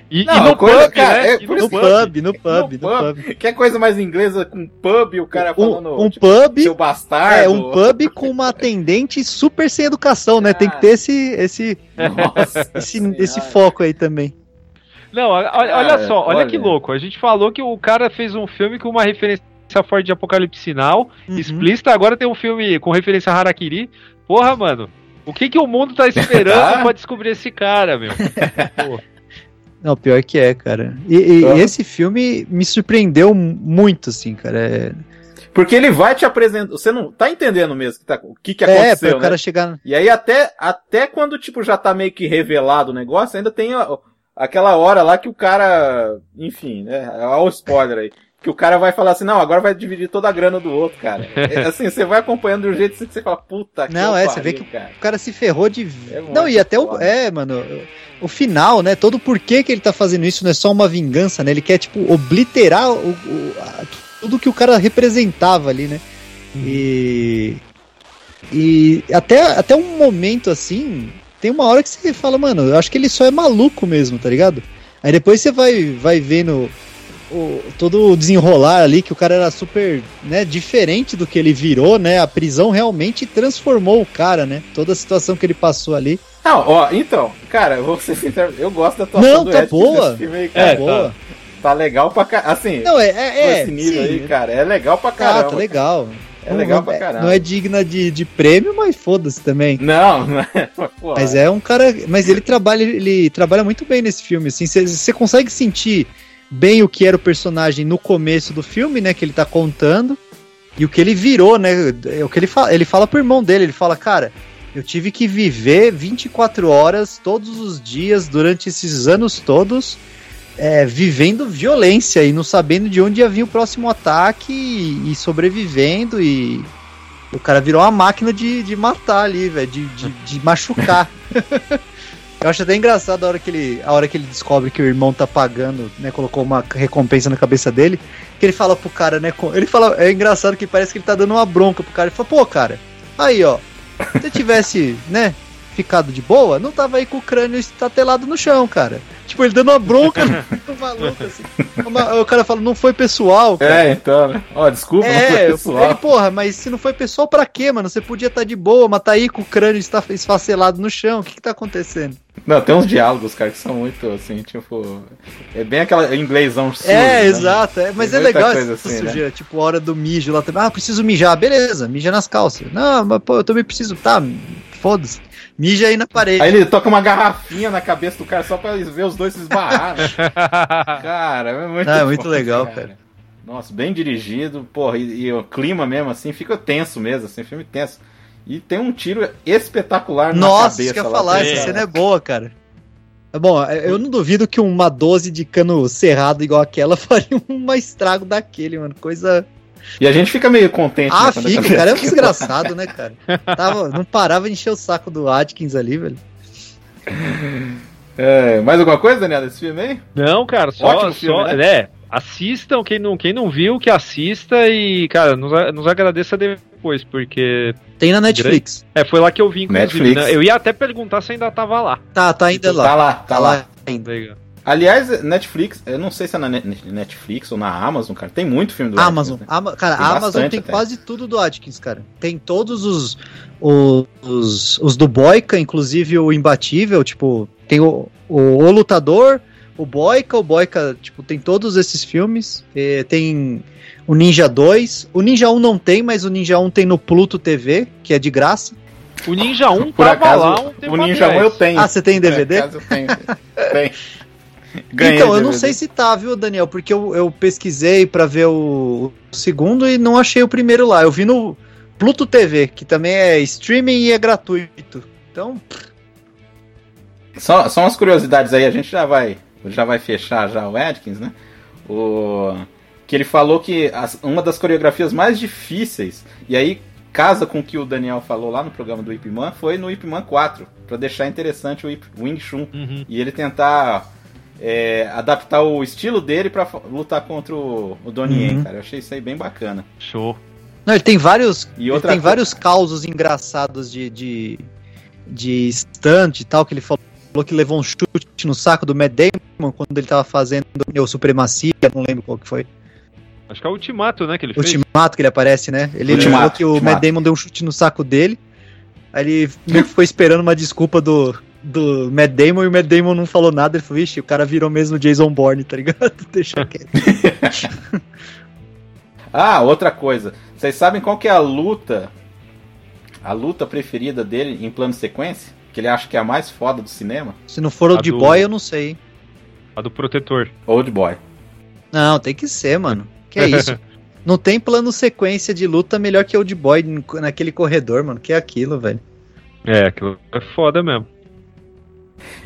E, e
Não,
no
coisa-
pub,
cara,
né?
é
E
no
isso
pub, no pub,
No
no
pub.
pub.
Que é coisa mais inglesa com pub e o cara falando.
Um, um
tipo,
pub.
Seu bastardo.
É, um pub com uma atendente super sem educação, né? Tem que ter esse, esse,
Nossa *laughs*
esse,
Senhora.
esse foco aí também.
Não, olha, olha só, olha,
olha.
que louco. A gente falou que o cara fez um filme com uma referência forte de Apocalipse Sinal,
Uhum.
explícita, agora tem um filme com referência a Harakiri. Porra, mano. O que, que o mundo tá esperando *laughs* pra descobrir esse cara, meu? *laughs* Pô.
Não, pior que é, cara. E, e
Aham.
esse filme me surpreendeu muito, assim, cara. É-
Porque ele vai te apresentar. Você não tá entendendo mesmo que tá, o que, que
É,
aconteceu.
pra o cara
né?
chegar.
E aí até, até quando, tipo, já tá meio que revelado o negócio, ainda tem a- aquela hora lá que o cara. Enfim, né? Olha o spoiler aí. Que o cara vai falar assim, não, agora vai dividir toda a grana do outro, cara. *laughs* É, assim, você vai acompanhando um jeito assim que você fala, puta que
Não, é,
pariu,
você vê que
cara.
o cara se ferrou de.
É
não, e até o.
foda.
É, mano. O final, né? Todo o porquê que ele tá fazendo isso não é só uma vingança, né? Ele quer, tipo, obliterar o, o- a- tudo que o cara representava ali, né? E. E até, até um momento assim, tem uma hora que você fala, mano, eu acho que ele só é maluco mesmo, tá ligado? Aí depois você vai, vai vendo o, todo o desenrolar ali, que o cara era super, né, diferente do que ele virou, né? A prisão realmente transformou o cara, né? Toda a situação que ele passou ali.
Não, ó, então, cara, eu vou ser sincero, eu gosto da atuação
Não,
do
tá
Ed
boa.
aí,
É, boa.
Tá legal pra caramba. Assim,
Não, é, é, é
esse nível
sim.
aí, cara, é legal pra
Ah,
caramba.
tá legal.
É legal pra
não,
caramba.
Não é digna de, de prêmio, mas foda-se também.
Não, *laughs* não é. Pô,
Mas é um cara. Mas ele trabalha, ele trabalha muito bem nesse filme. Assim, você consegue sentir bem o que era o personagem no começo do filme, né? Que ele tá contando. E o que ele virou, né? é O que ele fala, ele fala pro irmão dele, ele fala, cara, eu tive que viver 24 horas todos os dias durante esses anos todos. é, vivendo violência e não sabendo de onde ia vir o próximo ataque e, e sobrevivendo e o cara virou uma máquina de, de matar ali, velho, de, de, de machucar. *laughs* Eu acho até engraçado a hora, que ele, a hora que ele descobre que o irmão tá pagando, né? Colocou uma recompensa na cabeça dele. Que ele fala pro cara, né? Ele fala. É engraçado que parece que ele tá dando uma bronca pro cara. Ele fala, pô, cara, aí, ó. Se eu tivesse, né, ficado de boa, não tava aí com o crânio estatelado no chão, cara. Tipo, ele dando uma bronca no *laughs* maluco, assim. Uma- O cara fala, não foi pessoal, cara.
É, então, né? Ó, desculpa, não foi
É,
pessoal.
ele, porra, mas se não foi pessoal, pra quê, mano? Você podia estar de boa, mas tá aí com o crânio está esfacelado no chão. O que que tá acontecendo?
Não, tem uns diálogos, cara, que são muito assim, tipo. É bem aquela inglêsão sujo,
é,
né?
exato. É, mas
Tem
é legal essa
assim, né?
sujeira. Tipo, a hora do mijo lá também. Ah, preciso mijar. Beleza, mija nas calças. Não, mas pô, eu também preciso. Tá, foda-se. Mija aí na parede.
Aí ele toca uma garrafinha na cabeça do cara só pra ver os dois se esbarrar. né? *laughs* cara, é muito,
Ah, é muito
foda,
legal, cara.
Nossa, bem dirigido, porra, e, e o clima mesmo, assim, fica tenso mesmo, assim, filme tenso. E tem um tiro espetacular na
Nossa,
cabeça
isso que eu ia
lá
falar, essa
cara.
cena é boa, cara. É Bom, eu não duvido que uma 12 de cano cerrado igual aquela *laughs* faria um estrago daquele, mano. Coisa.
E a gente fica meio contente.
Ah,
né,
fica, o cara é um desgraçado, né, *laughs* cara? Tava, não parava de encher o saco do Atkins ali, velho.
É, mais alguma coisa, Daniel, desse filme aí?
Não, cara, só,
Ótimo filme,
só
né?
é, assistam, quem não, quem não viu, que assista e, cara, nos, nos agradeça depois, porque
Tem na Netflix.
é, foi lá que eu vi, inclusive,
Netflix.
né? Eu ia até perguntar se ainda tava lá.
Tá, tá ainda lá.
Tá lá, tá lá.
ainda.
Legal.
Aliás, Netflix, eu não sei se é na Net- Netflix ou na Amazon, cara. Tem muito filme do
Amazon.
Atkins, né?
Ama- cara,
Tem
a Amazon tem
até.
quase tudo do Atkins, cara. Tem todos os, os, os, do Boyka, inclusive o Imbatível, tipo, tem o, o, o Lutador, o Boyka, o Boyka, tipo, tem todos esses filmes. Tem o Ninja 2. O Ninja 1 não tem, mas o Ninja 1 tem no Pluto TV, que é de graça.
O Ninja 1
Por
tava
acaso,
lá um tempo
o Ninja 1
atrás.
eu tenho.
Ah, você tem DVD?
Por acaso eu tenho. tem. *laughs* *laughs* Ganhei
então, eu não sei se tá, viu, Daniel? Porque eu, eu pesquisei pra ver o, o segundo e não achei o primeiro lá. Eu vi no Pluto TV, que também é streaming e é gratuito. Então,
Só, só umas curiosidades aí, a gente já vai, já vai fechar já o Atkins, né? O, que ele falou que as- uma das coreografias mais difíceis, e aí casa com o que o Daniel falou lá no programa do Ip Man, foi no Ip Man 4, pra deixar interessante o Ip- Wing Chun.
Uhum.
E ele tentar é, adaptar o estilo dele pra fa- lutar contra o, o Donnie Yen,
Uhum.
cara. Eu achei isso aí bem bacana.
Show.
não, ele tem vários,
E
ele
outra
tem
co-
vários causos engraçados de, de, de stunt e tal, que ele falou que levou um chute no saco do Matt Damon quando ele tava fazendo o Supremacia, não lembro qual que foi.
Acho que é o Ultimato, né, que ele fez.
Ultimato que ele aparece, né? Ele
Ultimato,
falou que o
Ultimato.
Matt Damon deu um chute no saco dele. Aí ele meio que ficou esperando uma desculpa do, do Matt Damon e o Matt Damon não falou nada. Ele falou, ixi, o cara virou mesmo Jason Bourne, tá ligado? *laughs* Deixa quieto. *laughs*
Ah, outra coisa. Vocês sabem qual que é a luta? A luta preferida dele em plano sequência? Que ele acha que é a mais foda do cinema?
Se não for o
A
de
do-
boy, eu não sei.
A do Protetor.
Old Boy.
Não, tem que ser, mano. Que é isso? *laughs* Não tem plano sequência de luta melhor que Old Boy naquele corredor, mano. Que é aquilo, velho.
É, aquilo é foda mesmo.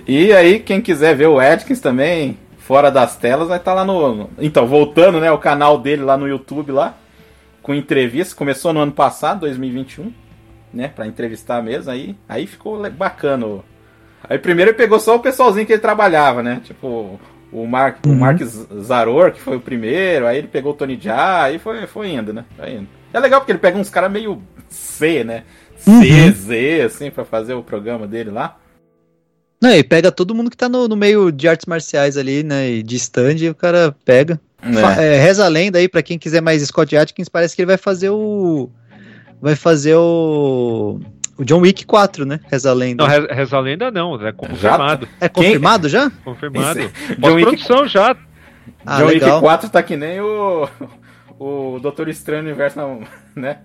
E aí, quem quiser ver o Atkins também, fora das telas, vai estar tá lá no. Então, voltando, né? O canal dele lá no YouTube lá. Com entrevista. Começou no ano passado, 2021. Né? Pra entrevistar mesmo. Aí, aí ficou bacana. Aí primeiro ele pegou só o pessoalzinho que ele trabalhava, né? Tipo, o Mark, uhum. o Mark Zaror, que foi o primeiro, aí ele pegou o Tony Jaa, aí foi, foi indo, né? Foi indo. É legal porque ele pega uns caras meio C, né? C, uhum. Z, assim, pra fazer o programa dele lá.
Não, e pega todo mundo que tá no, no meio de artes marciais ali, né? E de stand, e o cara pega. É. É, reza a lenda aí, pra quem quiser mais Scott Atkins, parece que ele vai fazer o. Vai fazer o. O John Wick 4, né? Reza a lenda.
Não, reza a lenda não, é confirmado.
Já? É confirmado Quem? já?
Confirmado. Pós-produção já.
Ah, John legal. Wick 4 tá que nem o. O Doutor Estranho Universo, né?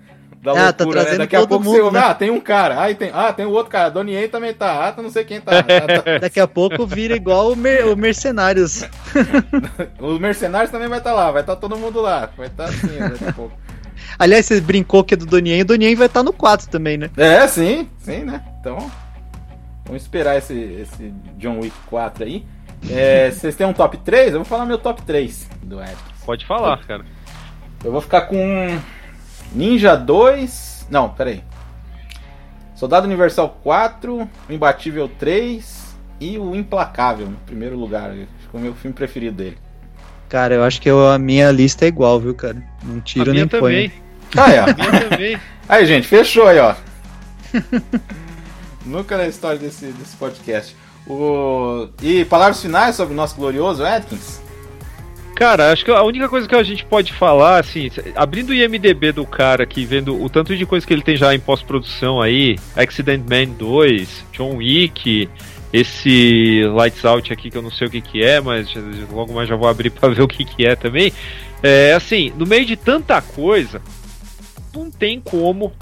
Da ah, tá loucura, tá né? Daqui a pouco mundo, você ouve, né? ah, tem um cara, aí tem, ah, tem o outro cara, Donnie Yen também tá, ah, tá não sei quem tá. tá. *laughs*
Daqui a pouco vira igual o, mer o Mercenários. *laughs*
Os Mercenários também vai estar tá lá, vai estar tá todo mundo lá, vai estar tá assim daqui a pouco.
Aliás, você brincou que é do Donnie Yen, o Donnie Yen vai estar tá no 4 também, né?
É, sim, sim, né? Então, vamos esperar esse, esse John Wick 4 aí. É, *laughs* vocês têm um top 3? Eu vou falar meu top 3 do Edson.
Pode falar, cara.
Eu vou ficar com Ninja 2. Não, peraí. Soldado Universal 4, o Imbatível 3 e o Implacável, em primeiro lugar. Acho que é o meu filme preferido dele.
Cara, eu acho que eu, a minha lista é igual, viu, cara? Não tiro nem põe.
Ah, é. A minha também. Aí, gente, fechou aí, ó. *laughs* Nunca na história desse, desse podcast. O... E palavras finais sobre o nosso glorioso Atkins?
Cara, acho que a única coisa que a gente pode falar, assim, abrindo o IMDB do cara aqui, vendo o tanto de coisa que ele tem já em pós-produção aí, Accident Man 2, John Wick, esse Lights Out aqui que eu não sei o que que é, mas logo mais já vou abrir para ver o que que é também. É assim, no meio de tanta coisa, não tem como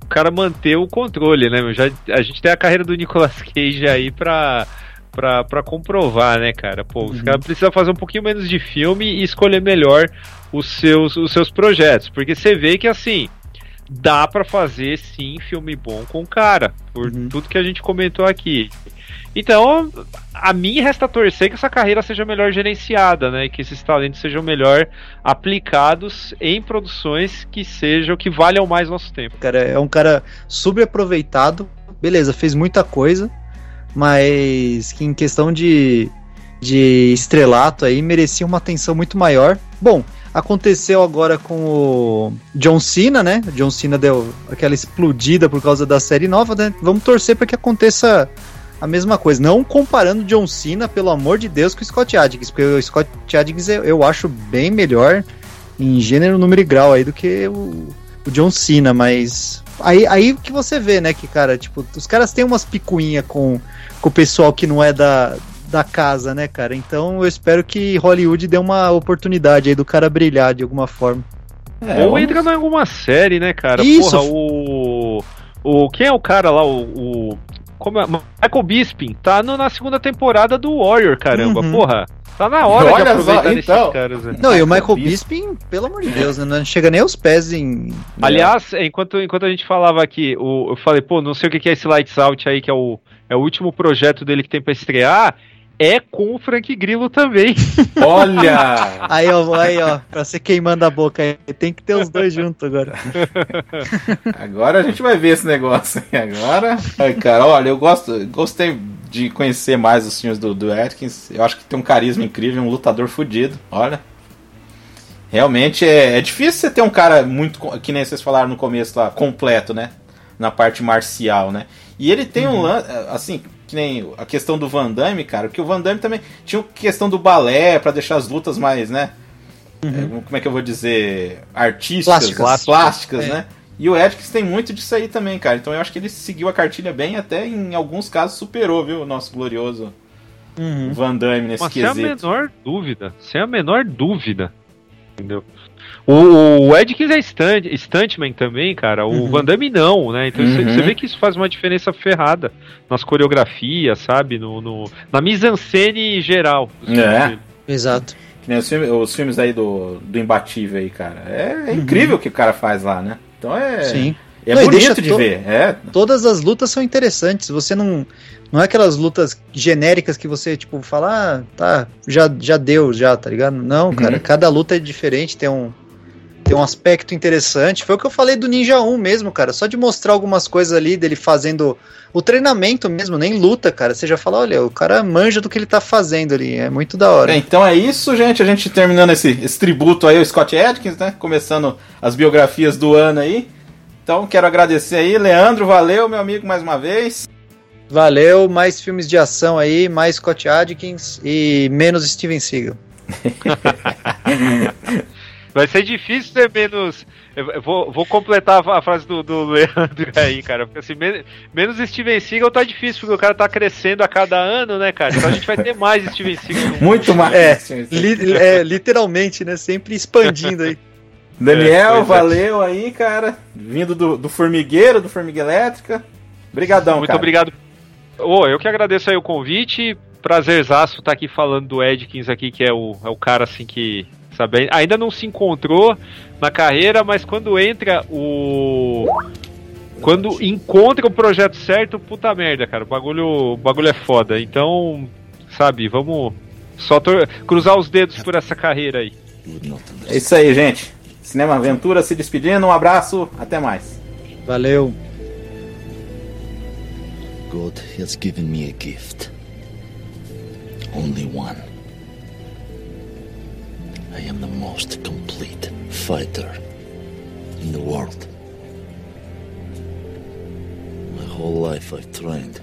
o cara manter o controle, né? Já, a gente tem a carreira do Nicolas Cage aí pra pra, pra comprovar, né, cara? Pô, os uhum. caras precisam fazer um pouquinho menos de filme e escolher melhor os seus, os seus projetos. Porque você vê que, assim, dá para fazer, sim, filme bom com o cara. Por uhum. tudo que a gente comentou aqui. Então, a mim resta torcer que essa carreira seja melhor gerenciada, né? Que esses talentos sejam melhor aplicados em produções que sejam, que valham mais nosso tempo.
Cara, é um cara subaproveitado. Beleza, fez muita coisa, mas que em questão de, de estrelato aí merecia uma atenção muito maior. Bom, aconteceu agora com o John Cena, né? O John Cena deu aquela explodida por causa da série nova, né? Vamos torcer para que aconteça a mesma coisa. Não comparando John Cena, pelo amor de Deus, com o Scott Adkins, porque o Scott Adkins eu, eu acho bem melhor em gênero, número e grau aí do que o, o John Cena, mas aí, aí que você vê, né, que cara, tipo, os caras têm umas picuinhas com com o pessoal que não é da, da casa, né, cara? Então eu espero que Hollywood dê uma oportunidade aí do cara brilhar de alguma forma.
É, Ou entra em alguma série, né, cara? Isso. Porra, o. O, quem é o cara lá? O. o como é? Michael Bisping tá no, na segunda temporada do Warrior, caramba. Uhum. Porra. Tá na hora Olha de aproveitar só, então. caras. Né?
Não, e o Michael Bisping, pelo amor de Deus, né? não chega nem aos pés em. *laughs*
Aliás, enquanto, enquanto a gente falava aqui, o, eu falei, pô, não sei o que é esse Lights Out aí, que é o, é o último projeto dele que tem para estrear, é com o Frank Grillo também. *laughs*
Olha!
aí, ó, aí, ó, pra você queimando a boca aí, tem que ter os dois juntos agora.
agora a gente vai ver esse negócio aí agora. Ai, cara, olha, eu gosto, gostei de conhecer mais os filmes do, do Atkins. Eu acho que tem um carisma incrível, um lutador fodido, olha. Realmente é, é difícil você ter um cara muito, que nem vocês falaram no começo lá, completo, né? Na parte marcial, né? E ele tem uhum. um lance, assim, que nem a questão do Van Damme, cara, que o Van Damme também tinha questão do balé para deixar as lutas mais, né? Uhum. É, como é que eu vou dizer? Artísticas, plásticas, plásticas é. né? E o Edkins tem muito disso aí também, cara. Então eu acho que ele seguiu a cartilha bem, até em alguns casos superou, viu, o nosso glorioso uhum. Van Damme nesse Mas quesito.
Sem a menor dúvida, sem a menor dúvida. Entendeu? O, o Edkins é stunt, stuntman também, cara. O uhum. Van Damme não, né? Então uhum. você vê que isso faz uma diferença ferrada nas coreografias, sabe? No, no, na mise-en-scène geral.
É.
Exato.
Os filmes, os filmes aí do, do Imbatível aí, cara. É, é incrível o que o cara faz lá, né? Então é.
Sim.
É
Não,
bonito de
to-
ver. É.
Todas as lutas são interessantes. Você não. Não é aquelas lutas genéricas que você, tipo, fala, ah, tá, já, já deu, já, tá ligado? Não, cara, cada luta é diferente, tem um. Tem um aspecto interessante. Foi o que eu falei do Ninja 1 mesmo, cara. Só de mostrar algumas coisas ali dele fazendo o treinamento mesmo, nem luta, cara. Você já fala, olha, o cara manja do que ele tá fazendo ali. É muito da hora.
É, então é isso, gente. A gente terminando esse, esse tributo aí ao Scott Adkins, né? Começando as biografias do ano aí. Então quero agradecer aí, Leandro. Valeu, meu amigo, mais uma vez.
Valeu, mais filmes de ação aí, mais Scott Adkins e menos Steven Seagal. *laughs*
Vai ser difícil ser menos. Eu vou, vou completar a frase do, do Leandro *laughs* aí, cara. Porque assim, men- menos Steven Seagal tá difícil, porque o cara tá crescendo a cada ano, né, cara? Então a gente vai ter mais Steven Seagal. *laughs*
Muito mais.
É, li- é, literalmente, né? Sempre expandindo aí. *laughs*
Daniel,
É, é.
valeu aí, cara. Vindo do, do Formigueiro, do Formiga Elétrica. Obrigadão,
Muito
cara.
obrigado. Ô, eu que agradeço aí o convite. Prazerzaço estar aqui falando do Edkins aqui, que é o, é o cara assim que. Sabe, ainda não se encontrou na carreira, mas quando entra o. Quando encontra o projeto certo, puta merda, cara. O bagulho, o bagulho é foda. Então, sabe, vamos só tor- cruzar os dedos por essa carreira aí.
É isso aí, gente. Cinema Aventura se despedindo. Um abraço. Até mais.
Valeu.
God has given me a gift. Only one. I am the most complete fighter in the world. My whole life I've trained